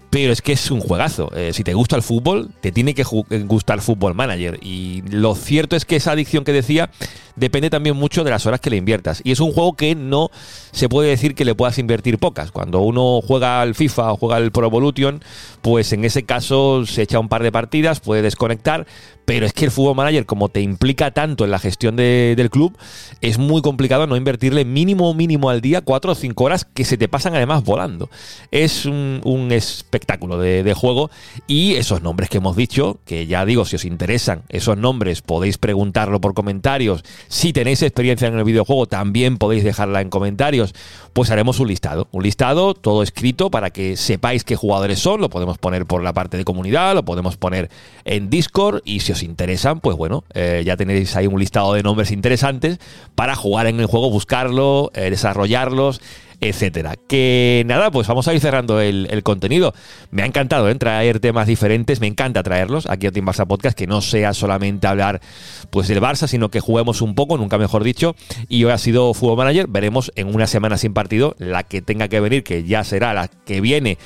Pero es que es un juegazo. Eh, si te gusta el fútbol, te tiene que gustar Fútbol Manager. Y lo cierto es que esa adicción que decía depende también mucho de las horas que le inviertas. Y es un juego que no se puede decir que le puedas invertir pocas. Cuando uno juega al FIFA o juega al Pro Evolution, pues en ese caso se echa un par de partidas, puede desconectar, pero es que el Fútbol Manager, como te implica tanto en la gestión de- del club, es muy complicado no invertirle mínimo mínimo al día 4 o 5 horas que se te pasan además volando. Es un, un espectáculo de, de juego y esos nombres que hemos dicho, que ya digo, si os interesan esos nombres, podéis preguntarlo por comentarios. Si tenéis experiencia en el videojuego, también podéis dejarla en comentarios. Pues haremos un listado, un listado todo escrito para que sepáis qué jugadores son. Lo podemos poner por la parte de comunidad, lo podemos poner en Discord y si os interesan, pues bueno, eh, ya tenéis ahí un listado de nombres interesantes para jugar en el juego, buscarlo, eh, desarrollarlos etcétera. Que nada, pues vamos a ir cerrando el, contenido. Me ha encantado ¿eh? traer temas diferentes, me encanta traerlos aquí a Team Barça Podcast, que no sea solamente hablar pues del Barça, sino que juguemos un poco, nunca mejor dicho. Y hoy ha sido Fútbol Manager, veremos en una semana sin partido, la que tenga que venir, que ya será la que viene,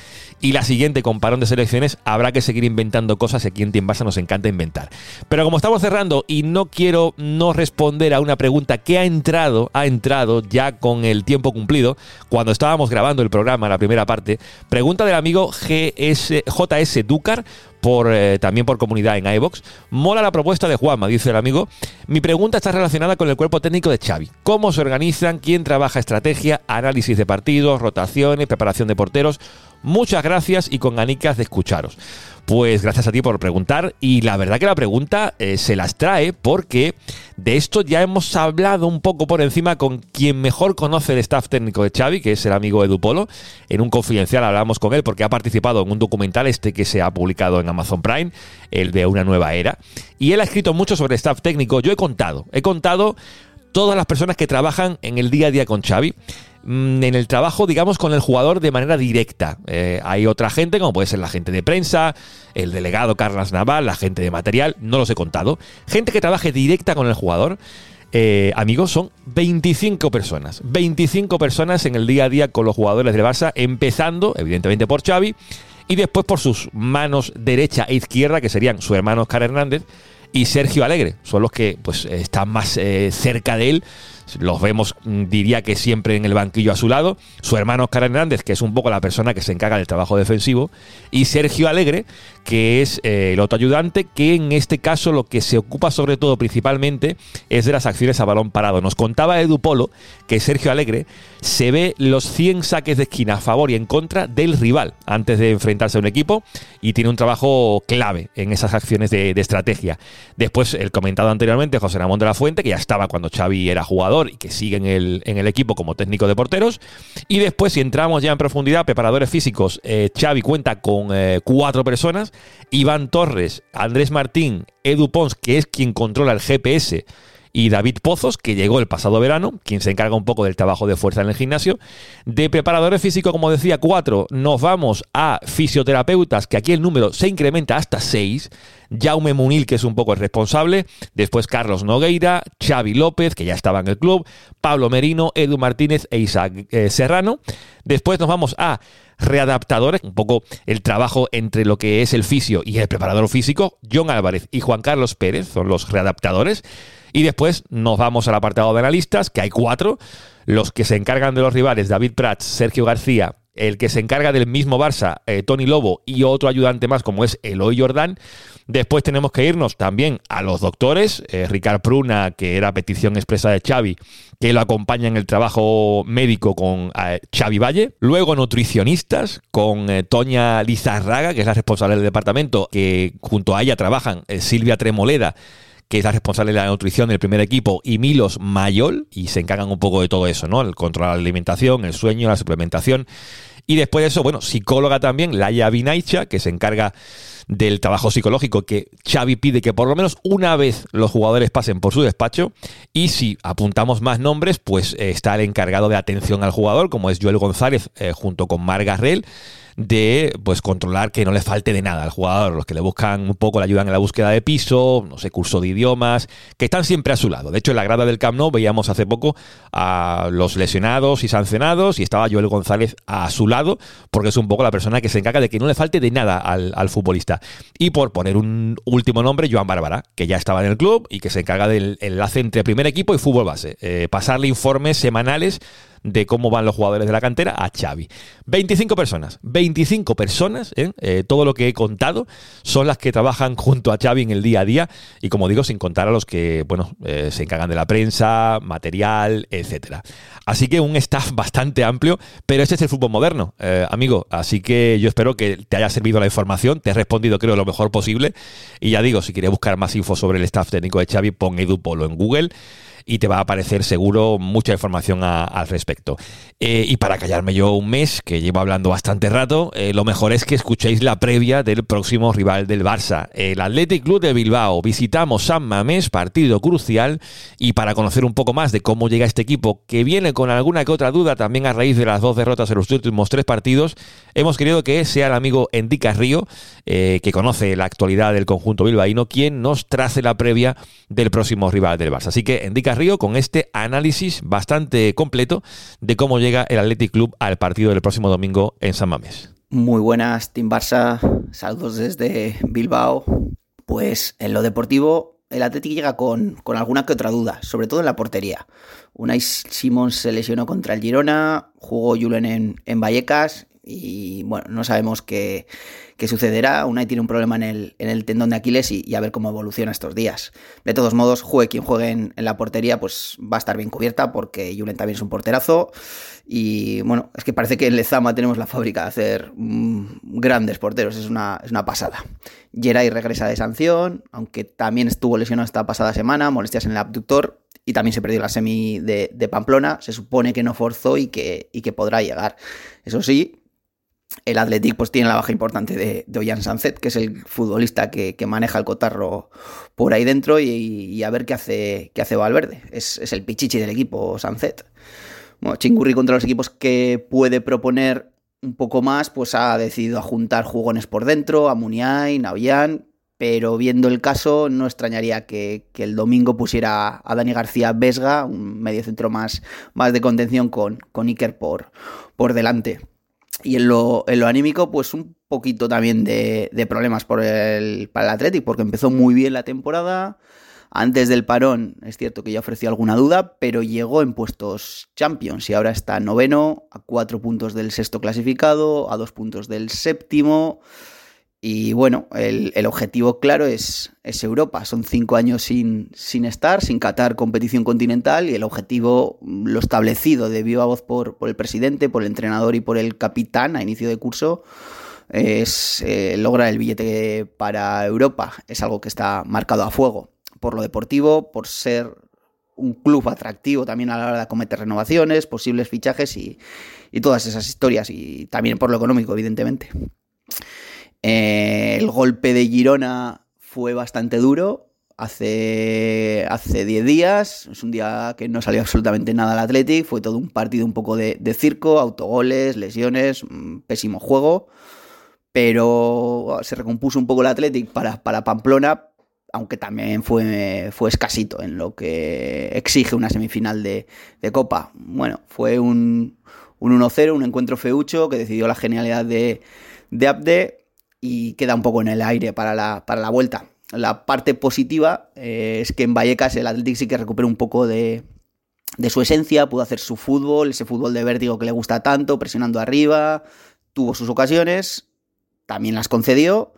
y la siguiente con parón de selecciones, habrá que seguir inventando cosas, aquí en Team Barça nos encanta inventar. Pero como estamos cerrando y no quiero no responder a una pregunta que ha entrado, ha entrado ya con el tiempo cumplido, cuando estábamos grabando el programa, la primera parte, pregunta del amigo GS, JS Ducar, eh, también por comunidad en iBox. Mola la propuesta de Juanma, dice el amigo. Mi pregunta está relacionada con el cuerpo técnico de Xavi. ¿Cómo se organizan? ¿Quién trabaja estrategia? Análisis de partidos, rotaciones, preparación de porteros. Muchas gracias y con ganicas de escucharos. Pues gracias a ti por preguntar y la verdad que la pregunta eh, se las trae porque de esto ya hemos hablado un poco por encima con quien mejor conoce el staff técnico de Xavi, que es el amigo Edu Polo. En un confidencial hablamos con él porque ha participado en un documental este que se ha publicado en Amazon Prime, el de una nueva era. Y él ha escrito mucho sobre staff técnico. Yo he contado, he contado todas las personas que trabajan en el día a día con Xavi en el trabajo, digamos, con el jugador de manera directa. Eh, hay otra gente, como puede ser la gente de prensa, el delegado Carlos Naval, la gente de material, no los he contado. Gente que trabaje directa con el jugador. eh, amigos, son 25 personas. 25 personas en el día a día con los jugadores del Barça, empezando, evidentemente, por Xavi, y después por sus manos derecha e izquierda, que serían su hermano Oscar Hernández y Sergio Alegre. Son los que pues, están más eh, cerca de él. Los vemos, mm, diría que siempre en el banquillo a su lado. Su hermano Oscar Hernández, que es un poco la persona que se encarga del trabajo defensivo. Y Sergio Alegre, que es eh, el otro ayudante, que en este caso lo que se ocupa sobre todo principalmente es de las acciones a balón parado. Nos contaba Edu Polo que Sergio Alegre se ve los 100 saques de esquina a favor y en contra del rival antes de enfrentarse a un equipo y tiene un trabajo clave en esas acciones de, estrategia. Después, el comentado anteriormente, José Ramón de la Fuente, que ya estaba cuando Xavi era jugador y que sigue en el, en el equipo como técnico de porteros. Y después, si entramos ya en profundidad, preparadores físicos, eh, Xavi cuenta con eh, cuatro personas. Iván Torres, Andrés Martín, Edu Pons, que es quien controla el GPS, y David Pozos, que llegó el pasado verano, quien se encarga un poco del trabajo de fuerza en el gimnasio. De preparadores físicos, como decía, cuatro, nos vamos a fisioterapeutas, que aquí el número se incrementa hasta seis. Jaume Munil, que es un poco el responsable. Después Carlos Nogueira, Xavi López, que ya estaba en el club. Pablo Merino, Edu Martínez e Isaac eh, Serrano. Después nos vamos a readaptadores, un poco el trabajo entre lo que es el fisio y el preparador físico. John Álvarez y Juan Carlos Pérez son los readaptadores. Y después nos vamos al apartado de analistas, que hay cuatro. Los que se encargan de los rivales, David Prats, Sergio García, el que se encarga del mismo Barça, eh, Tony Lobo, y otro ayudante más como es Eloy Jordán. Después tenemos que irnos también a los doctores, eh, Ricard Pruna, que era petición expresa de Xavi, que lo acompaña en el trabajo médico con eh, Xavi Valle. Luego nutricionistas con eh, Toña Lizarraga, que es la responsable del departamento, que junto a ella trabajan eh, Silvia Tremoleda, que es la responsable de la nutrición del primer equipo, y Milos Mayol, y se encargan un poco de todo eso, ¿no? El control de la alimentación, el sueño, la suplementación. Y después de eso, bueno, psicóloga también, Laia Vinaicha, que se encarga del trabajo psicológico que Xavi pide que por lo menos una vez los jugadores pasen por su despacho y si apuntamos más nombres pues eh, está el encargado de atención al jugador como es Joel González eh, junto con Mar Garrel de pues controlar que no le falte de nada al jugador, los que le buscan un poco le ayudan en la búsqueda de piso, no sé, curso de idiomas, que están siempre a su lado. De hecho, en la grada del Camp Nou veíamos hace poco a los lesionados y sancionados y estaba Joel González a su lado, porque es un poco la persona que se encarga de que no le falte de nada al, al futbolista. Y por poner un último nombre, Joan Bárbara, que ya estaba en el club y que se encarga del enlace entre primer equipo y fútbol base. Eh, pasarle informes semanales de cómo van los jugadores de la cantera a Xavi. 25 personas, 25 personas, ¿eh? Eh, todo lo que he contado son las que trabajan junto a Xavi en el día a día y como digo, sin contar a los que, bueno, eh, se encargan de la prensa, material, etcétera. Así que un staff bastante amplio, pero este es el fútbol moderno, amigo. Así que yo espero que te haya servido la información, te he respondido creo lo mejor posible y ya digo, si quieres buscar más info sobre el staff técnico de Xavi, pon Edu Polo en Google y te va a aparecer seguro mucha información al respecto. Eh, y para callarme yo un mes, que llevo hablando bastante rato, eh, lo mejor es que escuchéis la previa del próximo rival del Barça, el Athletic Club de Bilbao. Visitamos San Mamés, partido crucial, y para conocer un poco más de cómo llega este equipo, que viene con alguna que otra duda también a raíz de las dos derrotas en los últimos tres partidos, hemos querido que sea el amigo Endica Río, eh, que conoce la actualidad del conjunto bilbaíno, quien nos trace la previa del próximo rival del Barça. Así que Endica Río con este análisis bastante completo de cómo llega el Athletic Club al partido del próximo domingo en San Mamés. Muy buenas, Team Barça. Saludos desde Bilbao. Pues en lo deportivo, el Athletic llega con, alguna que otra duda, sobre todo en la portería. Unai Simons se lesionó contra el Girona, jugó Julen en, en Vallecas y bueno, no sabemos qué, qué sucederá. Unai tiene un problema en el, en el tendón de Aquiles y, a ver cómo evoluciona estos días. De todos modos, juegue quien juegue en, la portería, pues va a estar bien cubierta porque Julen también es un porterazo. Y bueno, es que parece que en Lezama tenemos la fábrica de hacer mm, grandes porteros, es una, es una pasada. Geray regresa de sanción, aunque también estuvo lesionado esta pasada semana, molestias en el abductor, y también se perdió la semi de, de, Pamplona. Se supone que no forzó y que, y que podrá llegar. Eso sí, el Athletic pues tiene la baja importante de, de Ollán Sanzet, que es el futbolista que, maneja el cotarro por ahí dentro y, a ver qué hace, qué hace Valverde. Es, el pichichi del equipo Sanzet. Bueno, Chingurri contra los equipos que puede proponer un poco más, pues ha decidido juntar jugones por dentro, a Muniain, Naoyan, pero viendo el caso no extrañaría que, el domingo pusiera a Dani García Vesga, un medio centro más, más de contención con, con Iker por, por delante. Y en lo, en lo anímico, pues un poquito también de, problemas por el, para el Athletic, porque empezó muy bien la temporada. Antes del parón, es cierto que ya ofreció alguna duda, pero llegó en puestos Champions y ahora está noveno, a cuatro puntos del sexto clasificado, a dos puntos del séptimo. Y bueno, el, objetivo claro es, Europa. Son cinco años sin, estar, sin catar competición continental y el objetivo, lo establecido de viva voz por, el presidente, por el entrenador y por el capitán a inicio de curso, es eh, lograr el billete para Europa. Es algo que está marcado a fuego por lo deportivo, por ser un club atractivo también a la hora de acometer renovaciones, posibles fichajes y todas esas historias y también por lo económico, evidentemente. Eh, el golpe de Girona fue bastante duro. Hace, hace 10 días, es un día que no salió absolutamente nada al Athletic, fue todo un partido un poco de, circo, autogoles, lesiones, pésimo juego, pero se recompuso un poco el Athletic para, para Pamplona, aunque también fue, fue escasito en lo que exige una semifinal de, Copa. Bueno, fue un, un 1-0, un encuentro feucho que decidió la genialidad de, de Abde y queda un poco en el aire para la, para la vuelta. La parte positiva eh, es que en Vallecas el Athletic sí que recuperó un poco de, de su esencia, pudo hacer su fútbol, ese fútbol de vértigo que le gusta tanto, presionando arriba, tuvo sus ocasiones, también las concedió.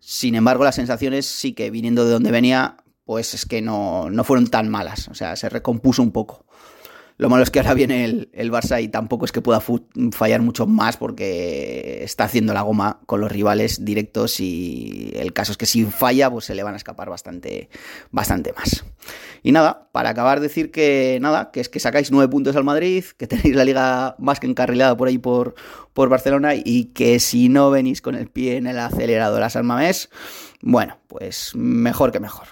Sin embargo, las sensaciones sí que viniendo de donde venía, pues es que no, no fueron tan malas, o sea, se recompuso un poco. Lo malo es que ahora viene el, el Barça y tampoco es que pueda fallar mucho más porque está haciendo la goma con los rivales directos y el caso es que si falla pues se le van a escapar bastante, bastante más. Y nada, para acabar decir que nada, que es que sacáis nueve puntos al Madrid, que tenéis la liga más que encarrilada por ahí por, por Barcelona y que si no venís con el pie en el acelerador a San Mamés, bueno, pues mejor que mejor.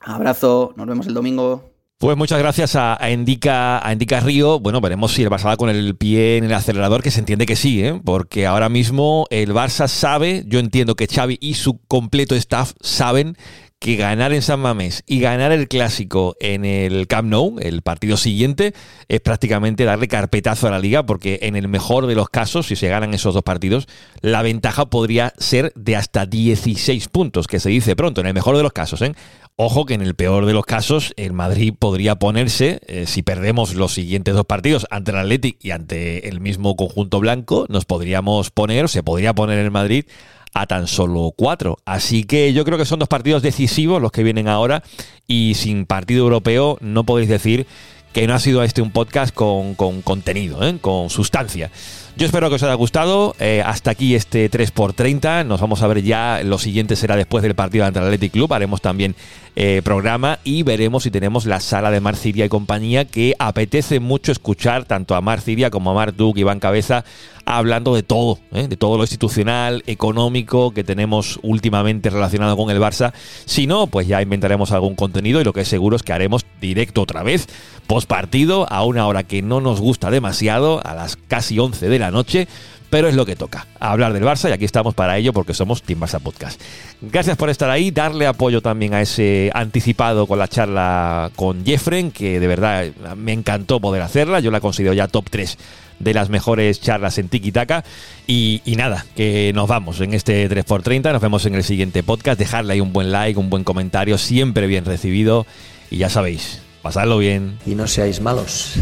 Abrazo, nos vemos el domingo. Pues muchas gracias a, a, Indica, a Indica Río. Bueno, veremos si el Barça va con el pie en el acelerador, que se entiende que sí, ¿eh? porque ahora mismo el Barça sabe, yo entiendo que Xavi y su completo staff saben que ganar en San Mamés y ganar el clásico en el Camp Nou, el partido siguiente, es prácticamente darle carpetazo a la liga, porque en el mejor de los casos, si se ganan esos dos partidos, la ventaja podría ser de hasta 16 puntos, que se dice pronto, en el mejor de los casos. ¿eh? Ojo que en el peor de los casos, el Madrid podría ponerse, eh, si perdemos los siguientes dos partidos ante el Athletic y ante el mismo conjunto blanco, nos podríamos poner, se podría poner el Madrid a tan solo cuatro. Así que yo creo que son dos partidos decisivos los que vienen ahora y sin partido europeo no podéis decir que no ha sido este un podcast con, contenido, ¿eh? con sustancia. Yo espero que os haya gustado. Eh, hasta aquí este 3x30. Nos vamos a ver ya. Lo siguiente será después del partido ante el Athletic Club. Haremos también eh, programa y veremos si tenemos la sala de Marciria y compañía que apetece mucho escuchar tanto a Marciria como a Mar Duke y Iván Cabeza hablando de todo, ¿eh? de todo lo institucional, económico que tenemos últimamente relacionado con el Barça. Si no, pues ya inventaremos algún contenido y lo que es seguro es que haremos directo otra vez, post partido, a una hora que no nos gusta demasiado, a las casi 11 de la noche. Pero es lo que toca, hablar del Barça y aquí estamos para ello porque somos Team Barça Podcast. Gracias por estar ahí, darle apoyo también a ese anticipado con la charla con Jeffren, que de verdad me encantó poder hacerla, yo la considero ya top 3 de las mejores charlas en Tiki Taka. Y, nada, que nos vamos en este 3x30. Nos vemos en el siguiente podcast. Dejarle ahí un buen like, un buen comentario, siempre bien recibido. Y ya sabéis, pasadlo bien. Y no seáis malos.